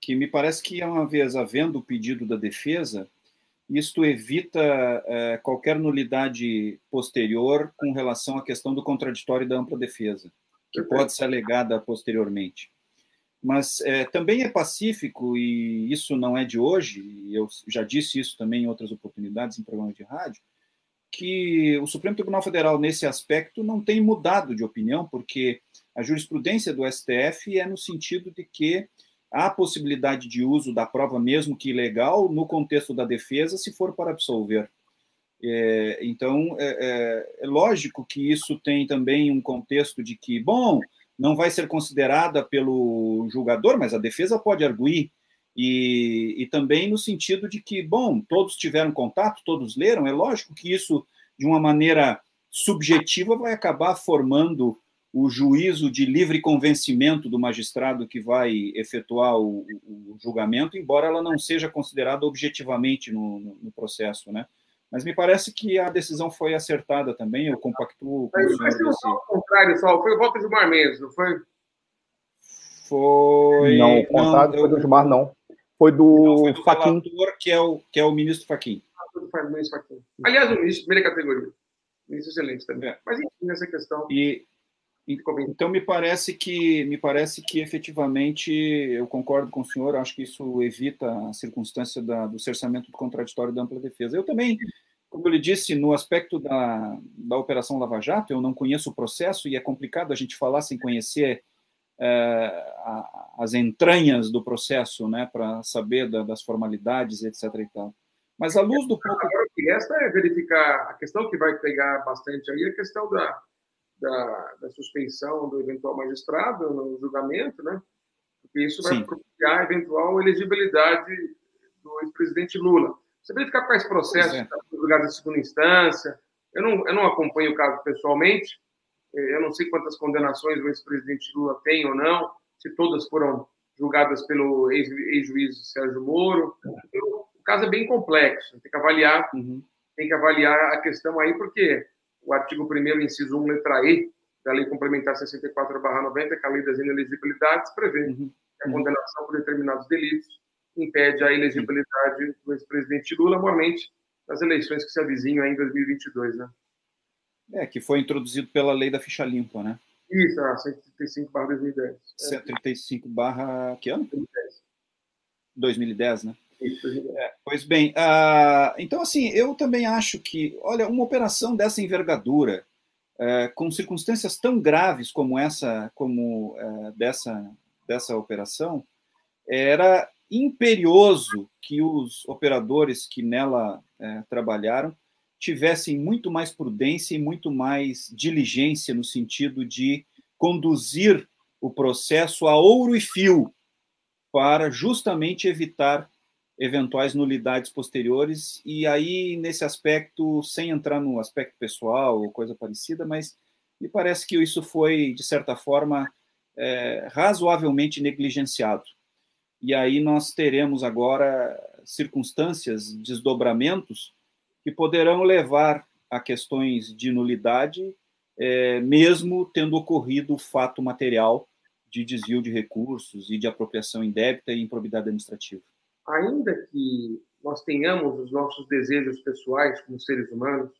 que me parece que, uma vez havendo o pedido da defesa, isto evita é, qualquer nulidade posterior com relação à questão do contraditório da ampla defesa, que pode ser alegada posteriormente. Mas é, também é pacífico, e isso não é de hoje, e eu já disse isso também em outras oportunidades em programas de rádio, que o Supremo Tribunal Federal, nesse aspecto, não tem mudado de opinião, porque a jurisprudência do STF é no sentido de que há possibilidade de uso da prova, mesmo que ilegal, no contexto da defesa, se for para absolver. É, então, é, é, é, lógico que isso tem também um contexto de que, bom, não vai ser considerada pelo julgador, mas a defesa pode arguir. E, e também no sentido de que, bom, todos tiveram contato, todos leram, é lógico que isso, de uma maneira subjetiva, vai acabar formando o juízo de livre convencimento do magistrado que vai efetuar o, o, o julgamento, embora ela não seja considerada objetivamente no, no, no, processo, né? Mas me parece que a decisão foi acertada também, eu compactuo com o senhor. Mas desse... ao contrário, só foi o voto de Gilmar Mendes, não foi? Foi... Não, o contrário não, foi do Gilmar, não. Foi do, não, foi do Faquin. que é o, que é o ministro Faquim. Ah. Aliás, o ministro primeira categoria. Ministro excelente também. É. Mas, enfim, nessa questão... E, então me parece que me parece que efetivamente eu concordo com o senhor. Acho que isso evita a circunstância da, do cerceamento do contraditório da ampla defesa. Eu também, como eu lhe disse, no aspecto da, da operação Lava Jato, eu não conheço o processo e é complicado a gente falar sem conhecer é, a, as entranhas do processo, né, para saber da, das formalidades, etc. E tal. Mas à luz do pouco. Agora, o que resta é verificar a questão que vai pegar bastante aí, a questão da da, da, suspensão do eventual magistrado no julgamento, né? Porque isso vai Sim. propiciar a eventual elegibilidade do ex-presidente Lula. Você verificar quais processos é. estão julgados em segunda instância. Eu não, eu não acompanho o caso pessoalmente. Eu não sei quantas condenações o ex-presidente Lula tem ou não, se todas foram julgadas pelo ex-juiz Sérgio Moro. O caso é bem complexo. Tem que avaliar, uhum. tem que avaliar a questão aí, porque o artigo 1 inciso 1, letra E, da Lei Complementar 64/90, que é a Lei das Inelegibilidades, prevê uhum. que a condenação por determinados delitos impede a elegibilidade do ex-presidente Lula, normalmente nas eleições que se avizinham em 2022, né? É, que foi introduzido pela lei da ficha limpa, né? Isso, a 135 barra 2010. 135 barra que ano? 2010. 2010, né? Isso, 2010. É, pois bem, uh, então assim, eu também acho que, olha, uma operação dessa envergadura, uh, com circunstâncias tão graves como essa, como uh, dessa, dessa operação, era imperioso que os operadores que nela é, trabalharam tivessem muito mais prudência e muito mais diligência no sentido de conduzir o processo a ouro e fio para justamente evitar eventuais nulidades posteriores. E aí nesse aspecto sem entrar no aspecto pessoal ou coisa parecida mas me parece que isso foi de certa forma é, razoavelmente negligenciado. E aí nós teremos agora circunstâncias, desdobramentos, que poderão levar a questões de nulidade, é, mesmo tendo ocorrido o fato material de desvio de recursos e de apropriação indébita e improbidade administrativa. Ainda que nós tenhamos os nossos desejos pessoais como seres humanos,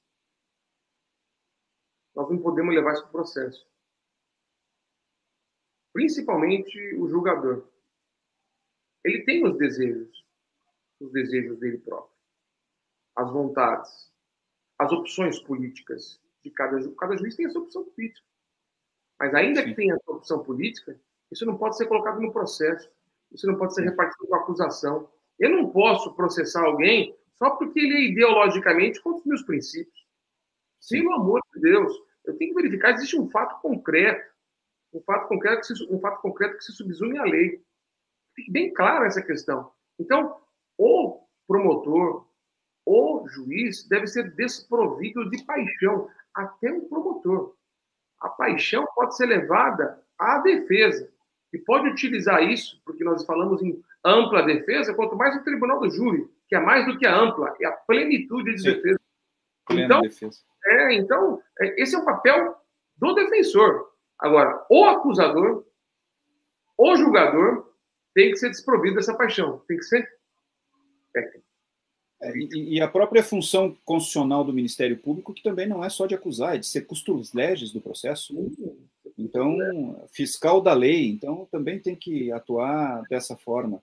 nós não podemos levar isso para o processo. Principalmente o julgador ele tem os desejos, os desejos dele próprio, as vontades, as opções políticas de cada juiz. Cada juiz tem a sua opção política. Mas ainda Sim. que tenha a sua opção política, isso não pode ser colocado no processo. Isso não pode ser repartido com acusação. Eu não posso processar alguém só porque ele é ideologicamente contra os meus princípios. Sim. Pelo amor de Deus, eu tenho que verificar se existe um fato concreto, um fato concreto que se, um fato concreto que se subsume à lei. Fique bem clara essa questão. Então, o promotor, o juiz deve ser desprovido de paixão, até o promotor. A paixão pode ser levada à defesa, e pode utilizar isso, porque nós falamos em ampla defesa, quanto mais o tribunal do júri, que é mais do que a ampla, é a plenitude de Sim. defesa. então, defesa. É, então, é, esse é o papel do defensor. Agora, o acusador, o julgador, tem que ser desprovido dessa paixão, tem que ser técnico. É, e, e, a própria função constitucional do Ministério Público, que também não é só de acusar, é de ser custos leges do processo. Então, fiscal da lei, então também tem que atuar dessa forma.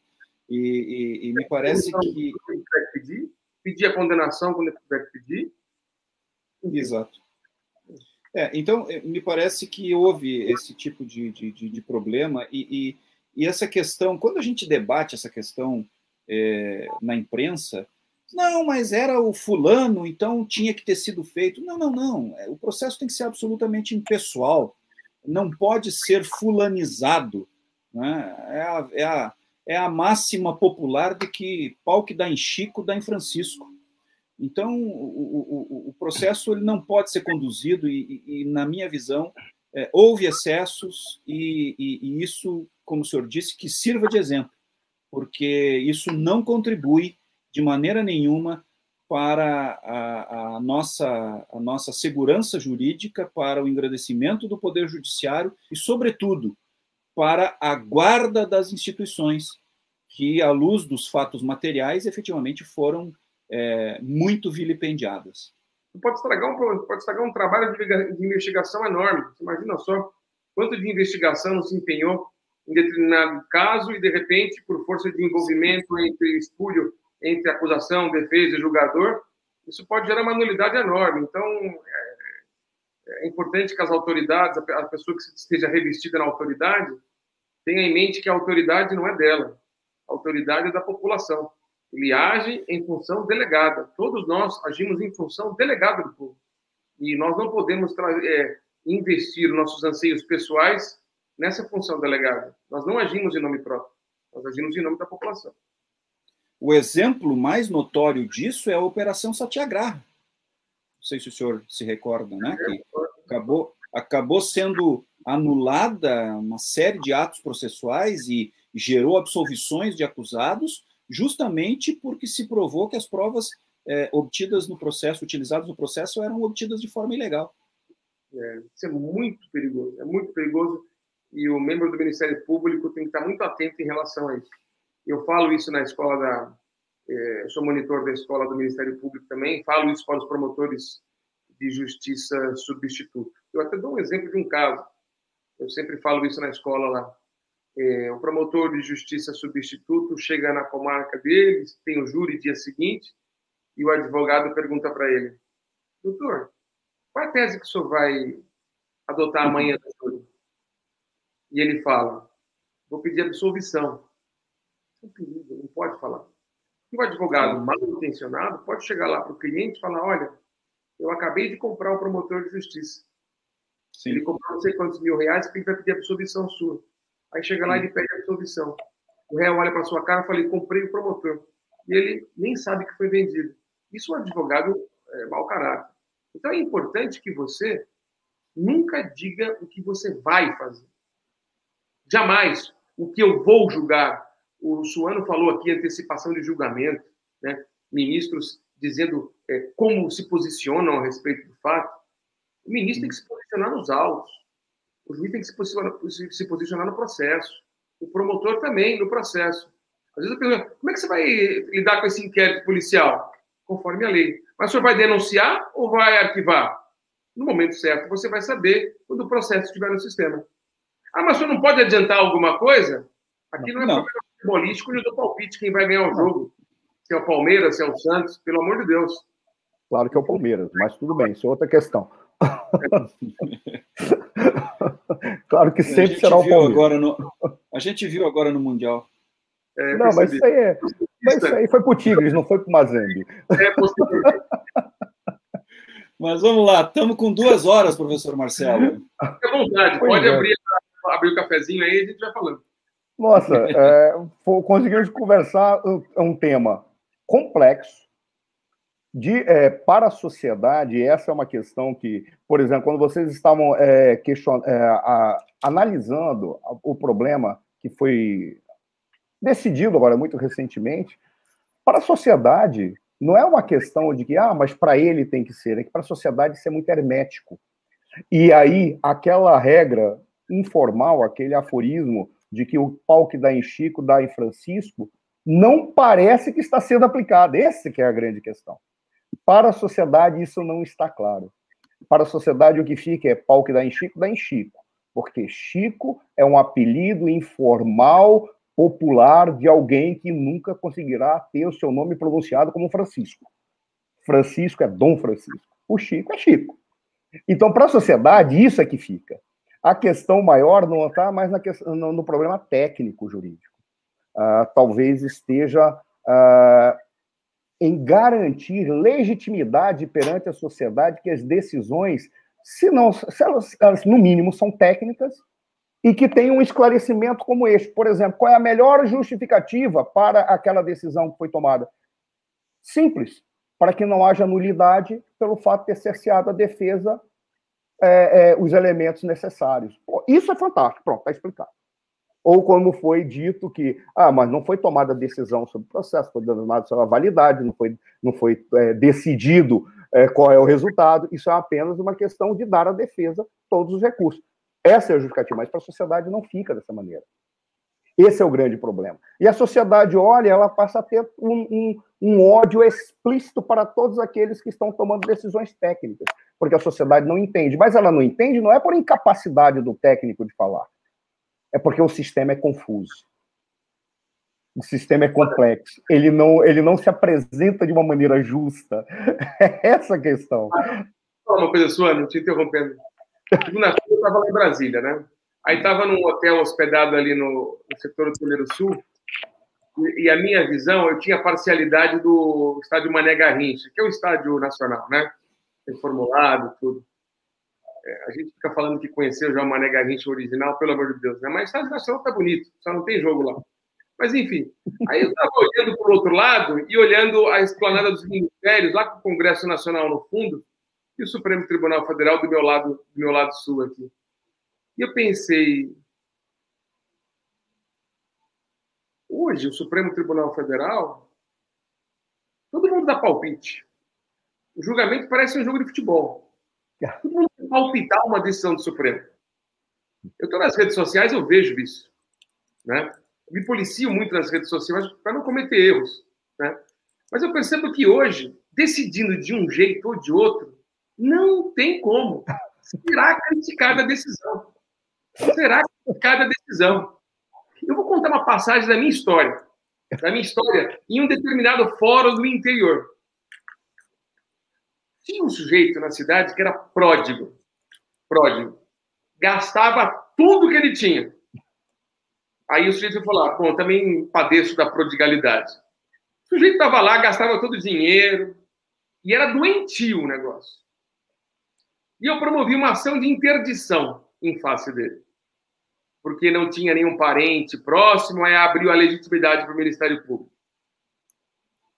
E, e, e me parece que. Pedir, pedir a condenação quando tiver que pedir. Exato. É, então, é, me parece que houve esse tipo de, de, de, de problema e, e essa questão, quando a gente debate essa questão é, na imprensa, não, mas era o fulano, então tinha que ter sido feito. Não, não, não. É, o processo tem que ser absolutamente impessoal. Não pode ser fulanizado. Né? É, a, é, a, é a máxima popular de que pau que dá em Chico, dá em Francisco. Então, o, o, o processo ele não pode ser conduzido, e, e, e na minha visão, é, houve excessos, e, e isso como o senhor disse, que sirva de exemplo, porque isso não contribui de maneira nenhuma para a, a, nossa, a nossa segurança jurídica, para o engrandecimento do Poder Judiciário e, sobretudo, para a guarda das instituições, que, à luz dos fatos materiais, efetivamente foram é, muito vilipendiadas. Pode estragar um, pode estragar um trabalho de, investigação enorme. Você imagina só quanto de investigação se empenhou em determinado caso e, de repente, por força de envolvimento entre espúrio, entre acusação, defesa e julgador, isso pode gerar uma nulidade enorme. Então, é, é importante que as autoridades, a pessoa que esteja revestida na autoridade, tenha em mente que a autoridade não é dela, a autoridade é da população. Ele age em função delegada. Todos nós agimos em função delegada do povo. E nós não podemos é, investir nossos anseios pessoais nessa função delegada. Nós não agimos em nome próprio, nós agimos em nome da população. O exemplo mais notório disso é a Operação Satyagraha. Não sei se o senhor se recorda, né? Que acabou, acabou sendo anulada uma série de atos processuais e gerou absolvições de acusados, justamente porque se provou que as provas é, obtidas no processo, utilizadas no processo, eram obtidas de forma ilegal. É, isso é muito perigoso, é muito perigoso e o membro do Ministério Público tem que estar muito atento em relação a isso. Eu falo isso na escola da, é, eu sou monitor da escola do Ministério Público também, falo isso para os promotores de justiça substituto. Eu até dou um exemplo de um caso. Eu sempre falo isso na escola lá. É, o promotor de justiça substituto chega na comarca deles, tem o júri dia seguinte, e o advogado pergunta para ele: Doutor, qual é a tese que o senhor vai adotar amanhã no júri? E ele fala: Vou pedir absolvição. É um perigo, não pode falar. E o advogado mal intencionado pode chegar lá para o cliente e falar: Olha, eu acabei de comprar o promotor de justiça. Sim. Ele comprou não sei quantos mil reais porque ele vai pedir absolvição sua. Aí chega lá e ele pede absolvição. O réu olha para sua cara e fala: comprei o promotor. E ele nem sabe que foi vendido. Isso é um advogado é, mau caráter. Então é importante que você nunca diga o que você vai fazer. Jamais o que eu vou julgar. O Suano falou aqui antecipação de julgamento, né? ministros dizendo é, como se posicionam a respeito do fato. O ministro tem que se posicionar nos autos. O juiz tem que se posicionar, se posicionar no processo. O promotor também no processo. Às vezes eu pergunto, como é que você vai lidar com esse inquérito policial? Conforme a lei. Mas o senhor vai denunciar ou vai arquivar? No momento certo, você vai saber quando o processo estiver no sistema. Ah, mas o senhor não pode adiantar alguma coisa? Aqui não, não é não. problema futebolístico, eu dou palpite quem vai ganhar o jogo. Se é o Palmeiras, se é o Santos, pelo amor de Deus. Claro que é o Palmeiras, mas tudo bem, isso é outra questão. claro que sempre será o Palmeiras. Agora no, a gente viu agora no Mundial. É, não, mas isso aí, é, mas isso aí foi pro Tigres, não foi pro Mazembe. É possível. Mas vamos lá, estamos com duas horas, professor Marcelo. Fique à vontade, pois pode é. abrir, abrir o cafezinho aí e a gente vai falando. Nossa, é, conseguimos conversar um tema complexo, de, é, para a sociedade, essa é uma questão que, por exemplo, quando vocês estavam é, é, a, analisando o problema que foi decidido agora muito recentemente, para a sociedade, não é uma questão de que, ah, mas para ele tem que ser, é que para a sociedade isso é muito hermético. E aí, aquela regra informal, aquele aforismo de que o pau que dá em Chico dá em Francisco, não parece que está sendo aplicado. Essa que é a grande questão. Para a sociedade, isso não está claro. Para a sociedade, o que fica é pau que dá em Chico, dá em Chico. Porque Chico é um apelido informal, popular, de alguém que nunca conseguirá ter o seu nome pronunciado como Francisco. Francisco é Dom Francisco. O Chico é Chico. Então, para a sociedade, isso é que fica. A questão maior não está mais na questão, no, problema técnico jurídico. Uh, talvez esteja uh, em garantir legitimidade perante a sociedade que as decisões, se não, se elas, elas, no mínimo são técnicas e que tenham um esclarecimento como este. Por exemplo, qual é a melhor justificativa para aquela decisão que foi tomada? Simples, para que não haja nulidade pelo fato de ter cerceado a defesa é, é, os elementos necessários. Pô, isso é fantástico, pronto, está explicado ou como foi dito que, ah, mas não foi tomada decisão sobre o processo, foi denominado sobre a validade, não foi, não foi é, decidido é, qual é o resultado, isso é apenas uma questão de dar à defesa todos os recursos. Essa é a justificativa, mas para a sociedade não fica dessa maneira. Esse é o grande problema. E a sociedade olha, ela passa a ter um, um, um ódio explícito para todos aqueles que estão tomando decisões técnicas, porque a sociedade não entende. Mas ela não entende não é por incapacidade do técnico de falar, é porque o sistema é confuso. O sistema é complexo. Ele não, ele não se apresenta de uma maneira justa. É essa a questão. Uma coisa sua, não te interrompendo. Segunda-feira eu estava lá em Brasília, né? Aí estava num hotel hospedado ali no, no setor hoteleiro sul, e, e, a minha visão, eu tinha parcialidade do estádio Mané Garrincha, que é o estádio nacional, né? Reformulado, tudo. É, a gente fica falando que conheceu já o Mané Garrincha original, pelo amor de Deus, né? Mas o Estádio Nacional tá bonito, só não tem jogo lá. Mas, enfim, aí eu estava olhando para o outro lado e olhando a esplanada dos ministérios, lá com o Congresso Nacional no fundo, e o Supremo Tribunal Federal do meu lado, do meu lado sul aqui. E eu pensei, hoje o Supremo Tribunal Federal, todo mundo dá palpite. O julgamento parece um jogo de futebol. Todo mundo palpitar uma decisão do Supremo. Eu estou nas redes sociais, eu vejo isso. Né? Me policio muito nas redes sociais para não cometer erros. Né? Mas eu percebo que hoje, decidindo de um jeito ou de outro, não tem como. Será criticada a decisão. Será criticada a decisão. Eu vou contar uma passagem da minha história. Da minha história em um determinado fórum do interior. Tinha um sujeito na cidade que era pródigo. Pródigo. Gastava tudo que ele tinha. Aí o sujeito falou: ah, bom, também padeço da prodigalidade. O sujeito estava lá, gastava todo o dinheiro, e era doentio o negócio. E eu promovi uma ação de interdição em face dele. Porque não tinha nenhum parente próximo, aí abriu a legitimidade para o Ministério Público.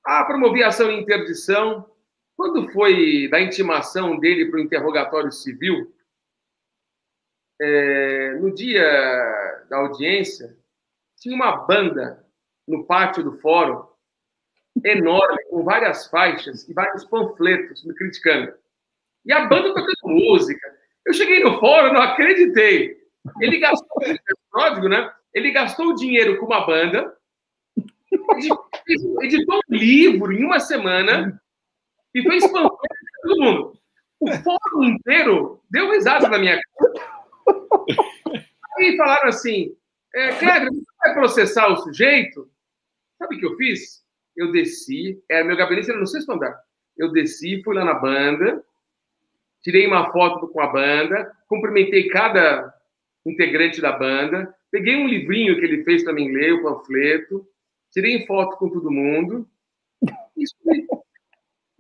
Ah, promovi ação de interdição. Quando foi da intimação dele para o interrogatório civil, é, no dia da audiência, tinha uma banda no pátio do fórum, enorme, com várias faixas e vários panfletos me criticando. E a banda tocando música. Eu cheguei no fórum, não acreditei. Ele gastou, pródigo, né? Ele gastou o dinheiro com uma banda, editou um livro em uma semana e fez panfleto para todo mundo. O fórum inteiro deu risada na minha cara. Aí falaram assim, é, Kleber, você vai processar o sujeito? Sabe o que eu fiz? Eu desci, era meu gabinete era no sexto andar. Eu desci, fui lá na banda, tirei uma foto com a banda, cumprimentei cada integrante da banda, peguei um livrinho que ele fez para mim ler, o panfleto, tirei foto com todo mundo e subi,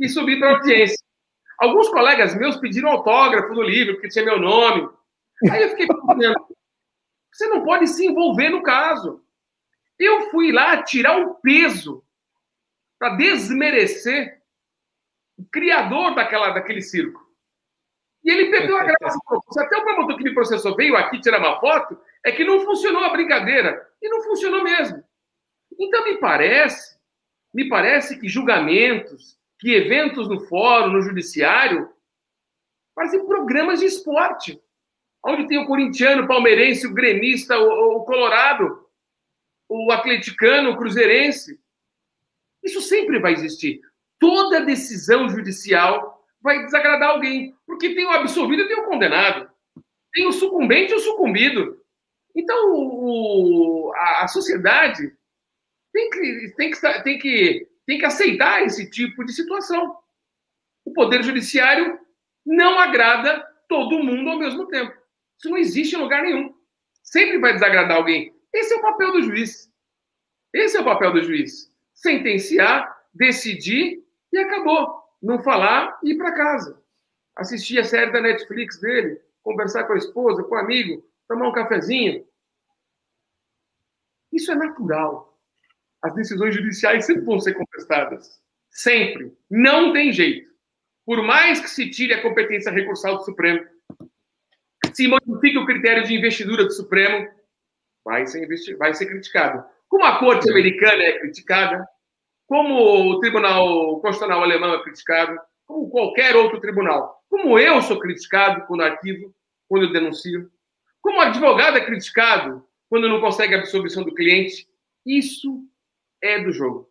subi para a audiência. Alguns colegas meus pediram autógrafo no livro, porque tinha meu nome. Aí eu fiquei pensando, você não pode se envolver no caso. Eu fui lá tirar o peso para desmerecer o criador daquela, daquele circo. E ele perdeu a graça. Se até o promotor que me processou veio aqui tirar uma foto, é que não funcionou a brincadeira. E não funcionou mesmo. Então, me parece, me parece que julgamentos, que eventos no fórum, no judiciário, parecem programas de esporte onde tem o corintiano, o palmeirense, o gremista, o, o colorado, o atleticano, o cruzeirense. Isso sempre vai existir. Toda decisão judicial vai desagradar alguém, porque tem o absolvido e tem o condenado. Tem o sucumbente e o sucumbido. Então, o, a, a, sociedade tem que, tem, que, tem, que, tem que aceitar esse tipo de situação. O Poder Judiciário não agrada todo mundo ao mesmo tempo. Isso não existe em lugar nenhum. Sempre vai desagradar alguém. Esse é o papel do juiz. Esse é o papel do juiz. Sentenciar, decidir e acabou. Não falar e ir para casa. Assistir a série da Netflix dele, conversar com a esposa, com o amigo, tomar um cafezinho. Isso é natural. As decisões judiciais sempre vão ser contestadas. Sempre. Não tem jeito. Por mais que se tire a competência recursal do Supremo, se modifica o critério de investidura do Supremo, vai ser, vai ser criticado. Como a Corte Americana é criticada, como o Tribunal Constitucional Alemão é criticado, como qualquer outro tribunal. Como eu sou criticado quando arquivo, quando eu denuncio. Como o advogado é criticado quando não consegue a absolvição do cliente. Isso é do jogo.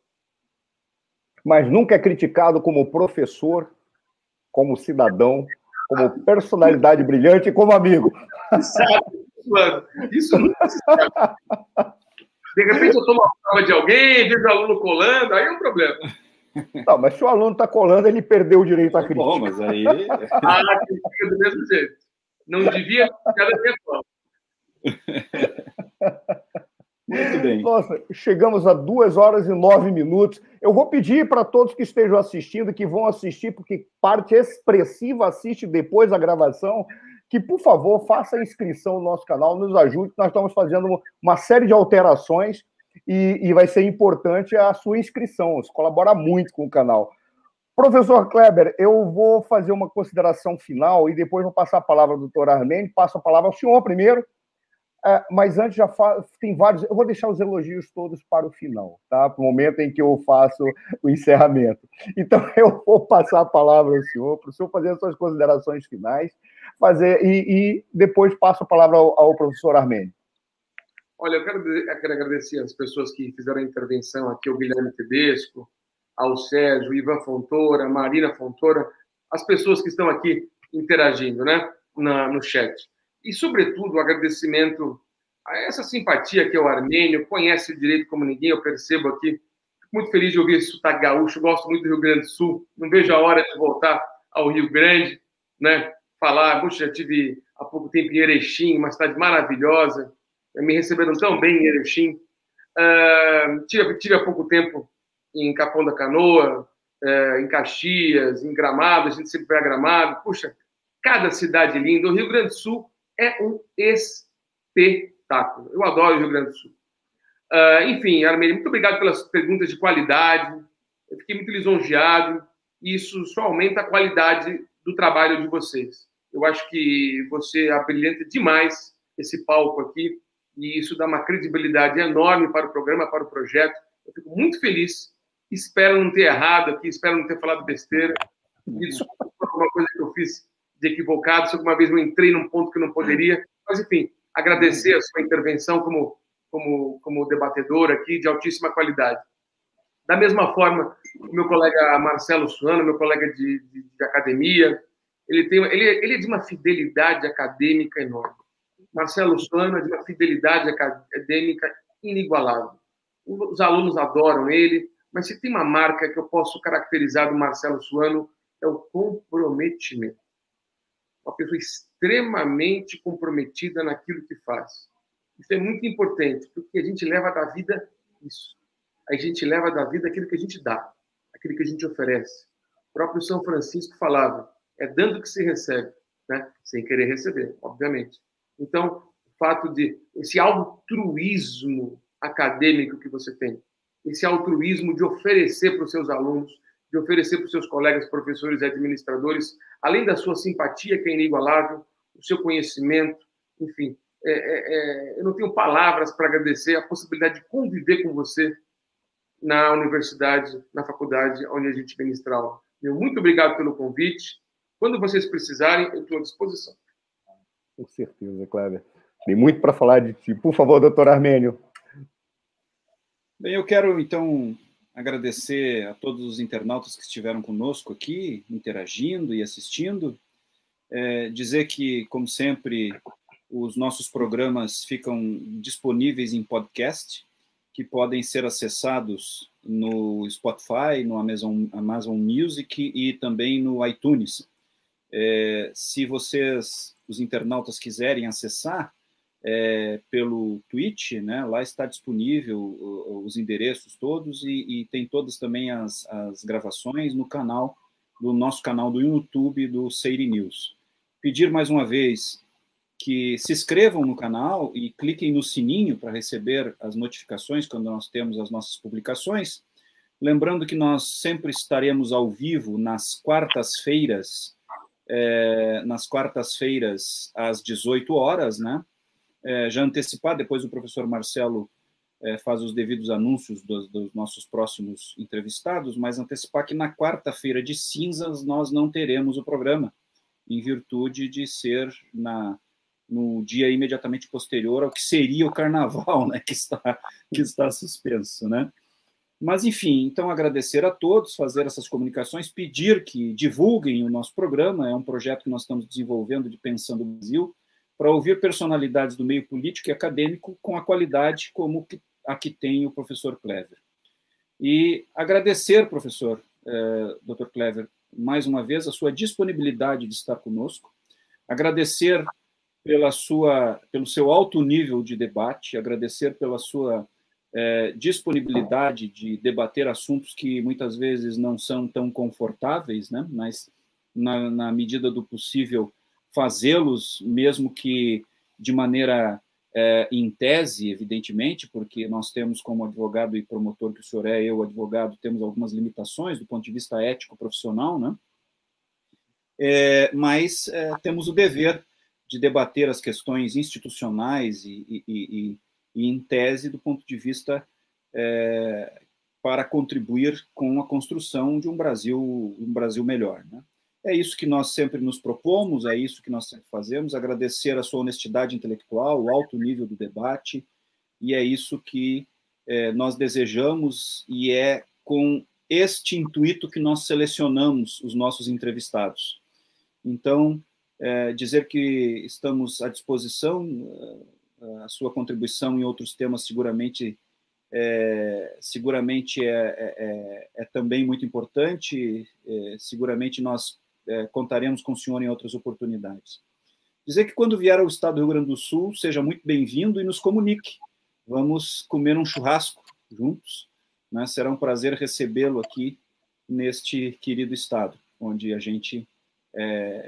Mas nunca é criticado como professor, como cidadão, como personalidade brilhante e como amigo. Exato, Isso nunca se sabe. De repente eu tomo a prova de alguém, vejo o aluno colando, aí é um problema. Não, mas se o aluno está colando, ele perdeu o direito à crítica. Bom, mas aí. ah, fica do mesmo jeito. Não devia ficar da minha. Muito bem. Nossa, chegamos a duas horas e nove minutos. Eu vou pedir para todos que estejam assistindo, que vão assistir, porque parte expressiva assiste depois da gravação, que, por favor, faça a inscrição no nosso canal, nos ajude, nós estamos fazendo uma série de alterações e, e vai ser importante a sua inscrição. Isso colabora muito com o canal. Professor Kleber, eu vou fazer uma consideração final e depois vou passar a palavra ao doutor Armênio, passo a palavra ao senhor primeiro, É, mas antes já fa... tem vários. Eu vou deixar os elogios todos para o final, tá? Para o momento em que eu faço o encerramento. Então eu vou passar a palavra ao senhor, para o senhor fazer as suas considerações finais, fazer e, e depois passo a palavra ao, ao, professor Armênio. Olha, eu quero, eu quero agradecer as pessoas que fizeram a intervenção aqui, o Guilherme Tedesco, ao Sérgio, Ivan Fontoura, Marina Fontoura, as pessoas que estão aqui interagindo, né, Na, no chat e, sobretudo, o agradecimento a essa simpatia que é o armênio, conhece o direito como ninguém, eu percebo aqui. Fico muito feliz de ouvir esse sotaque gaúcho, gosto muito do Rio Grande do Sul, não vejo a hora de voltar ao Rio Grande, né? Falar, puxa, já tive há pouco tempo em Erechim, uma cidade maravilhosa, me receberam tão bem em Erechim. Uh, tive, tive há pouco tempo em Capão da Canoa, uh, em Caxias, em Gramado, a gente sempre vai a Gramado. Puxa, cada cidade linda. O Rio Grande do Sul é um espetáculo. Eu adoro o Rio Grande do Sul. Uh, enfim, Armênia, muito obrigado pelas perguntas de qualidade. Eu fiquei muito lisonjeado. Isso só aumenta a qualidade do trabalho de vocês. Eu acho que você abrilhanta demais esse palco aqui e isso dá uma credibilidade enorme para o programa, para o projeto. Eu fico muito feliz. Espero não ter errado aqui, espero não ter falado besteira. Isso foi uma coisa que eu fiz de equivocado, se alguma vez eu entrei num ponto que não poderia. Mas, enfim, agradecer a sua intervenção como, como, como debatedor aqui, de altíssima qualidade. Da mesma forma, o meu colega Marcelo Suano, meu colega de, de, de academia, ele, tem, ele, ele é de uma fidelidade acadêmica enorme. Marcelo Suano é de uma fidelidade acadêmica inigualável. Os alunos adoram ele, mas se tem uma marca que eu posso caracterizar do Marcelo Suano, é o comprometimento uma pessoa extremamente comprometida naquilo que faz. Isso é muito importante, porque a gente leva da vida isso. A gente leva da vida aquilo que a gente dá, aquilo que a gente oferece. O próprio São Francisco falava: é dando que se recebe, né? sem querer receber, obviamente. Então, o fato de esse altruísmo acadêmico que você tem, esse altruísmo de oferecer para os seus alunos, de oferecer para os seus colegas professores e administradores, além da sua simpatia, que é inigualável, o seu conhecimento, enfim. É, é, é, eu não tenho palavras para agradecer a possibilidade de conviver com você na universidade, na faculdade onde a gente ministra aula. Muito obrigado pelo convite. Quando vocês precisarem, eu estou à disposição. Com certeza, Cléber. Tem muito para falar de ti. Por favor, doutor Armênio. Bem, eu quero, então, agradecer a todos os internautas que estiveram conosco aqui, interagindo e assistindo. É, dizer que, como sempre, os nossos programas ficam disponíveis em podcast, que podem ser acessados no Spotify, no Amazon, Amazon Music e também no iTunes. É, se vocês, os internautas, quiserem acessar, é, pelo Twitch, né? Lá está disponível os endereços todos e, e tem todas também as, as, gravações no canal do nosso canal do YouTube do Seiri News. Pedir mais uma vez que se inscrevam no canal e cliquem no sininho para receber as notificações quando nós temos as nossas publicações. Lembrando que nós sempre estaremos ao vivo nas quartas-feiras, é, nas quartas-feiras às 18 horas, né? é, já antecipar, depois o professor Marcelo é, faz os devidos anúncios dos, dos, nossos próximos entrevistados, mas antecipar que na quarta-feira de cinzas nós não teremos o programa, em virtude de ser na, no dia imediatamente posterior ao que seria o carnaval, né, que está, que está suspenso, né? Mas, enfim, então agradecer a todos, fazer essas comunicações, pedir que divulguem o nosso programa, é um projeto que nós estamos desenvolvendo de Pensando no Brasil, para ouvir personalidades do meio político e acadêmico com a qualidade como a que tem o professor Clever. E agradecer, professor eh, Dr. Clever, mais uma vez a sua disponibilidade de estar conosco, agradecer pela sua, pelo seu alto nível de debate, agradecer pela sua eh, disponibilidade de debater assuntos que muitas vezes não são tão confortáveis, né? mas na, na medida do possível fazê-los, mesmo que de maneira é, em tese, evidentemente, porque nós temos como advogado e promotor que o senhor é, eu advogado, temos algumas limitações do ponto de vista ético profissional, né? É, mas é, temos o dever de debater as questões institucionais e, e, e, e em tese, do ponto de vista é, para contribuir com a construção de um Brasil, um Brasil melhor. Né? É isso que nós sempre nos propomos, é isso que nós sempre fazemos, agradecer a sua honestidade intelectual, o alto nível do debate, e é isso que é, nós desejamos, e é com este intuito que nós selecionamos os nossos entrevistados. Então, é, dizer que estamos à disposição, a sua contribuição em outros temas seguramente é, seguramente é, é, é, também muito importante, é, seguramente nós contaremos com o senhor em outras oportunidades. Dizer que quando vier ao estado do Rio Grande do Sul, seja muito bem-vindo e nos comunique. Vamos comer um churrasco juntos, né? será um prazer recebê-lo aqui neste querido estado, onde a gente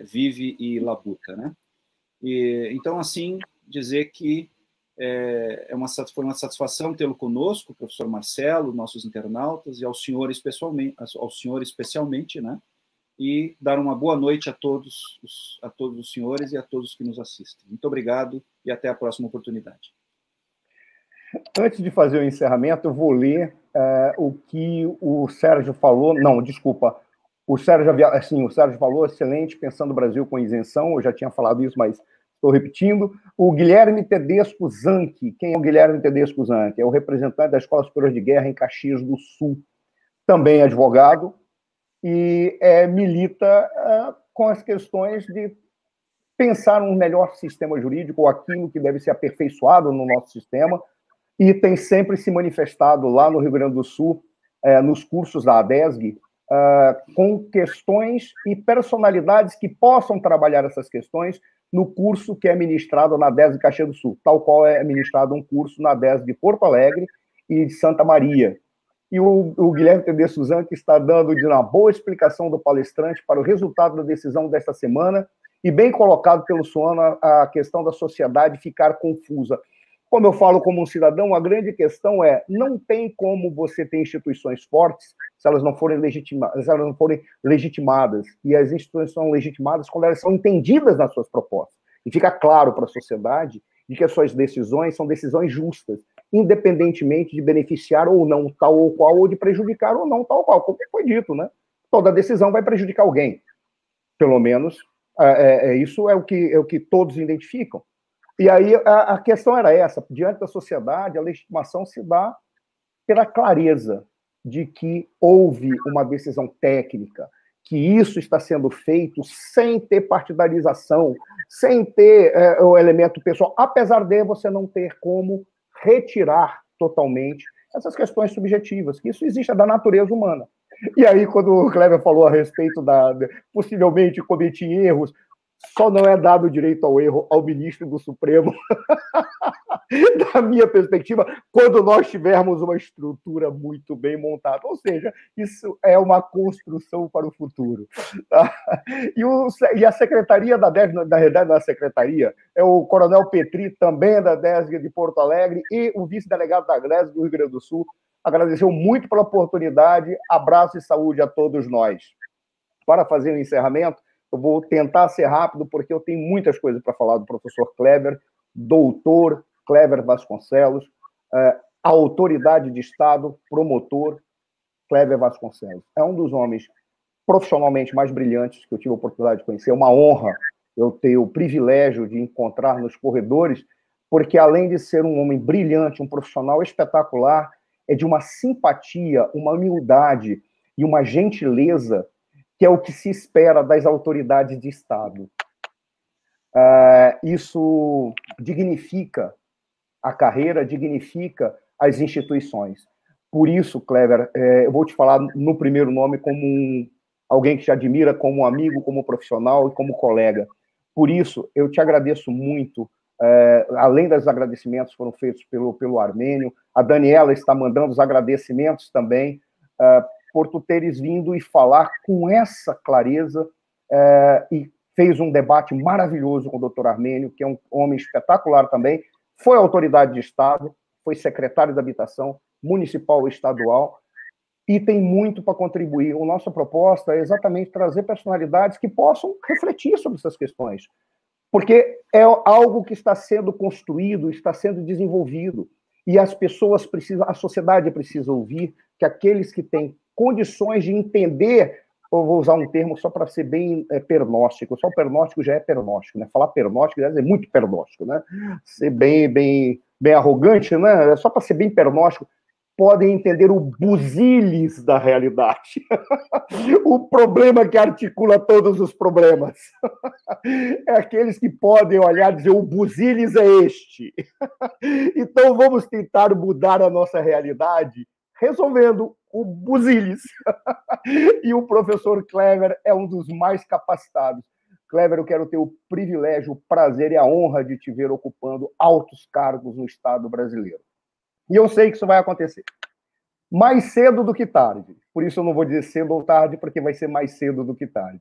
vive e labuta, né? E, então, assim, dizer que é, é uma, foi uma satisfação tê-lo conosco, professor Marcelo, nossos internautas, e ao senhor especialmente, ao senhor especialmente, né? E dar uma boa noite a todos, os, a todos os senhores e a todos que nos assistem. Muito obrigado e até a próxima oportunidade. Antes de fazer o encerramento, eu vou ler é, o que o Sérgio falou. Não, desculpa. O Sérgio, assim, o Sérgio falou, excelente, pensando o Brasil com isenção. Eu já tinha falado isso, mas estou repetindo. O Guilherme Tedesco Zanchi. Quem é o Guilherme Tedesco Zanchi? É o representante da Escola Superior de Guerra em Caxias do Sul. Também advogado e é, milita é, com as questões de pensar um melhor sistema jurídico ou aquilo que deve ser aperfeiçoado no nosso sistema e tem sempre se manifestado lá no Rio Grande do Sul, é, nos cursos da ADESG, é, com questões e personalidades que possam trabalhar essas questões no curso que é ministrado na ADESG Caxias do Sul, tal qual é ministrado um curso na ADESG de Porto Alegre e de Santa Maria. E o, o Guilherme Tede Suzan, que está dando de uma boa explicação do palestrante para o resultado da decisão desta semana, e bem colocado pelo Suana a questão da sociedade ficar confusa. Como eu falo como um cidadão, a grande questão é: não tem como você ter instituições fortes se elas não forem legitimadas, se elas não forem legitimadas. E as instituições são legitimadas quando elas são entendidas nas suas propostas. E fica claro para a sociedade de que as suas decisões são decisões justas, independentemente de beneficiar ou não tal ou qual, ou de prejudicar ou não tal ou qual, como foi dito, né? Toda decisão vai prejudicar alguém. Pelo menos é, é, é isso é o que é o que todos identificam. E aí a, a questão era essa: diante da sociedade, a legitimação se dá pela clareza de que houve uma decisão técnica, que isso está sendo feito sem ter partidarização, sem ter é, o elemento pessoal, apesar de você não ter como retirar totalmente essas questões subjetivas, que isso existe é da natureza humana. E aí, quando o Kleber falou a respeito da possivelmente cometi erros, só não é dado o direito ao erro ao ministro do Supremo, da minha perspectiva, quando nós tivermos uma estrutura muito bem montada. Ou seja, isso é uma construção para o futuro. E, o, e, a secretaria da DESG, na realidade, da secretaria, é o coronel Petri, também da DESG de Porto Alegre, e o vice-delegado da DESG do Rio Grande do Sul, agradeceu muito pela oportunidade. Abraço e saúde a todos nós. Para fazer o encerramento, eu vou tentar ser rápido, porque eu tenho muitas coisas para falar do professor Kleber, doutor Kleber Vasconcelos, é, autoridade de Estado, promotor Kleber Vasconcelos. É um dos homens profissionalmente mais brilhantes que eu tive a oportunidade de conhecer. É uma honra eu ter o privilégio de encontrar nos corredores, porque além de ser um homem brilhante, um profissional espetacular, é de uma simpatia, uma humildade e uma gentileza que é o que se espera das autoridades de Estado. Uh, isso dignifica a carreira, dignifica as instituições. Por isso, Clever, é, eu vou te falar no primeiro nome como um, alguém que te admira como amigo, como profissional e como colega. Por isso, eu te agradeço muito. É, além dos agradecimentos foram feitos pelo, pelo Armênio, a Daniela está mandando os agradecimentos também. Por tu teres vindo e falar com essa clareza é, e fez um debate maravilhoso com o doutor Armênio, que é um homem espetacular também, foi autoridade de Estado, foi secretário da Habitação municipal e estadual, e tem muito para contribuir. A nossa proposta é exatamente trazer personalidades que possam refletir sobre essas questões. porque é algo que está sendo construído, está sendo desenvolvido. E as pessoas precisam, a sociedade precisa ouvir que aqueles que têm condições de entender, eu vou usar um termo só para ser bem é, pernóstico, só o pernóstico já é pernóstico, né? Falar pernóstico é muito pernóstico, né? Ser bem, bem, bem arrogante, né? Só para ser bem pernóstico, podem entender o buziles da realidade. o problema que articula todos os problemas. é aqueles que podem olhar e dizer: o buziles é este. então vamos tentar mudar a nossa realidade resolvendo o buziles. e o professor Clever é um dos mais capacitados. Clever, eu quero ter o privilégio, o prazer e a honra de te ver ocupando altos cargos no Estado brasileiro. E eu sei que isso vai acontecer. Mais cedo do que tarde. Por isso eu não vou dizer cedo ou tarde, porque vai ser mais cedo do que tarde.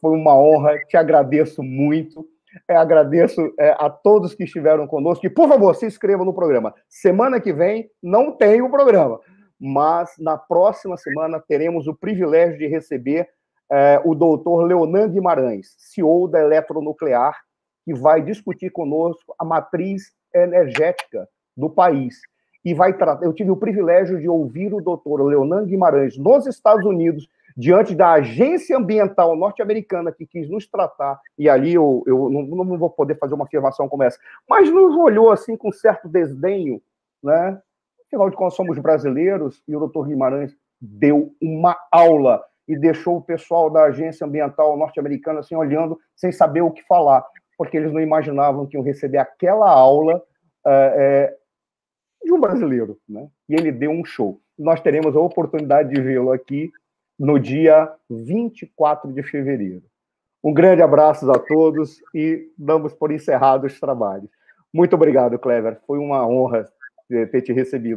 Foi uma honra, te agradeço muito. É, agradeço é, a todos que estiveram conosco. E, por favor, se inscrevam no programa. Semana que vem não tem o programa, mas na próxima semana teremos o privilégio de receber é, o doutor Leonan Guimarães, CEO da Eletronuclear, que vai discutir conosco a matriz energética do país e vai tratar. Eu tive o privilégio de ouvir o doutor Leonan Guimarães nos Estados Unidos, diante da agência ambiental norte-americana que quis nos tratar, e ali eu, eu não, não, vou poder fazer uma afirmação como essa, mas nos olhou assim com certo desdenho, né? Afinal de contas, somos brasileiros, e o doutor Guimarães deu uma aula e deixou o pessoal da agência ambiental norte-americana assim olhando, sem saber o que falar, porque eles não imaginavam que iam receber aquela aula. É, de um brasileiro, né? E ele deu um show. Nós teremos a oportunidade de vê-lo aqui no dia 24 de fevereiro. Um grande abraço a todos e damos por encerrados os trabalhos. Muito obrigado, Clever. Foi uma honra ter te recebido.